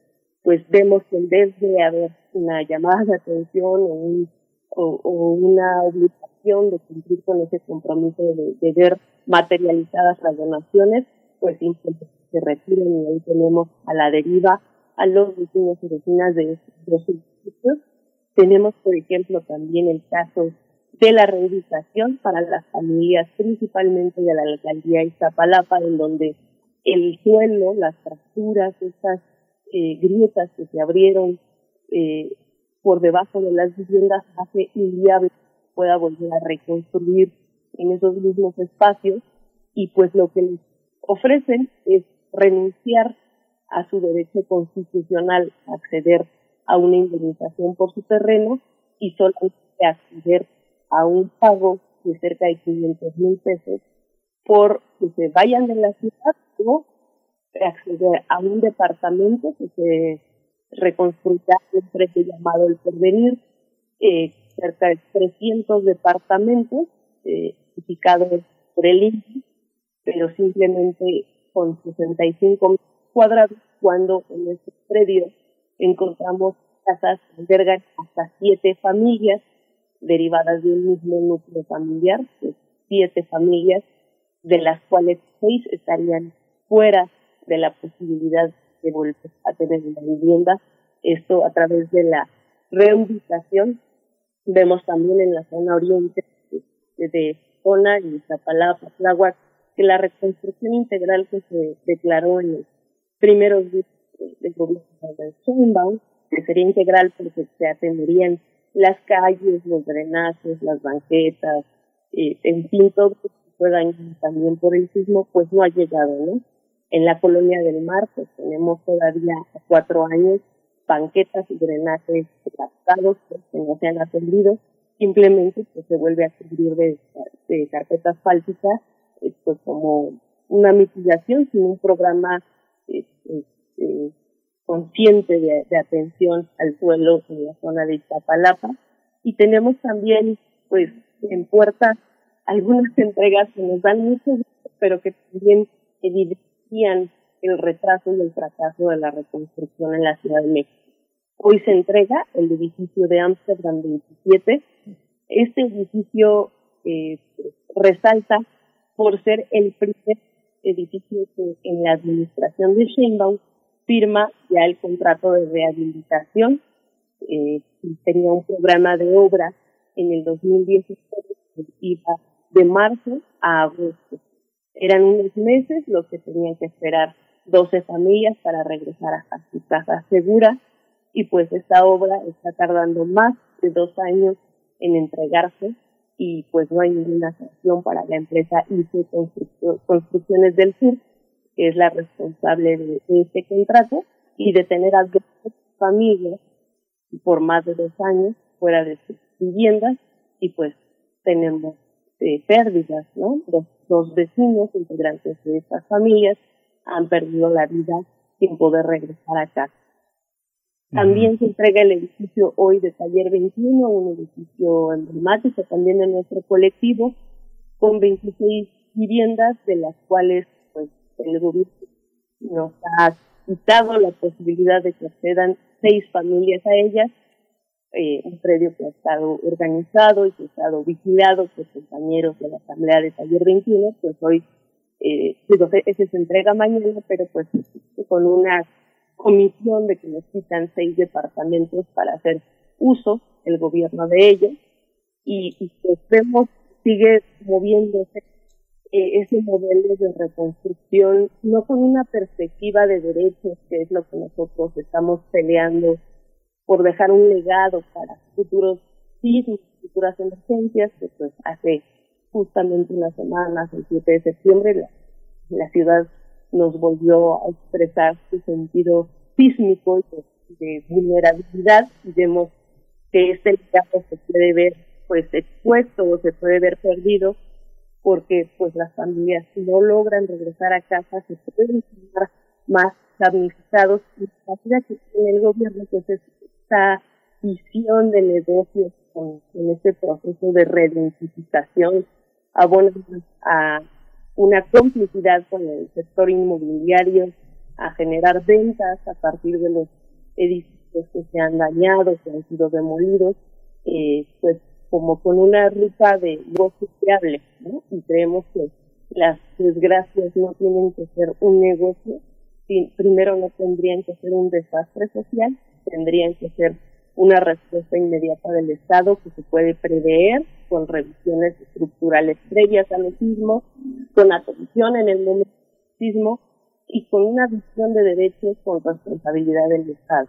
pues vemos que en vez de haber una llamada de atención o, un, o una obligación de cumplir con ese compromiso de, ver materializadas las donaciones, pues simplemente se retiran y ahí tenemos a la deriva a los vecinos y vecinas de dos edificios. Tenemos, por ejemplo, también el caso de la reubicación para las familias, principalmente de la alcaldía Iztapalapa, en donde el suelo, las fracturas, estas eh, grietas que se abrieron eh, por debajo de las viviendas hace inviable pueda volver a reconstruir en esos mismos espacios. Y pues lo que les ofrecen es renunciar a su derecho constitucional a acceder a una indemnización por su terreno y solamente acceder a un pago de cerca de 500 mil pesos por que se vayan de la ciudad o acceder a un departamento que se reconstruirá el precio llamado El Porvenir, eh, cerca de 300 departamentos eh, por el INPI, pero simplemente con 65 cuadrados, cuando en este predio encontramos casas que albergan hasta siete familias derivadas de un mismo núcleo familiar, siete familias, de las cuales seis estarían fuera de la posibilidad de volver a tener una vivienda, esto a través de la reubicación Vemos también en la zona oriente de, zona y Zapalapa, Tláhuac, que la reconstrucción integral que se declaró en los primeros días del gobierno de Sheinbaum, que sería integral porque se atenderían las calles, los drenajes, las banquetas, eh, en fin, todo lo que dañado también por el sismo, pues no ha llegado, ¿no? En la colonia del mar, pues tenemos todavía cuatro años banquetas y drenajes captados pues, que no se han atendido, simplemente pues, se vuelve a cubrir de, carpetas fálticas, esto como una mitigación sin un programa este, este, consciente de, atención al suelo en la zona de Iztapalapa. Y tenemos también, pues, en puerta algunas entregas que nos dan mucho pero que también evidencian el retraso y el fracaso de la reconstrucción en la Ciudad de México. Hoy se entrega el edificio de Amsterdam 27. Este edificio eh, resalta por ser el primer edificio que en la administración de Sheinbaum firma ya el contrato de rehabilitación eh, tenía un programa de obra en el 2016 que iba de marzo a agosto. Eran unos meses los que tenían que esperar 12 familias para regresar a, su casa segura. Y pues esta obra está tardando más de dos años en entregarse y pues no hay ninguna sanción para la empresa ICE Construcciones del Sur, que es la responsable de, este contrato, y de tener a dos familias por más de dos años fuera de sus viviendas. Y pues tenemos eh, pérdidas, ¿no? Los, dos vecinos integrantes de estas familias han perdido la vida sin poder regresar a casa. También se entrega el edificio hoy de Taller 21, un edificio emblemático también de nuestro colectivo, con 26 viviendas, de las cuales pues el gobierno nos ha quitado la posibilidad de que accedan seis familias a ellas, eh, un predio que ha estado organizado y que ha estado vigilado por compañeros de la Asamblea de Taller 21, pues hoy, eh, digo, ese se entrega mañana, pero pues con una comisión de que necesitan seis departamentos para hacer uso el gobierno de ellos y, y pues vemos sigue moviéndose eh, ese modelo de reconstrucción no con una perspectiva de derechos que es lo que nosotros estamos peleando por dejar un legado para futuros sismos, futuras emergencias que pues hace justamente unas semanas, el 7 de septiembre, la, ciudad nos volvió a expresar su sentido sísmico y de, vulnerabilidad. Y vemos que este caso se puede ver pues expuesto o se puede ver perdido porque pues las familias no logran regresar a casa, se pueden quedar más damnificados. Y la que tiene el gobierno entonces esta visión de negocios con, en este proceso de reidentificación abona a una complicidad con el sector inmobiliario, a generar ventas a partir de los edificios que se han dañado, que han sido demolidos, eh, pues como con una ruta de negocio fiable, ¿no? Y creemos que las desgracias no tienen que ser un negocio, primero no tendrían que ser un desastre social, tendrían que ser una respuesta inmediata del Estado que se puede prever con revisiones estructurales previas al sismo, con atención en el momento del sismo y con una visión de derechos con responsabilidad del Estado.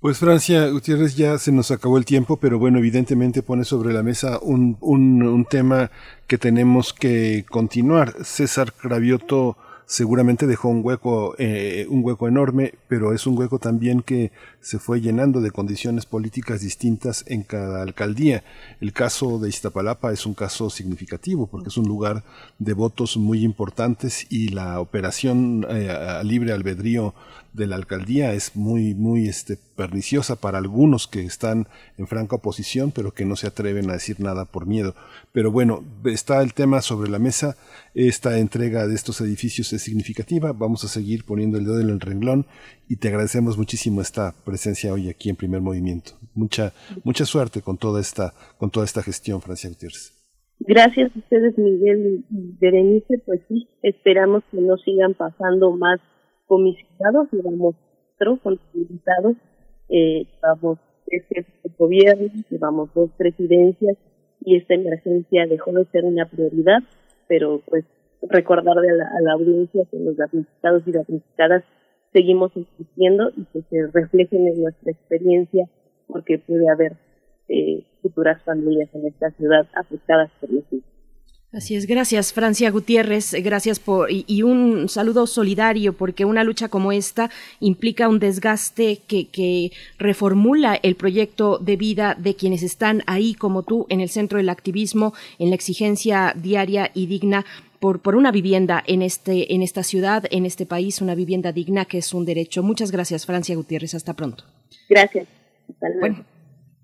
Pues Francia Gutiérrez ya se nos acabó el tiempo, pero bueno, evidentemente pone sobre la mesa un, un, un tema que tenemos que continuar. César Cravioto seguramente dejó un hueco, eh, un hueco enorme, pero es un hueco también que se fue llenando de condiciones políticas distintas en cada alcaldía. El caso de Iztapalapa es un caso significativo porque es un lugar de votos muy importantes y la operación eh, libre albedrío de la alcaldía es muy, muy este, perniciosa para algunos que están en franca oposición, pero que no se atreven a decir nada por miedo. Pero bueno, está el tema sobre la mesa. Esta entrega de estos edificios es significativa. Vamos a seguir poniendo el dedo en el renglón y te agradecemos muchísimo esta presencia hoy aquí en Primer Movimiento. Mucha, mucha suerte con toda esta, con toda esta gestión, Francia Gutiérrez. Gracias a ustedes, Miguel y Berenice. Pues sí, esperamos que no sigan pasando más comisionados, llevamos cuatro con invitados, eh, llevamos tres jefes de gobierno, llevamos dos presidencias y esta emergencia dejó de ser una prioridad, pero pues recordarle a la, audiencia que los damnificados y damnificadas seguimos insistiendo y que se reflejen en nuestra experiencia porque puede haber eh, futuras familias en esta ciudad afectadas por los hijos. Así es, gracias Francia Gutiérrez, gracias por y, un saludo solidario porque una lucha como esta implica un desgaste que, que, reformula el proyecto de vida de quienes están ahí como tú en el centro del activismo, en la exigencia diaria y digna por, por una vivienda en este en esta ciudad, en este país, una vivienda digna que es un derecho. Muchas gracias Francia Gutiérrez, hasta pronto. Gracias. Bueno,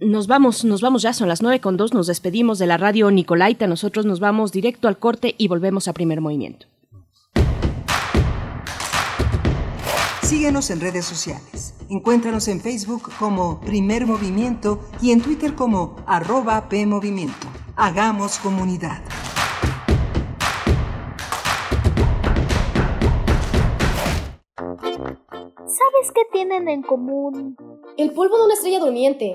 nos vamos, nos vamos ya, son las nueve con dos, nos despedimos de la radio Nicolaita, nosotros nos vamos directo al corte y volvemos a primer movimiento. Síguenos en redes sociales. Encuéntranos en Facebook como Primer Movimiento y en Twitter como arroba PMovimiento. Hagamos comunidad. ¿Sabes qué tienen en común el polvo de una estrella durmiente,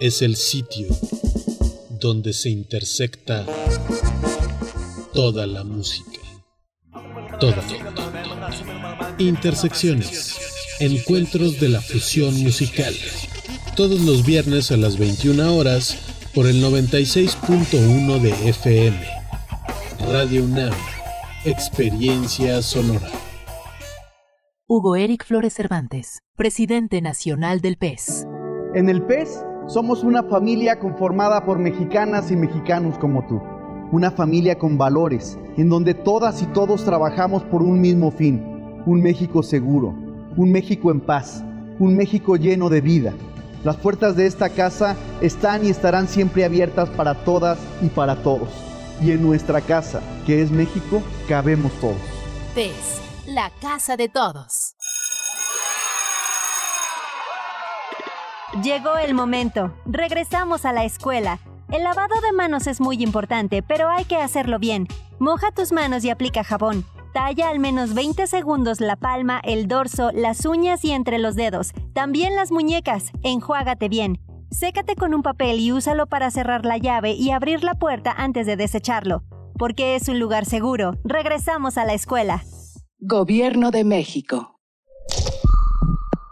es el sitio donde se intersecta toda la música. Toda. Intersecciones. Encuentros de la fusión musical. Todos los viernes a las 21 horas por el 96.1 de FM. Radio UNAM. Experiencia sonora. Hugo Eric Flores Cervantes, presidente nacional del PES. En el PES somos una familia conformada por mexicanas y mexicanos como tú. Una familia con valores, en donde todas y todos trabajamos por un mismo fin. Un México seguro, un México en paz, un México lleno de vida. Las puertas de esta casa están y estarán siempre abiertas para todas y para todos. Y en nuestra casa, que es México, cabemos todos. PES, la casa de todos. Llegó el momento. Regresamos a la escuela. El lavado de manos es muy importante, pero hay que hacerlo bien. Moja tus manos y aplica jabón. Talla al menos 20 segundos la palma, el dorso, las uñas y entre los dedos. También las muñecas. Enjuágate bien. Sécate con un papel y úsalo para cerrar la llave y abrir la puerta antes de desecharlo. Porque es un lugar seguro. Regresamos a la escuela. Gobierno de México.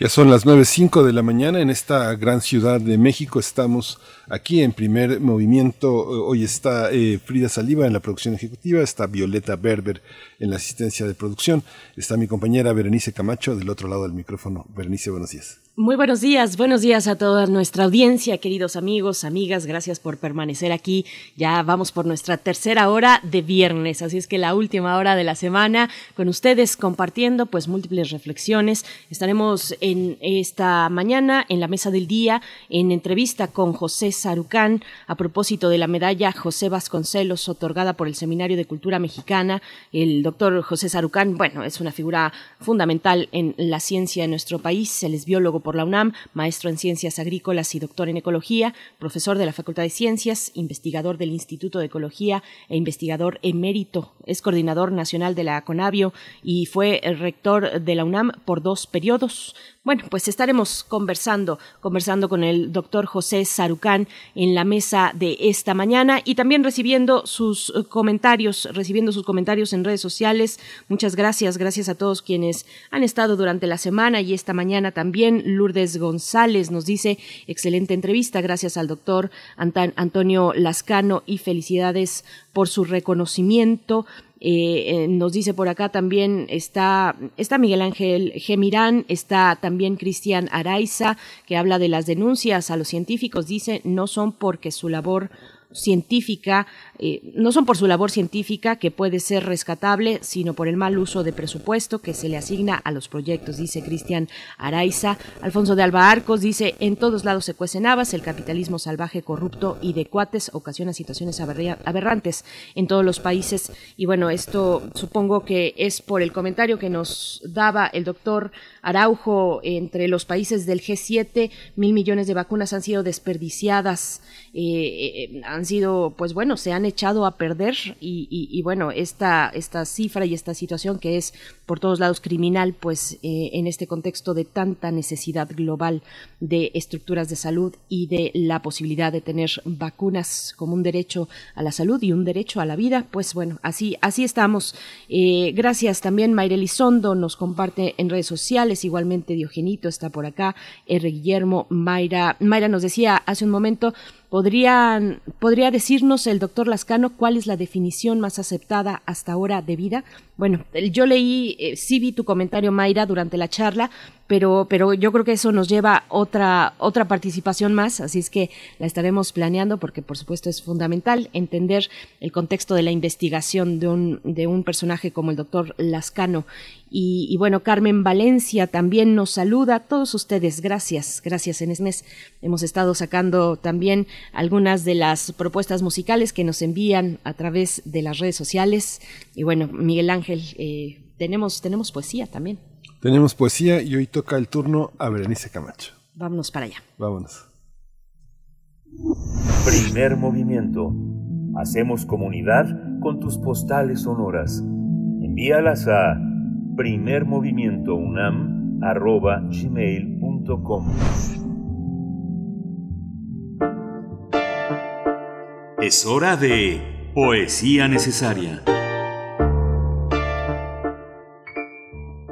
Ya son las 9.05 de la mañana en esta gran ciudad de México. Estamos aquí en primer movimiento. Hoy está eh, Frida Saliva en la producción ejecutiva, está Violeta Berber en la asistencia de producción, está mi compañera Berenice Camacho del otro lado del micrófono. Berenice, buenos días. Muy buenos días, buenos días a toda nuestra audiencia, queridos amigos, amigas, gracias por permanecer aquí. Ya vamos por nuestra tercera hora de viernes, así es que la última hora de la semana con ustedes compartiendo pues múltiples reflexiones. Estaremos en esta mañana en la mesa del día en entrevista con José Sarucán a propósito de la medalla José Vasconcelos otorgada por el Seminario de Cultura Mexicana. El doctor José Sarucán, bueno, es una figura fundamental en la ciencia de nuestro país, él es biólogo por la UNAM, maestro en ciencias agrícolas y doctor en ecología, profesor de la Facultad de Ciencias, investigador del Instituto de Ecología e investigador emérito. Es coordinador nacional de la CONAVIO y fue rector de la UNAM por dos periodos. Bueno, pues estaremos conversando, conversando con el doctor José Sarucán en la mesa de esta mañana y también recibiendo sus eh, comentarios, recibiendo sus comentarios en redes sociales. Muchas gracias, gracias a todos quienes han estado durante la semana y esta mañana también. Lourdes González nos dice, excelente entrevista, gracias al doctor Antonio Lascano y felicidades por su reconocimiento. Eh, eh, nos dice por acá también está, está Miguel Ángel Gemirán, está también Cristian Araiza, que habla de las denuncias a los científicos, dice, no son porque su labor científica, eh, no son por su labor científica que puede ser rescatable, sino por el mal uso de presupuesto que se le asigna a los proyectos, dice Cristian Araiza. Alfonso de Alba Arcos dice, en todos lados se cuecen habas, el capitalismo salvaje, corrupto y de cuates ocasiona situaciones aberrantes en todos los países. Y bueno, esto supongo que es por el comentario que nos daba el doctor Araujo entre los países del G7, mil millones de vacunas han sido desperdiciadas, eh, eh, han sido, pues bueno, se han echado a perder y, bueno, esta, esta cifra y esta situación que es por todos lados criminal, pues eh, en este contexto de tanta necesidad global de estructuras de salud y de la posibilidad de tener vacunas como un derecho a la salud y un derecho a la vida, pues bueno, así, así estamos. Eh, gracias también Mayra Elizondo, nos comparte en redes sociales, igualmente Diogenito está por acá, R. Guillermo, Mayra, Mayra nos decía hace un momento, ¿Podrían, ¿Podría decirnos el doctor Lascano cuál es la definición más aceptada hasta ahora de vida? Bueno, yo leí, eh, sí vi tu comentario, Mayra, durante la charla, pero, pero yo creo que eso nos lleva otra, otra participación más, así es que la estaremos planeando porque por supuesto es fundamental entender el contexto de la investigación de un, de un personaje como el doctor Lascano. Y, bueno, Carmen Valencia también nos saluda. Todos ustedes, gracias, gracias en mes. Hemos estado sacando también algunas de las propuestas musicales que nos envían a través de las redes sociales. Y bueno, Miguel Ángel, eh, tenemos, tenemos poesía también. Tenemos poesía y hoy toca el turno a Berenice Camacho. Vámonos para allá. Vámonos. Primer movimiento. Hacemos comunidad con tus postales sonoras. Envíalas a primermovimientounam.gmail.com Es hora de Poesía Necesaria.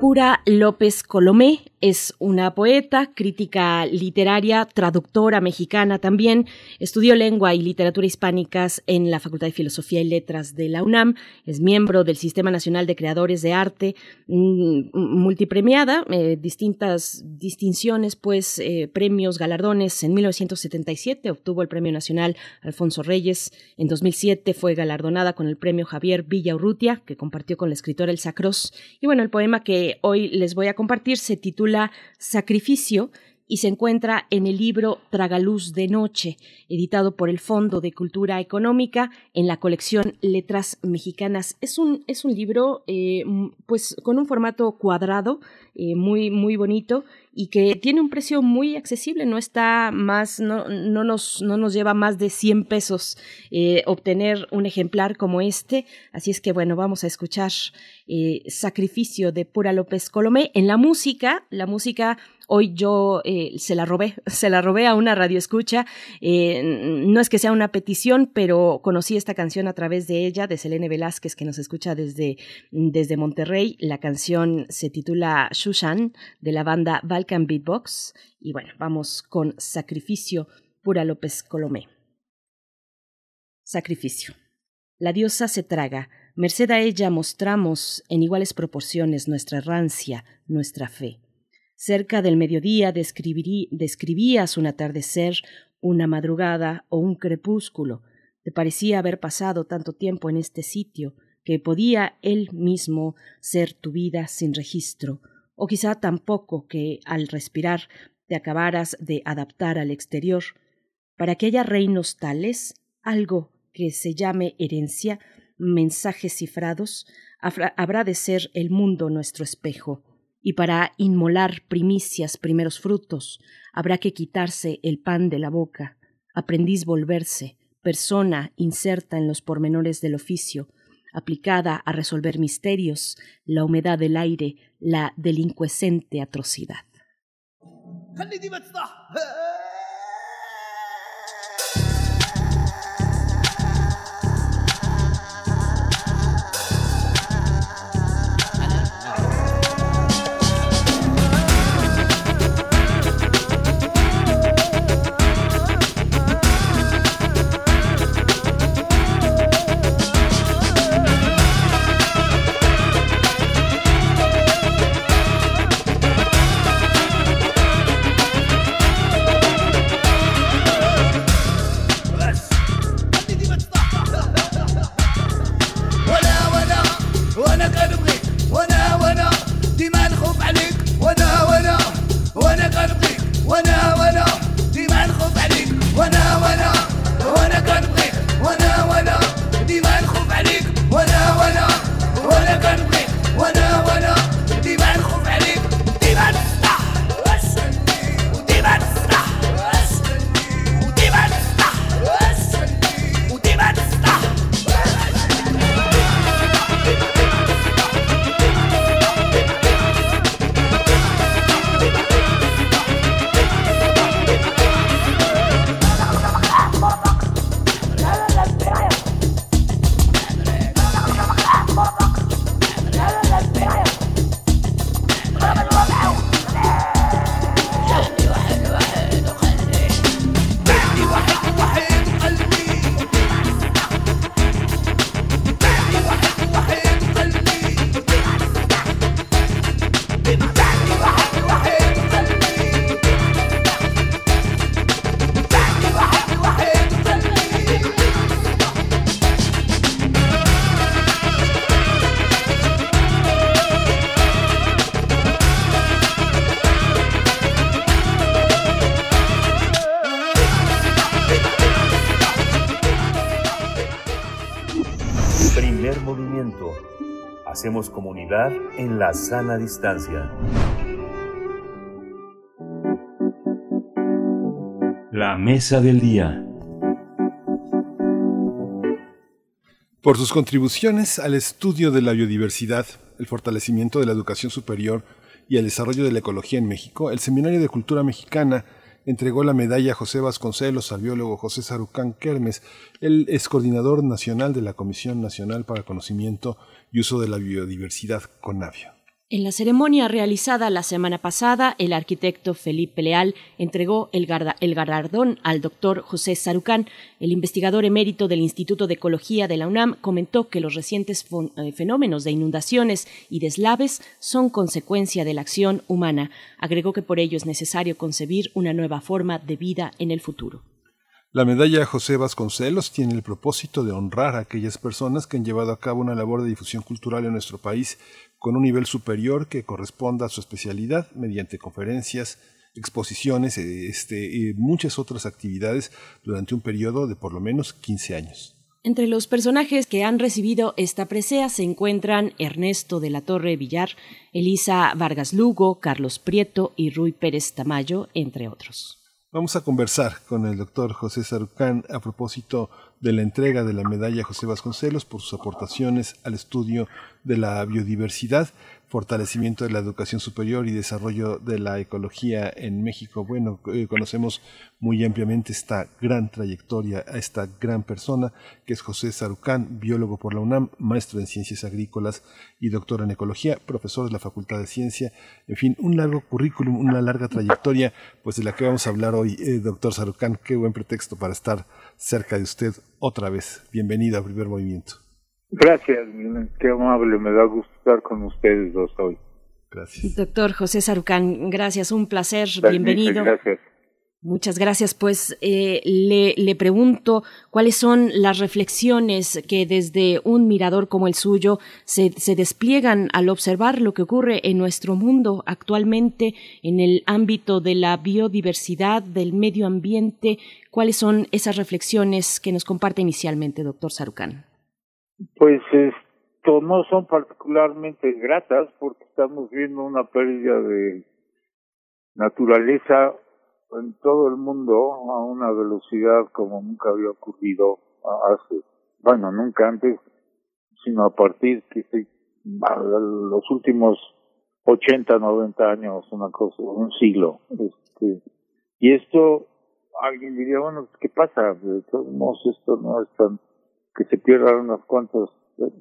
Pura López Colomé es una poeta, crítica literaria, traductora mexicana también. Estudió lengua y literatura hispánicas en la Facultad de Filosofía y Letras de la UNAM. Es miembro del Sistema Nacional de Creadores de Arte, mm, multipremiada, eh, distintas distinciones, pues eh, premios, galardones. En 1977 obtuvo el Premio Nacional Alfonso Reyes. En 2007 fue galardonada con el Premio Javier Villaurrutia, que compartió con la escritora Elsa Cross. Y bueno, el poema que hoy les voy a compartir se titula Sacrificio y se encuentra en el libro Tragaluz de Noche, editado por el Fondo de Cultura Económica en la colección Letras Mexicanas. Es un, es un libro eh, pues con un formato cuadrado, eh, muy, muy bonito y que tiene un precio muy accesible, no está más, no, no, nos, no nos lleva más de 100 pesos eh, obtener un ejemplar como este. Así es que bueno, vamos a escuchar Sacrificio de Pura López Colomé. En la música, la música hoy yo eh, se la robé, se la robé a una radio escucha. Eh, no es que sea una petición, pero conocí esta canción a través de ella, de Selene Velázquez, que nos escucha desde, desde Monterrey. La canción se titula Shushan, de la banda Balkan Beatbox. Y bueno, vamos con Sacrificio, Pura López Colomé. Sacrificio. La diosa se traga. Merced a ella mostramos en iguales proporciones nuestra rancia, nuestra fe. Cerca del mediodía describías un atardecer, una madrugada o un crepúsculo. Te parecía haber pasado tanto tiempo en este sitio que podía él mismo ser tu vida sin registro, o quizá tampoco que al respirar te acabaras de adaptar al exterior. Para que haya reinos tales, algo que se llame herencia, mensajes cifrados, habrá de ser el mundo nuestro espejo y para inmolar primicias, primeros frutos, habrá que quitarse el pan de la boca, aprendiz volverse, persona inserta en los pormenores del oficio, aplicada a resolver misterios, la humedad del aire, la delincuescente atrocidad. La sana distancia. La mesa del día. Por sus contribuciones al estudio de la biodiversidad, el fortalecimiento de la educación superior y el desarrollo de la ecología en México, el Seminario de Cultura Mexicana entregó la medalla a José Vasconcelos al biólogo José Sarucán Kermes. Él es coordinador nacional de la Comisión Nacional para Conocimiento y Uso de la Biodiversidad, CONAVIO. En la ceremonia realizada la semana pasada, el arquitecto Felipe Leal entregó el, galardón al doctor José Sarucán. El investigador emérito del Instituto de Ecología de la UNAM comentó que los recientes eh, fenómenos de inundaciones y deslaves son consecuencia de la acción humana. Agregó que por ello es necesario concebir una nueva forma de vida en el futuro. La medalla José Vasconcelos tiene el propósito de honrar a aquellas personas que han llevado a cabo una labor de difusión cultural en nuestro país con un nivel superior que corresponda a su especialidad mediante conferencias, exposiciones eh, este, y muchas otras actividades durante un periodo de por lo menos 15 años. Entre los personajes que han recibido esta presea se encuentran Ernesto de la Torre Villar, Elisa Vargas Lugo, Carlos Prieto y Rui Pérez Tamayo, entre otros. Vamos a conversar con el doctor José Sarucán a propósito de la entrega de la medalla José Vasconcelos por sus aportaciones al estudio de la biodiversidad fortalecimiento de la educación superior y desarrollo de la ecología en México. Bueno, eh, conocemos muy ampliamente esta gran trayectoria, a esta gran persona que es José Sarucán, biólogo por la UNAM, maestro en ciencias agrícolas y doctor en ecología, profesor de la Facultad de Ciencia, en fin, un largo currículum, una larga trayectoria, pues de la que vamos a hablar hoy. Eh, doctor Sarucán, qué buen pretexto para estar cerca de usted otra vez. Bienvenido a Primer Movimiento. Gracias, qué amable, me da gusto estar con ustedes dos hoy. Gracias. Doctor José Sarucán, gracias, un placer, bienvenido. Gracias. Muchas gracias. Pues eh, le, le, pregunto cuáles son las reflexiones que desde un mirador como el suyo se, se, despliegan al observar lo que ocurre en nuestro mundo actualmente en el ámbito de la biodiversidad, del medio ambiente. ¿Cuáles son esas reflexiones que nos comparte inicialmente, doctor Sarucán? Pues esto no son particularmente gratas porque estamos viendo una pérdida de naturaleza en todo el mundo a una velocidad como nunca había ocurrido hace, bueno, nunca antes, sino a partir de los últimos 80, 90 años, una cosa, un siglo. Este, y esto, alguien diría, bueno, ¿qué pasa? De todos esto no es tan que se pierdan unas cuantas eh,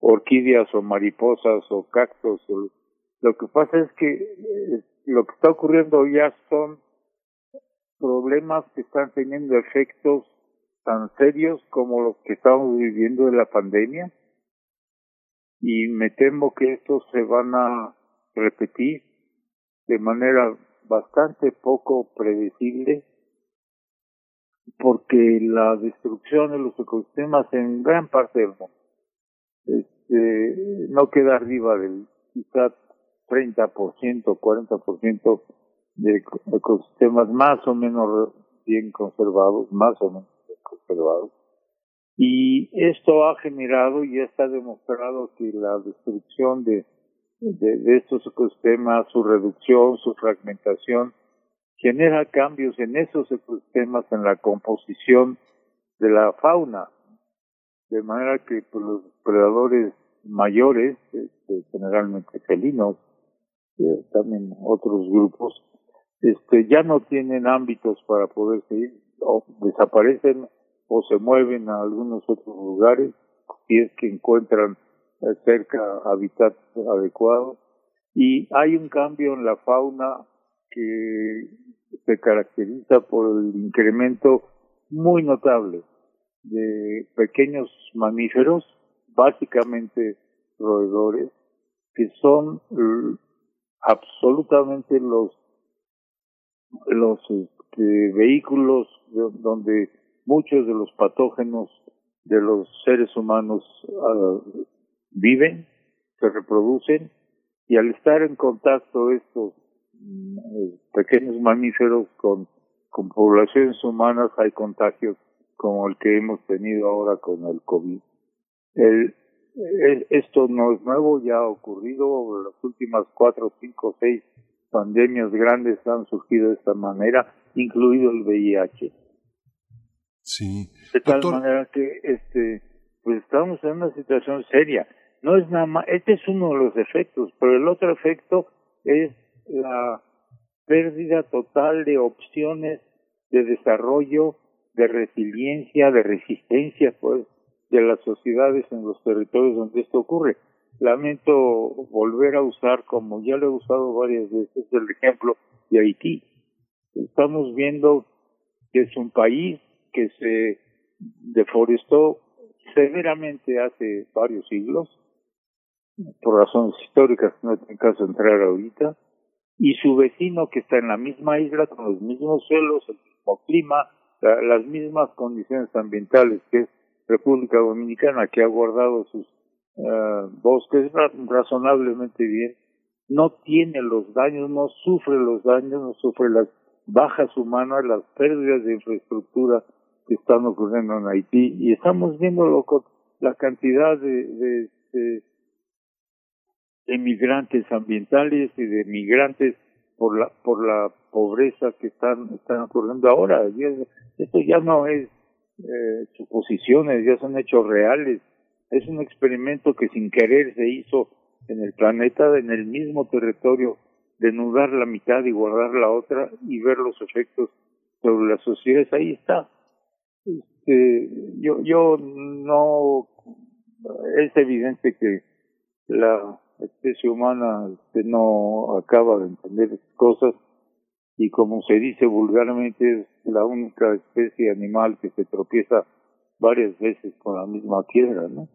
orquídeas o mariposas o cactus. lo que pasa es que eh, lo que está ocurriendo ya son problemas que están teniendo efectos tan serios como los que estamos viviendo de la pandemia y me temo que estos se van a repetir de manera bastante poco predecible porque la destrucción de los ecosistemas en gran parte del mundo este, no queda arriba del quizás 30%, 40% de ecosistemas más o menos bien conservados, más o menos conservados. Y esto ha generado y está demostrado que la destrucción de, de estos ecosistemas, su reducción, su fragmentación, genera cambios en esos ecosistemas, en la composición de la fauna, de manera que pues, los predadores mayores, este, generalmente felinos, también otros grupos, este, ya no tienen ámbitos para poder seguir, o desaparecen o se mueven a algunos otros lugares si es que encuentran eh, cerca hábitats adecuados y hay un cambio en la fauna que se caracteriza por el incremento muy notable de pequeños mamíferos, básicamente roedores, que son absolutamente los los este, vehículos donde muchos de los patógenos de los seres humanos ah, viven, se reproducen y al estar en contacto estos pequeños mamíferos con, con poblaciones humanas hay contagios como el que hemos tenido ahora con el COVID. El, esto no es nuevo, ya ha ocurrido, las últimas cuatro, cinco, seis pandemias grandes han surgido de esta manera, incluido el VIH. Sí. De tal manera que este pues estamos en una situación seria. No es nada más, este es uno de los efectos, pero el otro efecto es la pérdida total de opciones de desarrollo, de resiliencia, de resistencia, pues, de las sociedades en los territorios donde esto ocurre. Lamento volver a usar, como ya lo he usado varias veces, el ejemplo de Haití. Estamos viendo que es un país que se deforestó severamente hace varios siglos, por razones históricas no tiene caso entrar ahorita, y su vecino que está en la misma isla con los mismos suelos, el mismo clima, las mismas condiciones ambientales que es República Dominicana, que ha guardado sus uh, bosques razonablemente bien, no tiene los daños, no sufre los daños, no sufre las bajas humanas, las pérdidas de infraestructura que están ocurriendo en Haití. Y estamos viendo con la cantidad de, de, de emigrantes ambientales y de migrantes por la por la pobreza que están están ocurriendo ahora. Esto ya no es eh, suposiciones ya son hechos reales. Es un experimento que sin querer se hizo en el planeta en el mismo territorio denudar la mitad y guardar la otra y ver los efectos sobre las sociedades. Ahí está. Este yo yo no es evidente que la especie humana no acaba de entender cosas y como se dice vulgarmente es la única especie animal que se tropieza varias veces con la misma piedra, ¿no?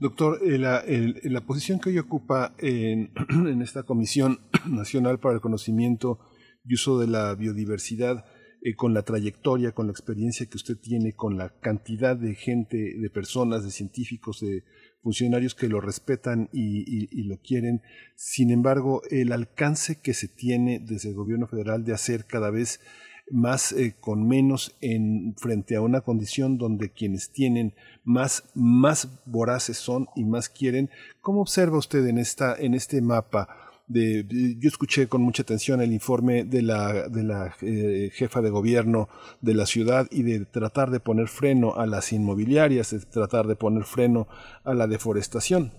Doctor, eh, la, la, posición que hoy ocupa en, en esta Comisión Nacional para el Conocimiento y Uso de la Biodiversidad, eh, con la trayectoria, con la experiencia que usted tiene, con la cantidad de gente, de personas, de científicos, de funcionarios que lo respetan y, lo quieren. Sin embargo, el alcance que se tiene desde el gobierno federal de hacer cada vez más eh, con menos en frente a una condición donde quienes tienen más más voraces son y más quieren. ¿Cómo observa usted en esta en este mapa? Yo escuché con mucha atención el informe de la, de la eh, jefa de gobierno de la ciudad y de tratar de poner freno a las inmobiliarias, de tratar de poner freno a la deforestación.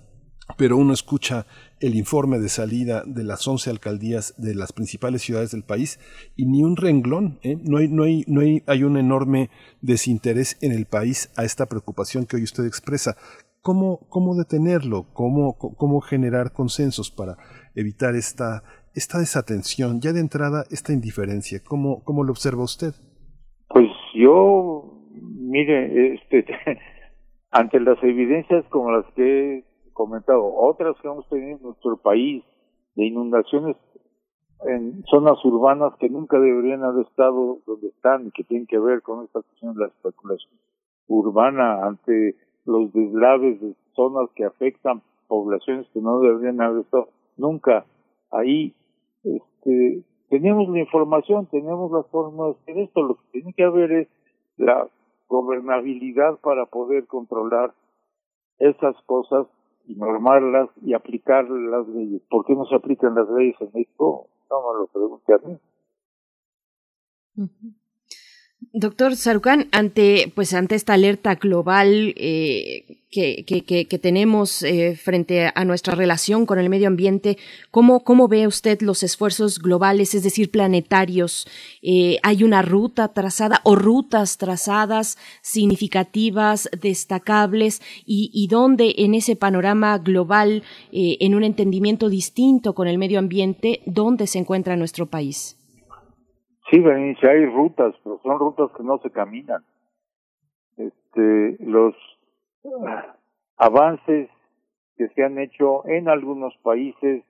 Pero uno escucha el informe de salida de las 11 alcaldías de las principales ciudades del país y ni un renglón, ¿eh? no, hay, no, hay, no hay, hay un enorme desinterés en el país a esta preocupación que hoy usted expresa. ¿Cómo, cómo detenerlo? ¿Cómo, ¿Cómo generar consensos para evitar esta, esta desatención, ya de entrada esta indiferencia? ¿Cómo, cómo lo observa usted? Pues yo, mire, este, ante las evidencias como las que he comentado, otras que hemos tenido en nuestro país, de inundaciones en zonas urbanas que nunca deberían haber estado donde están y que tienen que ver con esta cuestión de la especulación urbana ante los deslaves de zonas que afectan poblaciones que no deberían haber estado nunca ahí. Este, tenemos la información, tenemos las formas de esto, lo que tiene que haber es la gobernabilidad para poder controlar esas cosas y normarlas y aplicar las leyes. ¿Por qué no se aplican las leyes en México? No me lo pregunte a mí. Doctor Sarucán, ante, pues, ante esta alerta global eh, que, que, tenemos eh, frente a nuestra relación con el medio ambiente, ¿cómo, cómo ve usted los esfuerzos globales, es decir, planetarios? Eh, ¿Hay una ruta trazada o rutas trazadas significativas, destacables? ¿Y, y dónde en ese panorama global, en un entendimiento distinto con el medio ambiente, dónde se encuentra nuestro país? Sí, Berenice, hay rutas, pero son rutas que no se caminan. Este, los ah, avances que se han hecho en algunos países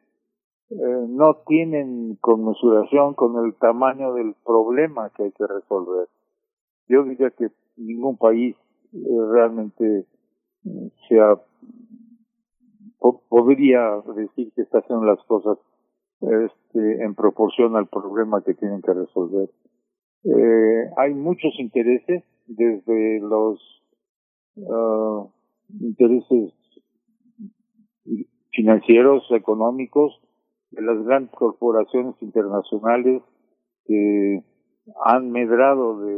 eh, no tienen conmesuración con el tamaño del problema que hay que resolver. Yo diría que ningún país eh, realmente mm, sea podría decir que está haciendo las cosas este, en proporción al problema que tienen que resolver. Eh, hay muchos intereses desde los uh, intereses financieros, económicos, de las grandes corporaciones internacionales que han medrado de,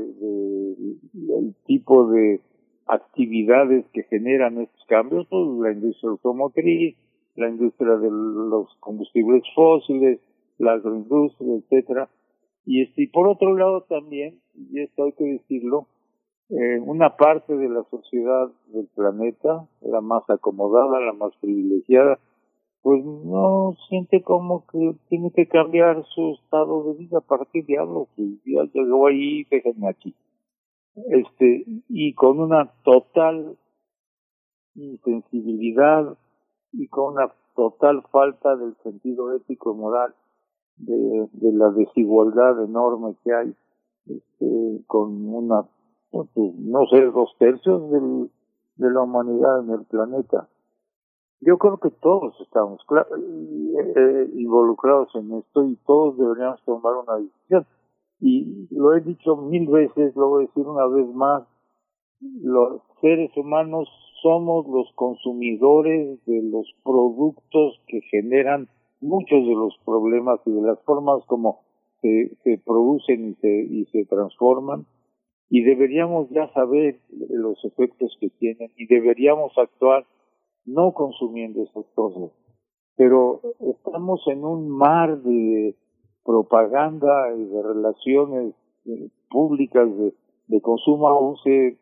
del tipo de actividades que generan estos cambios, pues la industria automotriz, la industria de los combustibles fósiles, la agroindustria, etcétera. Y este, y por otro lado también, y esto hay que decirlo, eh, una parte de la sociedad del planeta, la más acomodada, la más privilegiada, pues no siente como que tiene que cambiar su estado de vida para qué diablo, pues ya llegó ahí, déjenme aquí. Este, y con una total insensibilidad y con una total falta del sentido ético y moral de, de la desigualdad enorme que hay este, con una pues, no sé dos tercios del, de la humanidad en el planeta. Yo creo que todos estamos eh, involucrados en esto y todos deberíamos tomar una decisión. Y lo he dicho mil veces lo voy a decir una vez más los seres humanos somos los consumidores de los productos que generan muchos de los problemas y de las formas como se, producen y se, y se transforman y deberíamos ya saber los efectos que tienen y deberíamos actuar no consumiendo esas cosas. Pero estamos en un mar de propaganda y de relaciones eh, públicas de, de consumo aún se,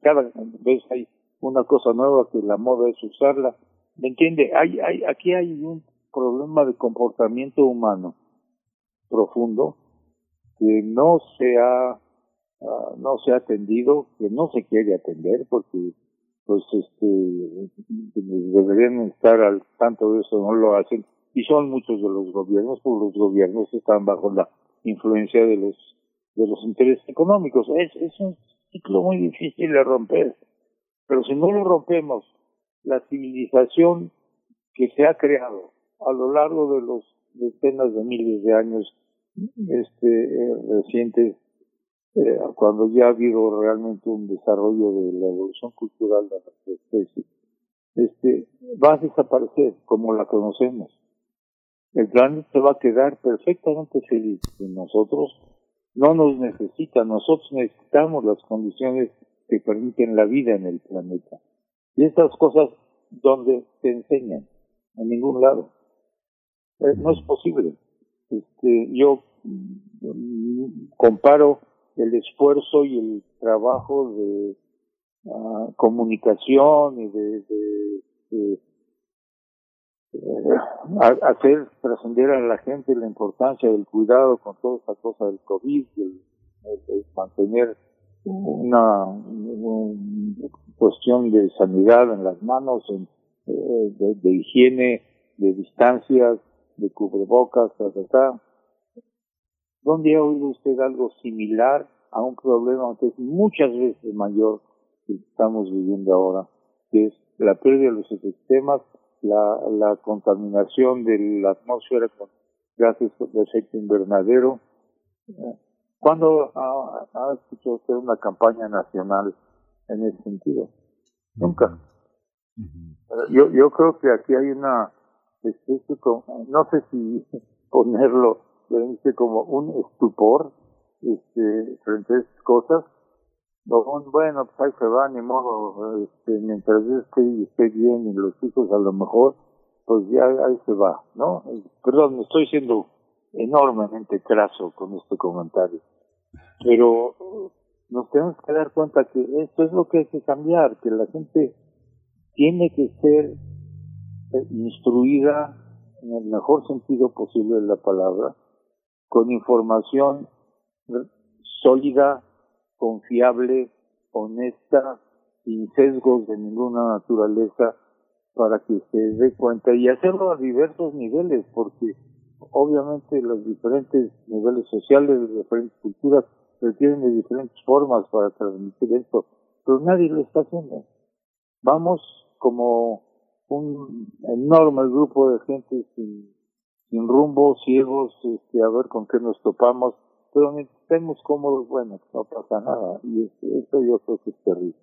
cada vez hay una cosa nueva que la moda es usarla. ¿Me entiende? Hay, hay, aquí hay un problema de comportamiento humano profundo que no se ha ah, no se ha atendido, que no se quiere atender porque pues este deberían estar al tanto de eso, no lo hacen y son muchos de los gobiernos, porque los gobiernos están bajo la influencia de los de los intereses económicos. Es, es un ciclo muy difícil de romper, pero si no lo rompemos, la civilización que se ha creado a lo largo de los decenas de miles de años este eh, recientes eh, cuando ya ha habido realmente un desarrollo de la evolución cultural de nuestra especie este va a desaparecer como la conocemos. El planeta se va a quedar perfectamente feliz. Y nosotros no nos necesita nosotros necesitamos las condiciones que permiten la vida en el planeta. Y estas cosas donde se enseñan en ningún lado. Eh, no es posible. Este, yo mm, comparo el esfuerzo y el trabajo de uh, comunicación y de, de, eh, hacer trascender a la gente la importancia del cuidado con toda esta cosa del COVID, mantener una, cuestión de sanidad en las manos, en, eh, de, higiene, de distancias, de cubrebocas, ta, ¿Dónde ha oído usted algo similar a un problema que es muchas veces mayor que estamos viviendo ahora, que es la pérdida de los ecosistemas, la, la contaminación de la atmósfera con gases de efecto invernadero? ¿Cuándo ha, ha escuchado usted una campaña nacional en ese sentido? Nunca. Yo, yo creo que aquí hay una no sé si ponerlo como un estupor este, frente a estas cosas. bueno, pues ahí se va, ni modo, este, mientras esté, esté bien y los hijos a lo mejor, pues ya ahí se va, ¿no? Perdón, estoy siendo enormemente craso con este comentario. Pero nos tenemos que dar cuenta que esto es lo que hay que cambiar, que la gente tiene que ser instruida en el mejor sentido posible de la palabra, con información sólida, confiable, honesta, sin sesgos de ninguna naturaleza, para que se dé cuenta y hacerlo a diversos niveles, porque obviamente los diferentes niveles sociales, de diferentes culturas, requieren de diferentes formas para transmitir esto, pero nadie lo está haciendo. Vamos como un enorme grupo de gente sin, sin rumbo, ciegos, este, a ver con qué nos topamos, pero mientras estemos cómodos, bueno, no pasa nada, y eso yo creo que es terrible.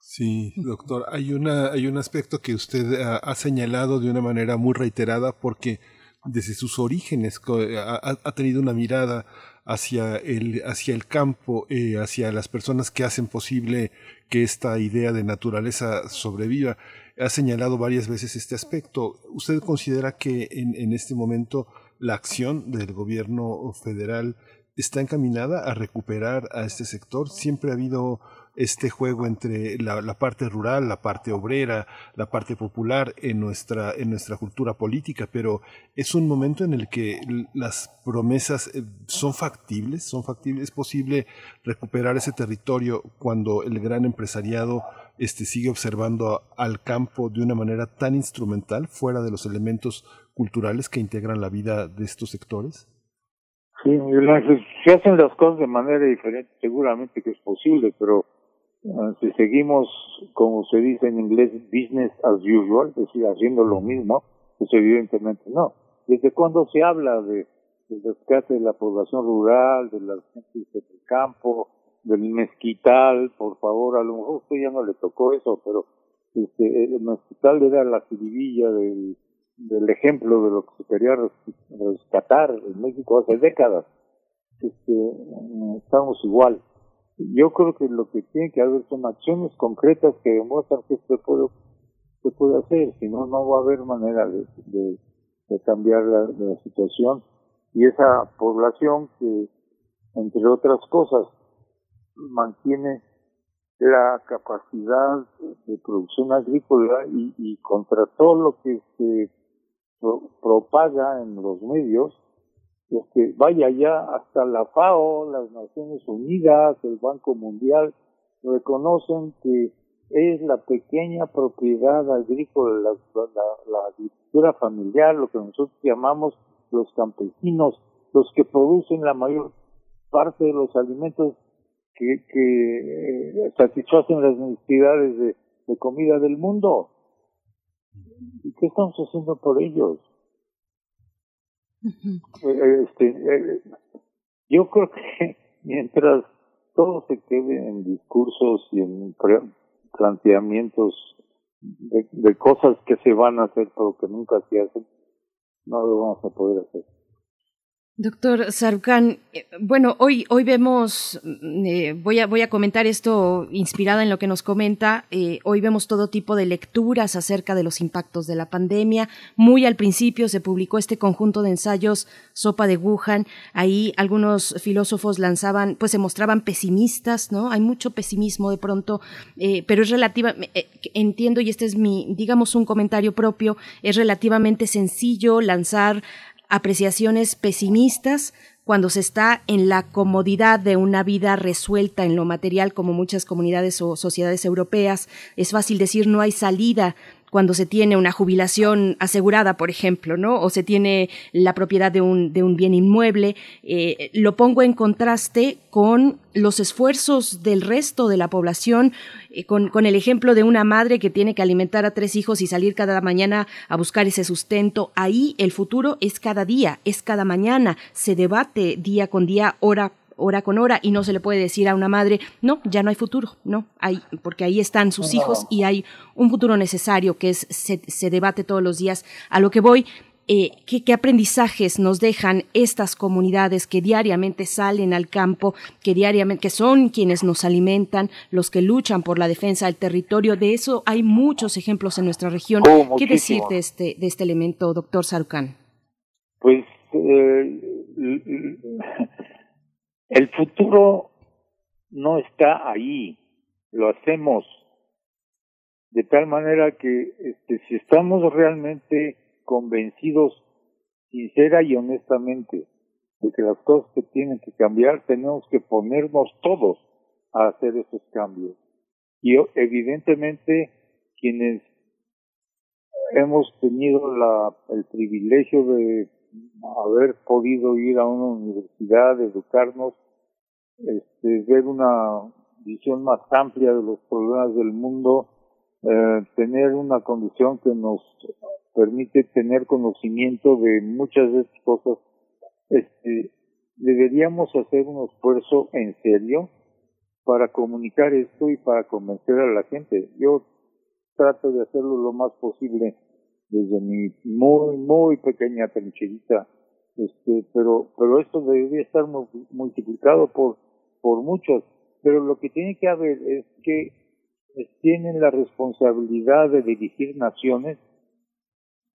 Sí, doctor, hay una hay un aspecto que usted ha, ha señalado de una manera muy reiterada porque desde sus orígenes ha, ha tenido una mirada hacia el, hacia el campo, eh, hacia las personas que hacen posible que esta idea de naturaleza sobreviva. Ha señalado varias veces este aspecto. ¿Usted considera que en, en este momento la acción del gobierno federal está encaminada a recuperar a este sector? Siempre ha habido este juego entre la, parte rural, la parte obrera, la parte popular en nuestra, en nuestra cultura política, pero es un momento en el que las promesas eh, son factibles, son factibles, es posible recuperar ese territorio cuando el gran empresariado este, sigue observando al campo de una manera tan instrumental, fuera de los elementos culturales que integran la vida de estos sectores? Sí, se hacen las cosas de manera diferente, seguramente que es posible, pero si seguimos, como se dice en inglés, business as usual, es decir, haciendo lo mismo, pues evidentemente no. ¿Desde cuándo se habla de, del rescate de la población rural, de las gente del campo, del mezquital? Por favor, a lo mejor usted ya no le tocó eso, pero este, el mezquital era la jiribilla del, del ejemplo de lo que se quería rescatar en México hace décadas. Este, estamos igual yo creo que lo que tiene que haber son acciones concretas que demuestran que se puede, se puede hacer, si no, no va a haber manera de, de, de cambiar la, la, situación. Y esa población que, entre otras cosas, mantiene la capacidad de producción agrícola y, y contra todo lo que se pro, propaga en los medios, este, vaya ya hasta la FAO, las Naciones Unidas, el Banco Mundial, reconocen que es la pequeña propiedad agrícola, la, agricultura familiar, lo que nosotros llamamos los campesinos, los que producen la mayor parte de los alimentos que, que eh, satisfacen las necesidades de, de comida del mundo. ¿Y qué estamos haciendo por ellos? Este, eh, yo creo que mientras todo se quede en discursos y en planteamientos de, de cosas que se van a hacer pero que nunca se hacen, no lo vamos a poder hacer. Doctor Sarukan, eh, bueno, hoy, hoy vemos, mm, eh, voy, a, voy a comentar esto inspirada en lo que nos comenta, eh, hoy vemos todo tipo de lecturas acerca de los impactos de la pandemia. Muy al principio se publicó este conjunto de ensayos Sopa de Wuhan, ahí algunos filósofos lanzaban, pues se mostraban pesimistas, ¿no? Hay mucho pesimismo de pronto, pero es relativa, entiendo, y este es mi, digamos, un comentario propio, es relativamente sencillo lanzar apreciaciones pesimistas cuando se está en la comodidad de una vida resuelta en lo material como muchas comunidades o sociedades europeas. Es fácil decir no hay salida cuando se tiene una jubilación asegurada, por ejemplo, ¿no? O se tiene la propiedad de un, de un bien inmueble. Eh, lo pongo en contraste con los esfuerzos del resto de la población, eh, con, con, el ejemplo de una madre que tiene que alimentar a tres hijos y salir cada mañana a buscar ese sustento. Ahí el futuro es cada día, es cada mañana, se debate día con día, hora hora con hora y no se le puede decir a una madre, no, ya no hay futuro, no, hay, porque ahí están sus hijos y hay un futuro necesario que es, se, se debate todos los días. A lo que voy, eh, ¿qué, ¿qué, aprendizajes nos dejan estas comunidades que diariamente salen al campo, que diariamente, que son quienes nos alimentan, los que luchan por la defensa del territorio. De eso hay muchos ejemplos en nuestra región. Oh, ¿Qué decir de este, de este elemento, doctor Sarucán? Pues eh, el futuro no está ahí, lo hacemos de tal manera que este, si estamos realmente convencidos, sincera y honestamente, de que las cosas que tienen que cambiar, tenemos que ponernos todos a hacer esos cambios. Y evidentemente quienes hemos tenido la, el privilegio de haber podido ir a una universidad, educarnos, este, ver una visión más amplia de los problemas del mundo, eh, tener una condición que nos permite tener conocimiento de muchas de estas cosas, este, deberíamos hacer un esfuerzo en serio para comunicar esto y para convencer a la gente. Yo trato de hacerlo lo más posible desde mi muy, muy pequeña trincherita, este, pero, pero esto debería estar multiplicado por, por muchos. Pero lo que tiene que haber es que tienen la responsabilidad de dirigir naciones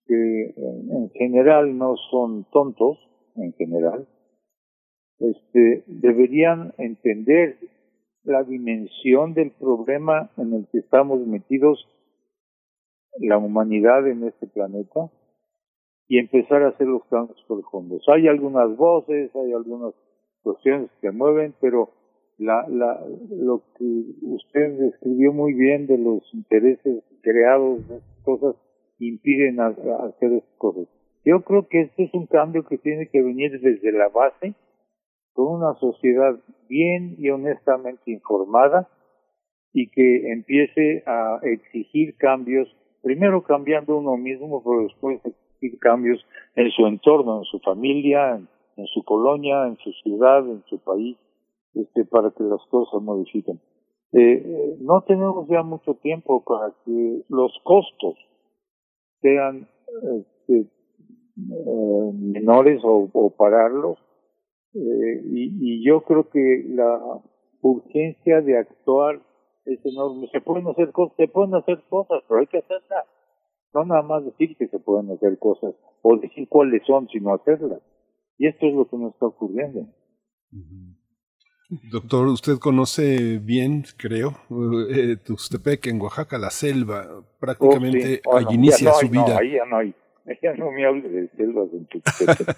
que en general no son tontos, en general, este, deberían entender la dimensión del problema en el que estamos metidos la humanidad en este planeta y empezar a hacer los cambios profundos. Hay algunas voces, hay algunas cuestiones que mueven, pero la, la, lo que usted describió muy bien de los intereses creados cosas impiden hacer estas cosas. Yo creo que este es un cambio que tiene que venir desde la base, con una sociedad bien y honestamente informada y que empiece a exigir cambios, primero cambiando uno mismo, pero después exigir cambios en su entorno, en su familia, en su colonia, en su ciudad, en su país este, para que las cosas modifiquen. Eh, no tenemos ya mucho tiempo para que los costos sean este, eh, menores o, pararlos eh, y, y, yo creo que la urgencia de actuar es enorme. Se pueden hacer cosas, se pueden hacer cosas, pero hay que hacerlas. No nada más decir que se pueden hacer cosas o decir cuáles son, sino hacerlas. Y esto es lo que nos está ocurriendo. Doctor, usted conoce bien, creo, eh, Tuxtepec en Oaxaca, la selva, prácticamente oh, allí inicia su vida. No, ahí ya no hay. Ya no me hable de selvas en Tuxtepec.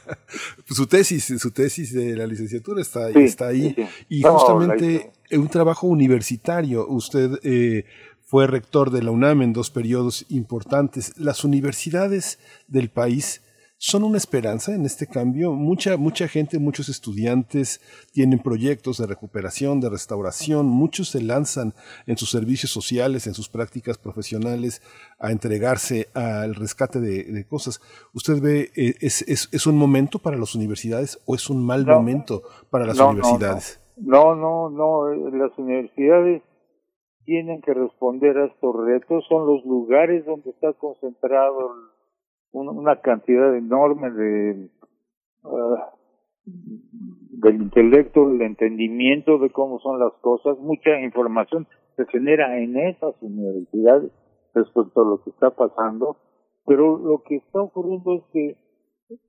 su tesis, su tesis de la licenciatura está, está ahí y justamente un trabajo universitario. Usted eh, fue rector de la UNAM en dos periodos importantes. Las universidades del país son una esperanza en este cambio. Mucha, mucha gente, muchos estudiantes tienen proyectos de recuperación, de restauración, muchos se lanzan en sus servicios sociales, en sus prácticas profesionales, a entregarse al rescate de, cosas. ¿Usted ve, eh, es, es, es, un momento para las universidades o es un mal momento para las universidades? No, no, no, eh, las universidades tienen que responder a estos retos, son los lugares donde está concentrado una cantidad enorme de ah, del intelecto, del entendimiento de cómo son las cosas, mucha información se genera en esas universidades respecto a lo que está pasando, pero lo que está ocurriendo es que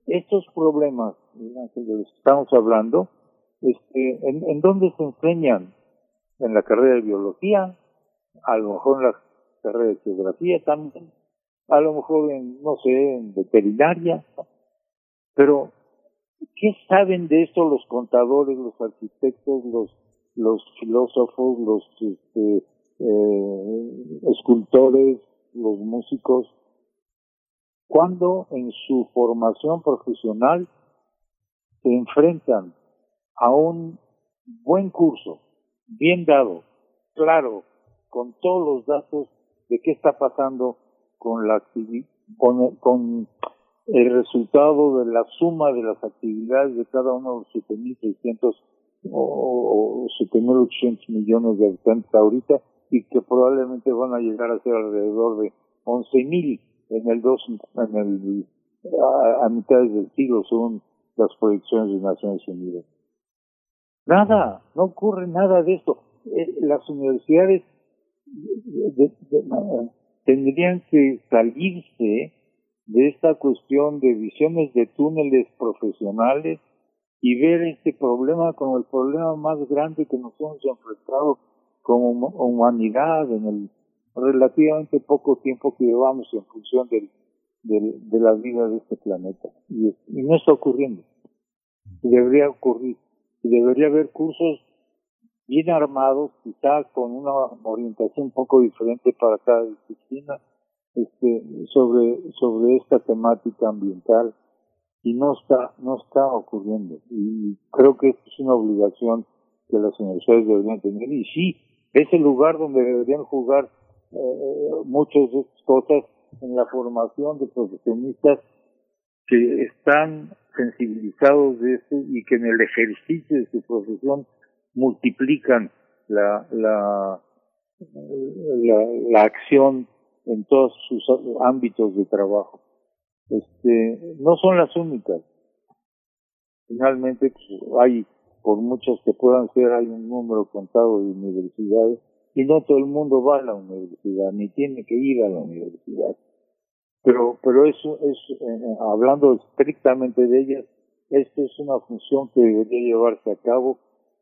estos problemas de los que estamos hablando, este, ¿en, ¿en dónde se enseñan? En la carrera de biología, a lo mejor en la carrera de geografía también, a lo mejor en, no sé, en veterinaria, pero ¿qué saben de esto los contadores, los arquitectos, los, los filósofos, los este, eh, escultores, los músicos? Cuando en su formación profesional se enfrentan a un buen curso, bien dado, claro, con todos los datos de qué está pasando con la con, con el resultado de la suma de las actividades de cada uno de los 7.600 o, o 7.800 millones de habitantes ahorita y que probablemente van a llegar a ser alrededor de 11.000 en el dos en el a, a mitad del siglo según las proyecciones de Naciones Unidas. Nada, no ocurre nada de esto. Eh, las universidades de, tendrían que salirse de esta cuestión de visiones de túneles profesionales y ver este problema como el problema más grande que nos hemos enfrentado como humanidad en el relativamente poco tiempo que llevamos en función del, de la vida de este planeta. Y, no está ocurriendo. Debería ocurrir. Debería haber cursos bien armados, quizá con una orientación un poco diferente para cada disciplina, este, sobre, sobre esta temática ambiental y no está, no está ocurriendo. Y creo que es una obligación que las universidades deberían tener. Y sí, es el lugar donde deberían jugar eh, muchas de estas cosas en la formación de profesionistas que están sensibilizados de esto y que en el ejercicio de su profesión multiplican la, la, la, la acción en todos sus ámbitos de trabajo. Este, no son las únicas. Finalmente, pues, hay, por muchas que puedan ser, hay un número contado de universidades y no todo el mundo va a la universidad, ni tiene que ir a la universidad. Pero, pero eso es, eh, hablando estrictamente de ellas, esto es una función que debería llevarse a cabo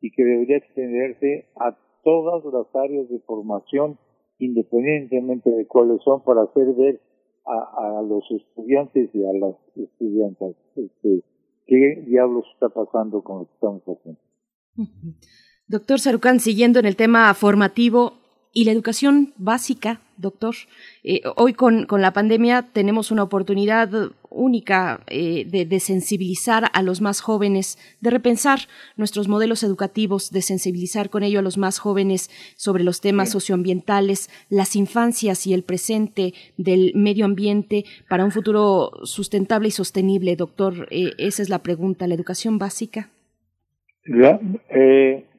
y que debería extenderse a todas las áreas de formación, independientemente de cuáles son, para hacer ver a, los estudiantes y a las estudiantes este, qué diablos está pasando con lo que estamos haciendo. Doctor Sarucán, siguiendo en el tema formativo y la educación básica, doctor, eh, hoy con, con, la pandemia tenemos una oportunidad única eh, de, de, sensibilizar a los más jóvenes, de repensar nuestros modelos educativos, de sensibilizar con ello a los más jóvenes sobre los temas socioambientales, las infancias y el presente del medio ambiente para un futuro sustentable y sostenible. Doctor, eh, esa es la pregunta, ¿la educación básica?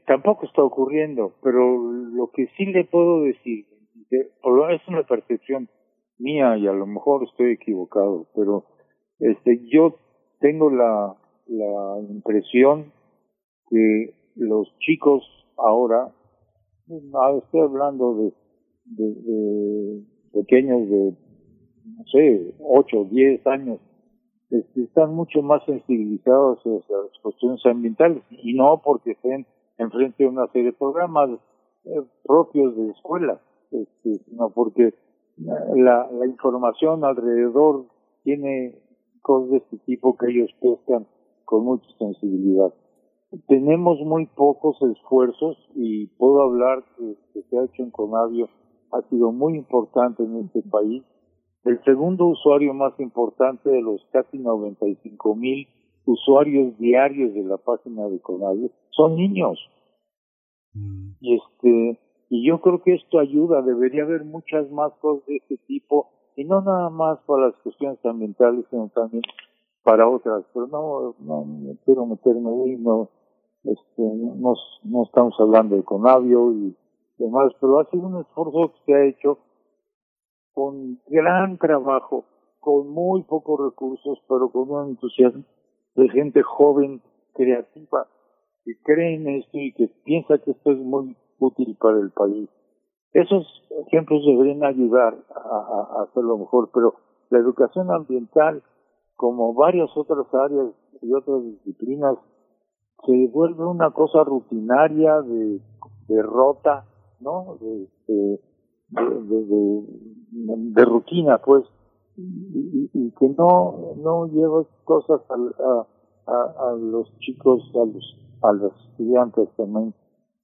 Tampoco está ocurriendo, pero lo que sí le puedo decir, es una percepción mía y a lo mejor estoy equivocado, pero este yo tengo la, la impresión que los chicos ahora, no, estoy hablando de, de, pequeños de, no sé, 8, 10 años, este, están mucho más sensibilizados hacia las cuestiones ambientales y no porque estén enfrente de una serie de programas eh, propios de escuela, este, sino porque la, la información alrededor tiene cosas de este tipo que ellos pescan con mucha sensibilidad. Tenemos muy pocos esfuerzos y puedo hablar que, que se ha hecho en Conavio ha sido muy importante en este país. El segundo usuario más importante de los casi 95 mil usuarios diarios de la página de Conavio son niños. Mm. Y este, y yo creo que esto ayuda, debería haber muchas más cosas de este tipo, y no nada más para las cuestiones ambientales, sino también para otras, pero no, no, quiero meterme ahí, no, este, no, no estamos hablando de Conavio y demás, pero ha sido un esfuerzo que se ha hecho con gran trabajo, con muy pocos recursos, pero con un entusiasmo de gente joven, creativa, que cree en esto y que piensa que esto es muy útil para el país. Esos ejemplos deberían ayudar a, hacerlo mejor, pero la educación ambiental, como varias otras áreas y otras disciplinas, se vuelve una cosa rutinaria de derrota, ¿no? De, de, de, de rutina, pues, y, y, que no no lleva cosas a, a, a los chicos, a los a los estudiantes también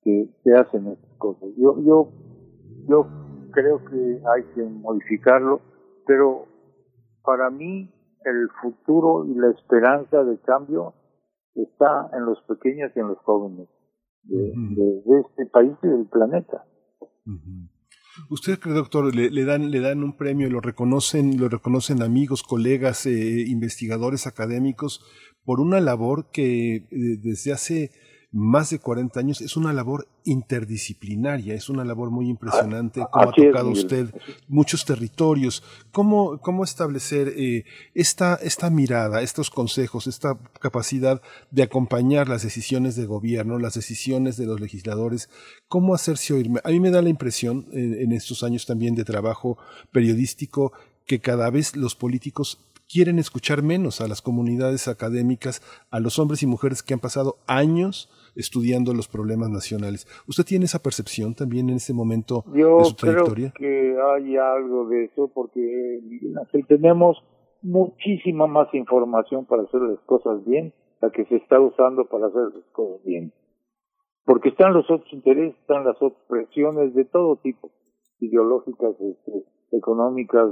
que, que hacen estas cosas. Yo, yo, yo creo que hay que modificarlo, pero para mí el futuro y la esperanza de cambio está en los pequeños y en los jóvenes de, de, de este país y del planeta. ¿Usted cree, doctor, le, le, dan, le dan un premio, lo reconocen, lo reconocen amigos, colegas, eh, investigadores académicos por una labor que eh, desde hace más de 40 años es una labor interdisciplinaria, es una labor muy impresionante, ah, como ha tocado usted muchos territorios. ¿Cómo, cómo establecer eh, esta, esta mirada, estos consejos, esta capacidad de acompañar las decisiones de gobierno, las decisiones de los legisladores? ¿Cómo hacerse oír? A mí me da la impresión, en, en estos años también de trabajo periodístico, que cada vez los políticos quieren escuchar menos a las comunidades académicas, a los hombres y mujeres que han pasado años estudiando los problemas nacionales. ¿Usted tiene esa percepción también en este momento de su trayectoria? Yo creo que hay algo de eso porque tenemos muchísima más información para hacer las cosas bien, la que se está usando para hacer las cosas bien. Porque están los otros intereses, están las otras presiones de todo tipo, ideológicas, este, económicas,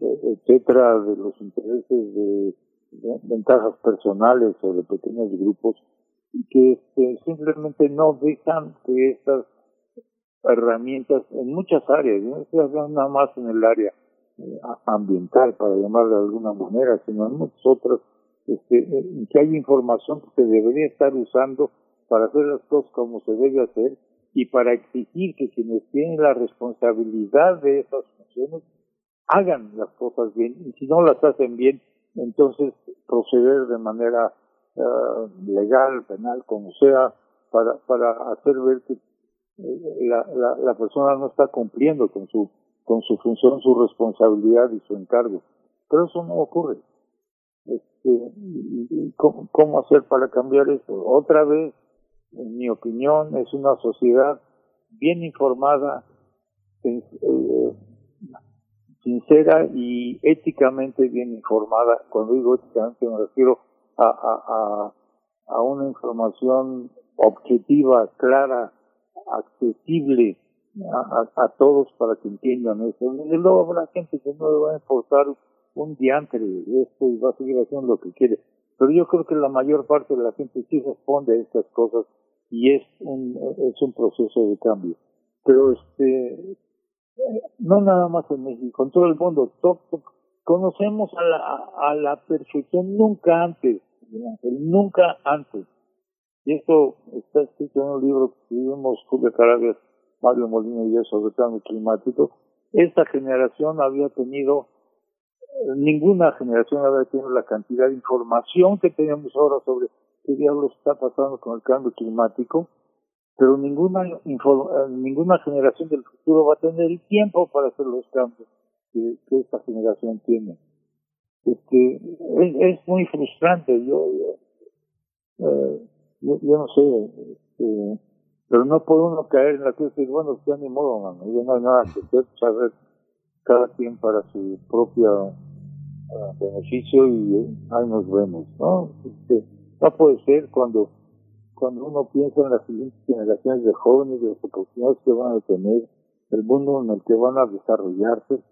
etcétera, de los intereses de, ventajas personales o de pequeños grupos y que este, simplemente no dejan que estas herramientas en muchas áreas, no estoy nada más en el área eh, ambiental, para llamarlo de alguna manera, sino en muchas otras, este, que hay información que se debería estar usando para hacer las cosas como se debe hacer y para exigir que quienes tienen la responsabilidad de esas funciones hagan las cosas bien y si no las hacen bien, entonces proceder de manera uh, legal, penal, como sea, para, para hacer ver que eh, la, la, la, persona no está cumpliendo con su, con su función, su responsabilidad y su encargo. Pero eso no ocurre. Este, ¿cómo, ¿Cómo hacer para cambiar esto? Otra vez, en mi opinión, es una sociedad bien informada, eh, sincera y éticamente bien informada. Cuando digo éticamente me refiero a, a, a, una información objetiva, clara, accesible a, a, todos para que entiendan eso. Y luego habrá gente que no le va a importar un diantre esto y va a seguir haciendo lo que quiere. Pero yo creo que la mayor parte de la gente sí responde a estas cosas y es un, es un proceso de cambio. Pero este, no nada más en México, en todo el mundo, conocemos a la, a la perfección nunca antes, nunca antes. Y esto está escrito en un libro que escribimos Julio Carabias, Mario Molina y yo sobre cambio climático. Esta generación había tenido, ninguna generación había tenido la cantidad de información que tenemos ahora sobre qué diablos está pasando con el cambio climático pero ninguna eh, ninguna generación del futuro va a tener el tiempo para hacer los cambios que, esta generación tiene. Este, es, es muy frustrante, yo, yo, eh, no sé, este, pero no puede uno caer en la cruz y decir, bueno, ya ni modo, mano, ya no hay nada que hacer, saber cada quien para su propio uh, beneficio y ahí nos vemos, ¿no? Este, no puede ser cuando cuando uno piensa en las siguientes generaciones de jóvenes, de las oportunidades que van a tener, el mundo en el que van a desarrollarse,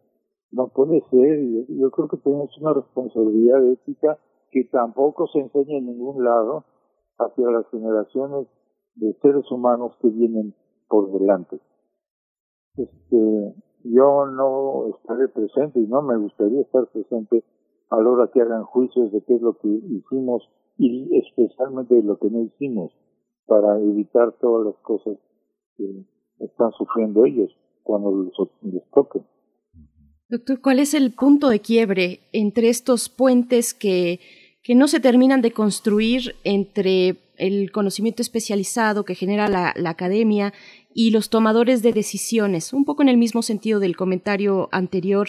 no puede ser. Yo creo que tenemos una responsabilidad ética que tampoco se enseña en ningún lado hacia las generaciones de seres humanos que vienen por delante. Este, yo no estaré presente y no me gustaría estar presente a la hora que hagan juicios de qué es lo que hicimos y especialmente lo que no hicimos para evitar todas las cosas que están sufriendo ellos cuando les, toque. Doctor, ¿cuál es el punto de quiebre entre estos puentes que, que no se terminan de construir entre el conocimiento especializado que genera la, la academia y los tomadores de decisiones? Un poco en el mismo sentido del comentario anterior.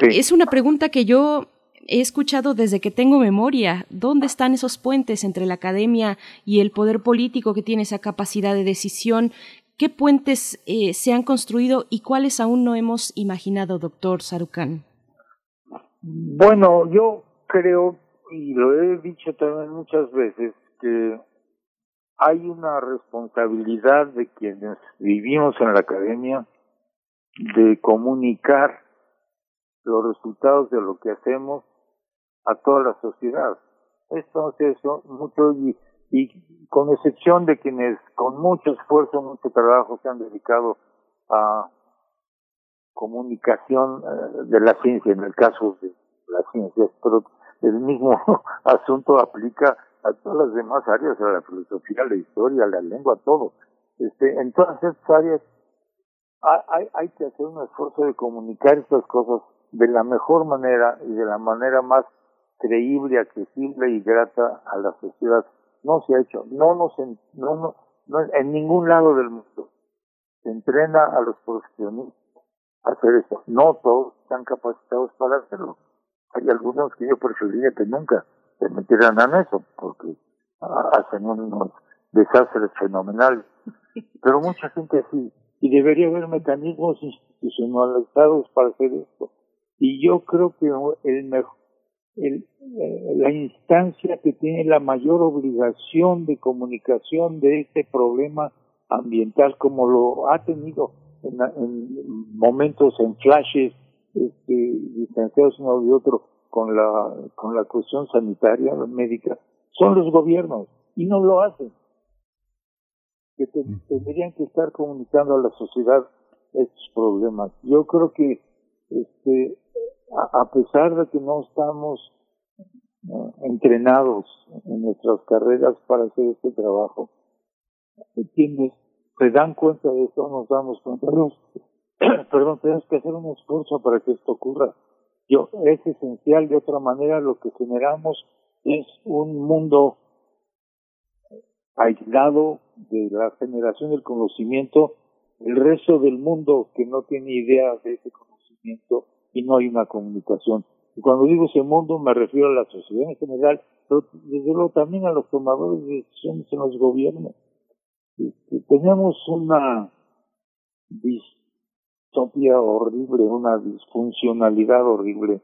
Es una pregunta que yo he escuchado desde que tengo memoria. ¿Dónde están esos puentes entre la academia y el poder político que tiene esa capacidad de decisión? ¿Qué puentes eh, se han construido y cuáles aún no hemos imaginado, doctor Sarucán? Bueno, yo creo, y lo he dicho también muchas veces, que hay una responsabilidad de quienes vivimos en la academia de comunicar los resultados de lo que hacemos a toda la sociedad. Esto es eso, mucho y, y con excepción de quienes con mucho esfuerzo, mucho trabajo se han dedicado a comunicación eh, de la ciencia, en el caso de la ciencia, pero el mismo asunto aplica a todas las demás áreas, a la filosofía, a la historia, a la lengua, a todo. Este, en todas estas áreas hay, hay que hacer un esfuerzo de comunicar estas cosas de la mejor manera y de la manera más creíble, accesible y grata a la sociedad. No se ha hecho, no nos, en, no, no, no, en ningún lado del mundo se entrena a los profesionistas a hacer eso. No todos están capacitados para hacerlo. Hay algunos que yo preferiría que nunca se metieran en eso, porque hacen unos desastres fenomenales. Pero mucha gente sí, y debería haber mecanismos institucionalizados para hacer esto. Y yo creo que el mejor el, eh, la instancia que tiene la mayor obligación de comunicación de este problema ambiental como lo ha tenido en, en momentos, en flashes, este, distanciados uno de otro con la, con la cuestión sanitaria, médica, son los gobiernos y no lo hacen. Que tendrían que estar comunicando a la sociedad estos problemas. Yo creo que este, a, pesar de que no estamos entrenados en nuestras carreras para hacer este trabajo, tienes se dan cuenta de esto, nos damos cuenta. Perdón, tenemos que hacer un esfuerzo para que esto ocurra. Yo, es esencial, de otra manera lo que generamos es un mundo aislado de la generación del conocimiento, el resto del mundo que no tiene idea de ese conocimiento y no hay una comunicación. Y cuando digo ese mundo me refiero a la sociedad en general, pero desde luego también a los tomadores de decisiones en los gobiernos. Este, tenemos una distopia horrible, una disfuncionalidad horrible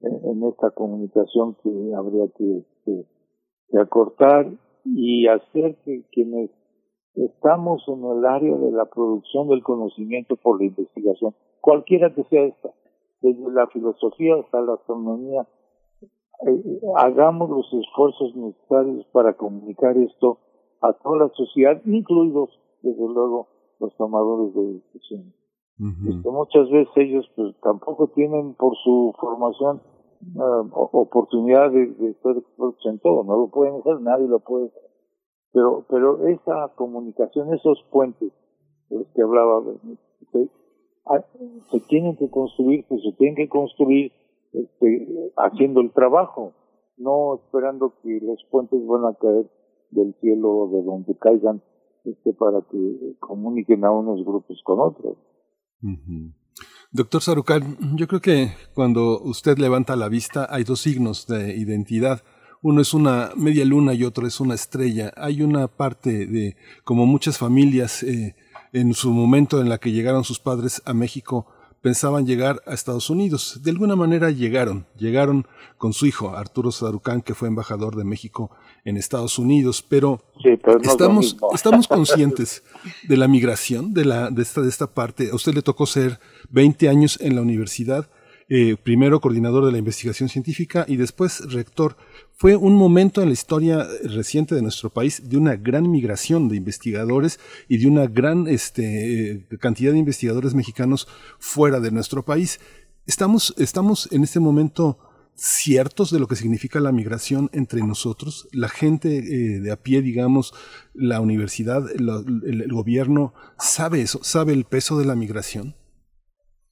en, esta comunicación que habría que, que acortar y hacer que quienes estamos en el área de la producción del conocimiento por la investigación, cualquiera que sea esta, desde la filosofía hasta la astronomía, eh, hagamos los esfuerzos necesarios para comunicar esto a toda la sociedad, incluidos, desde luego, los tomadores de decisiones. muchas veces ellos pues tampoco tienen por su formación uh, oportunidad de, de, ser expertos en todo, no lo pueden hacer, nadie lo puede hacer. Pero, pero esa comunicación, esos puentes de los que hablaba, se tienen que construir, pues se tienen que construir este, haciendo el trabajo, no esperando que los puentes van a caer del cielo o de donde caigan este, para que comuniquen a unos grupos con otros. Doctor Sarucán, yo creo que cuando usted levanta la vista hay dos signos de identidad. Uno es una media luna y otro es una estrella. Hay una parte de, como muchas familias, eh, en su momento en la que llegaron sus padres a México, pensaban llegar a Estados Unidos. De alguna manera llegaron, llegaron con su hijo, Arturo Sarucán, que fue embajador de México en Estados Unidos, pero, estamos, estamos conscientes de la migración de, la, de, esta, de esta parte. A usted le tocó ser 20 años en la universidad, eh, primero coordinador de la investigación científica y después rector. Fue un momento en la historia reciente de nuestro país de una gran migración de investigadores y de una gran este, cantidad de investigadores mexicanos fuera de nuestro país. Estamos, estamos en este momento ciertos de lo que significa la migración entre nosotros, la gente eh, de a pie, digamos, la universidad, el, gobierno, ¿sabe eso? ¿Sabe el peso de la migración?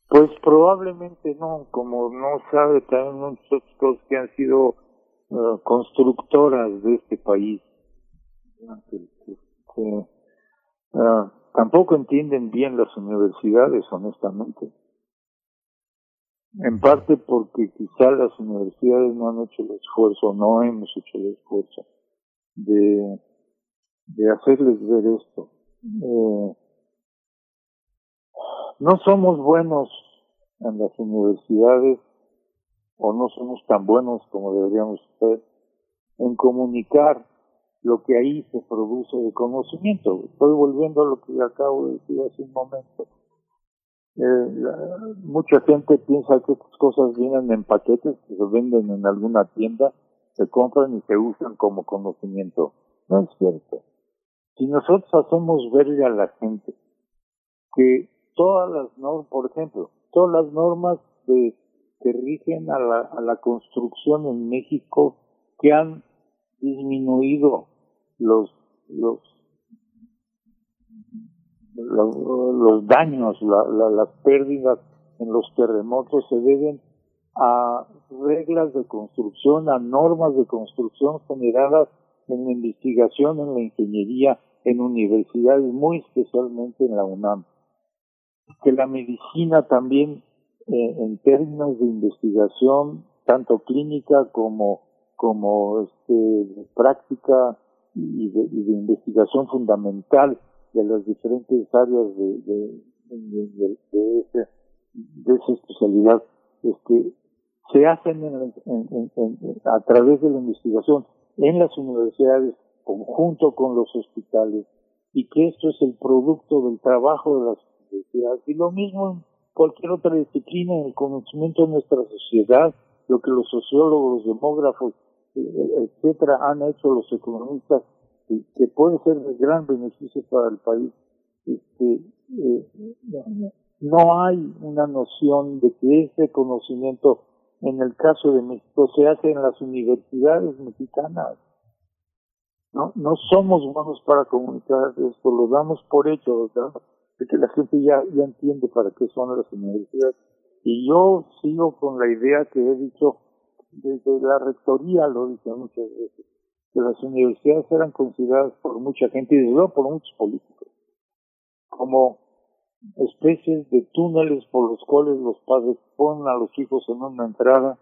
Pues probablemente no, como no sabe también muchas cosas que han sido eh, constructoras de este país. Uh, tampoco entienden bien las universidades, honestamente. En parte porque quizá las universidades no han hecho el esfuerzo, no hemos hecho el esfuerzo de, de hacerles ver esto. Eh, no somos buenos en las universidades o no somos tan buenos como deberíamos ser en comunicar lo que ahí se produce de conocimiento. Estoy volviendo a lo que acabo de decir hace un momento. Eh, mucha gente piensa que estas cosas vienen en paquetes que se venden en alguna tienda, se compran y se usan como conocimiento. No es cierto. Si nosotros hacemos verle a la gente que todas las normas, por ejemplo, todas las normas de, que rigen a la, a la construcción en México que han disminuido los los los, daños, las pérdidas en los terremotos se deben a reglas de construcción, a normas de construcción generadas en la investigación, en la ingeniería, en universidades, muy especialmente en la UNAM. Que la medicina también, eh, en términos de investigación, tanto clínica como, como este, práctica y de, y de investigación fundamental, de las diferentes áreas de, de, de, de, de esa especialidad este, se hacen en, en, a través de la investigación en las universidades conjunto con los hospitales y que esto es el producto del trabajo de las y lo mismo en cualquier otra disciplina en el conocimiento de nuestra sociedad lo que los sociólogos, los demógrafos, eh, etcétera, han hecho los economistas que puede ser de gran beneficio para el país. Este, eh, no hay una noción de que ese conocimiento, en el caso de México, se hace en las universidades mexicanas. no, no somos buenos para comunicar esto, lo damos por hecho, ¿verdad? De que la gente ya, ya entiende para qué son las universidades. Y yo sigo con la idea que he dicho desde la rectoría, lo dije muchas veces, que las universidades eran consideradas por mucha gente y desde luego por muchos políticos como especies de túneles por los cuales los padres ponen a los hijos en una entrada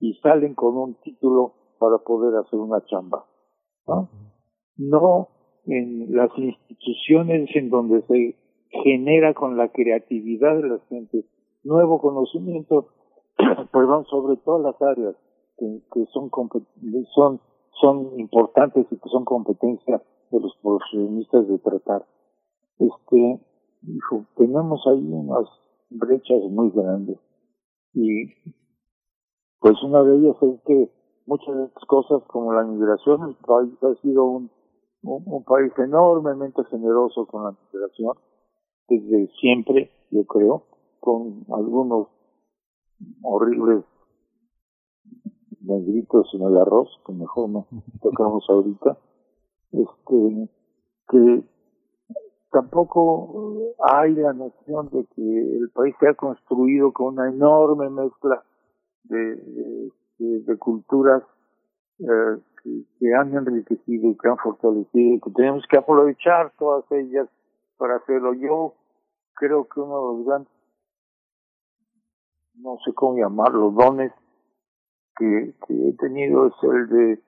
y salen con un título para poder hacer una chamba. ¿no? no en las instituciones en donde se genera con la creatividad de la gente nuevo conocimiento, perdón, sobre todas las áreas que, que son, son, son importantes y que son competencia de los profesionistas de tratar. Este, hijo, tenemos ahí unas brechas muy grandes y pues una de ellas es que muchas cosas como la migración, el país ha sido un, un, país enormemente generoso con la migración, desde siempre, yo creo, con algunos horribles negritos en el arroz, que mejor no tocamos ahorita, este, que tampoco hay la noción de que el país se ha construido con una enorme mezcla de, de, culturas eh, que, han enriquecido y que han fortalecido y que tenemos que aprovechar todas ellas para hacerlo. Yo creo que uno de los grandes, no sé cómo llamarlo, dones que, he tenido es el de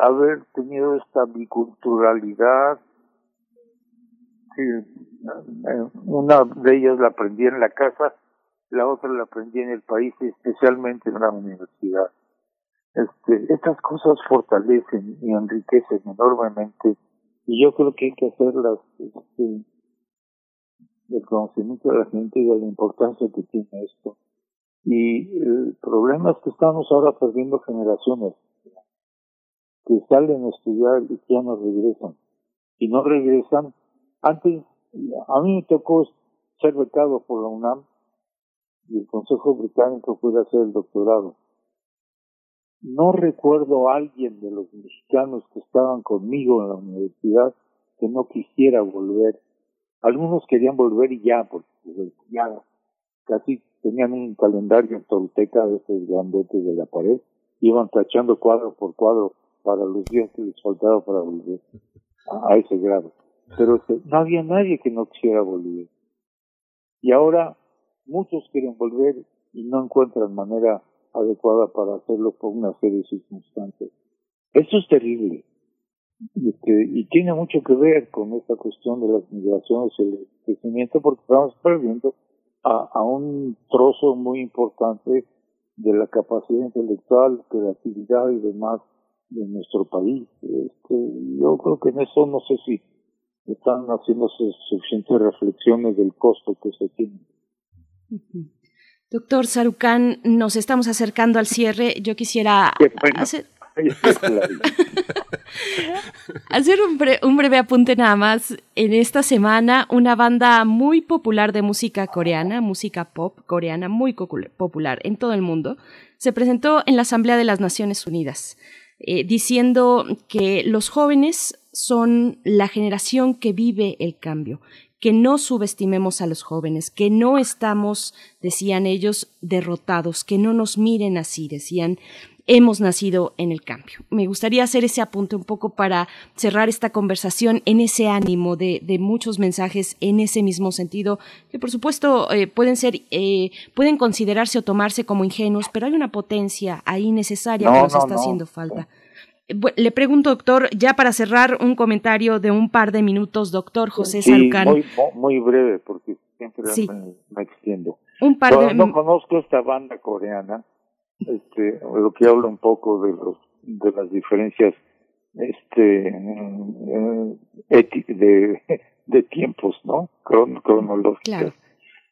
haber tenido esta biculturalidad. una de ellas la aprendí en la casa, la otra la aprendí en el país, especialmente en la universidad. Este, estas cosas fortalecen y enriquecen enormemente y yo creo que hay que hacerlas este, del conocimiento de la gente y de la importancia que tiene esto. Y el problema es que estamos ahora perdiendo generaciones que salen a estudiar y ya no regresan. Y no regresan. Antes, a mí me tocó ser becado por la UNAM y el Consejo Británico puede hacer el doctorado. No recuerdo a alguien de los mexicanos que estaban conmigo en la universidad que no quisiera volver. Algunos querían volver y ya, porque ya casi tenían un calendario tolteca de esos grandotes de la pared, iban tachando cuadro por cuadro para los días que les faltaba para volver a, ese grado. Pero no había nadie que no quisiera volver. Y ahora muchos quieren volver y no encuentran manera adecuada para hacerlo por una serie de circunstancias. Eso es terrible. Y, este, y tiene mucho que ver con esta cuestión de las migraciones y el crecimiento porque estamos perdiendo a, a un trozo muy importante de la capacidad intelectual, creatividad y demás de nuestro país. Este, yo creo que en eso no sé si están haciendo suficientes reflexiones del costo que se tiene. Doctor Sarucán, nos estamos acercando al cierre. Yo quisiera hacer, hacer un, un, breve apunte nada más. En esta semana, una banda muy popular de música coreana, música pop coreana, muy popular en todo el mundo, se presentó en la Asamblea de las Naciones Unidas, eh, diciendo que los jóvenes son la generación que vive el cambio, que no subestimemos a los jóvenes, que no estamos, decían ellos, derrotados, que no nos miren así, decían, hemos nacido en el cambio. Me gustaría hacer ese apunte un poco para cerrar esta conversación en ese ánimo de, muchos mensajes en ese mismo sentido, que por supuesto eh, pueden ser, eh, pueden considerarse o tomarse como ingenuos, pero hay una potencia ahí necesaria que nos está haciendo falta. Le pregunto, doctor, ya para cerrar un comentario de un par de minutos, doctor José sí, Muy, muy breve, porque siempre me, extiendo. Un par de... No conozco esta banda coreana, este, lo que habla un poco de los de las diferencias este de, de tiempos, ¿no? cronológicas.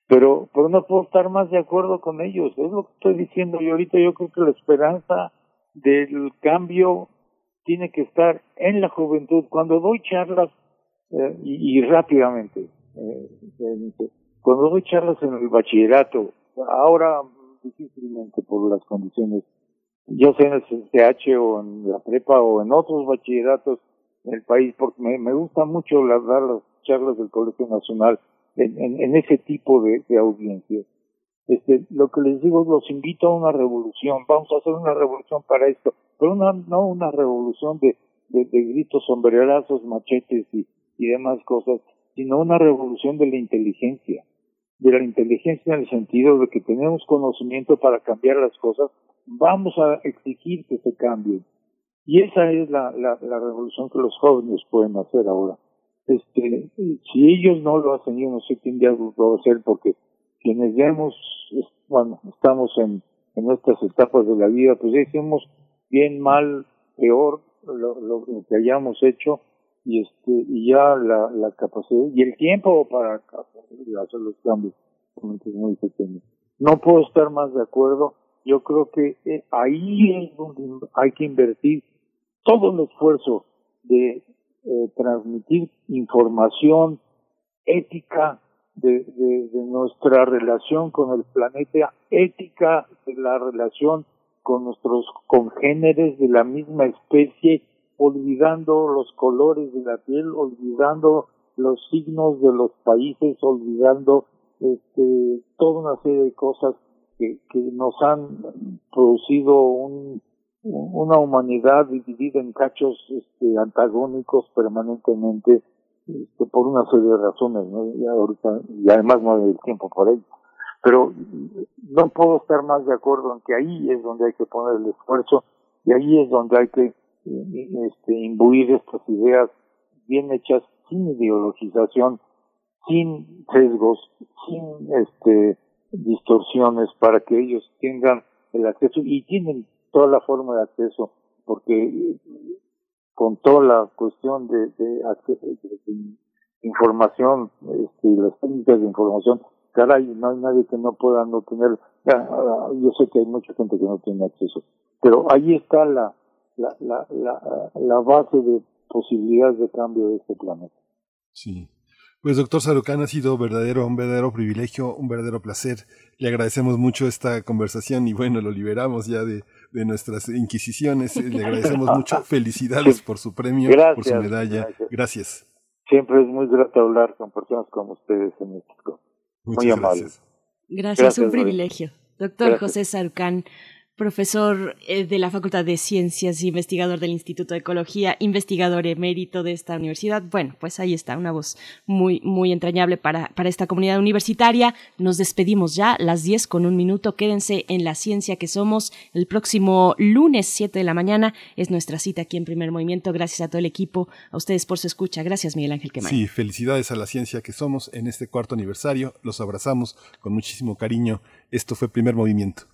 Pero, pero no puedo estar más de acuerdo con ellos, es lo que estoy diciendo y ahorita yo creo que la esperanza del cambio tiene que estar en la juventud. Cuando doy charlas, eh, y, rápidamente, eh, cuando doy charlas en el bachillerato, ahora difícilmente por las condiciones, ya sea en el CCH o en la prepa o en otros bachilleratos, en el país, porque me, gusta mucho dar las charlas del Colegio Nacional en, en, en ese tipo de, de audiencias. Este, lo que les digo, los invito a una revolución, vamos a hacer una revolución para esto, pero una, no una revolución de, gritos, sombrerazos, machetes y, demás cosas, sino una revolución de la inteligencia, de la inteligencia en el sentido de que tenemos conocimiento para cambiar las cosas, vamos a exigir que se cambien. Y esa es la, revolución que los jóvenes pueden hacer ahora. Este, si ellos no lo hacen, yo no sé quién ya lo va a hacer porque quienes ya hemos, bueno, estamos en, en estas etapas de la vida, pues decimos bien, mal, peor, lo, que hayamos hecho y este y ya la, la capacidad y el tiempo para hacer los cambios es muy pequeño. No puedo estar más de acuerdo. Yo creo que eh, ahí es donde hay que invertir todo el esfuerzo de eh, transmitir información ética de, de, nuestra relación con el planeta, ética de la relación con nuestros congéneres de la misma especie, olvidando los colores de la piel, olvidando los signos de los países, olvidando este, toda una serie de cosas que, nos han producido un, una humanidad dividida en cachos este, antagónicos permanentemente este, por una serie de razones, ¿no? Y ahorita, y además no hay tiempo por ello. Pero no puedo estar más de acuerdo en que ahí es donde hay que poner el esfuerzo y ahí es donde hay que este, imbuir estas ideas bien hechas sin ideologización, sin sesgos, sin este, distorsiones para que ellos tengan el acceso y tienen toda la forma de acceso porque con toda la cuestión de, de, de información este, y las técnicas de información caray, no hay nadie que no pueda no tener, yo sé que hay mucha gente que no tiene acceso, pero ahí está la, la, la, la, la base de posibilidades de cambio de este planeta. Sí. Pues doctor Sarucán ha sido verdadero, un verdadero privilegio, un verdadero placer. Le agradecemos mucho esta conversación y bueno, lo liberamos ya de, de nuestras inquisiciones. Le agradecemos mucho. Felicidades por su premio, gracias, por su medalla. Gracias. gracias. Siempre es muy grato hablar con personas como ustedes en México. Muy amable. Gracias. gracias, gracias, un privilegio. Doctor gracias. José Sarucán, profesor eh, de la Facultad de Ciencias, investigador del Instituto de Ecología, investigador emérito de esta universidad. Bueno, pues ahí está, una voz muy, muy entrañable para, para esta comunidad universitaria. Nos despedimos ya, las 10 con un minuto. Quédense en la ciencia que somos. El próximo lunes, 7 de la mañana, es nuestra cita aquí en Primer Movimiento. Gracias a todo el equipo, a ustedes por su escucha. Gracias, Miguel Ángel Quemay. Sí, felicidades a la ciencia que somos en este cuarto aniversario. Los abrazamos con muchísimo cariño. Esto fue Primer Movimiento.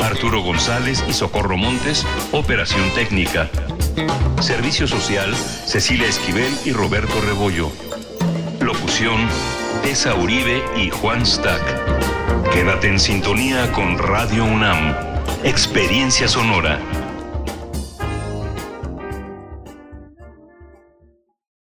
Arturo González y Socorro Montes, Operación Técnica. Servicio Social, Cecilia Esquivel y Roberto Rebollo. Locución, Tessa Uribe y Juan Stack. Quédate en sintonía con Radio UNAM. Experiencia Sonora.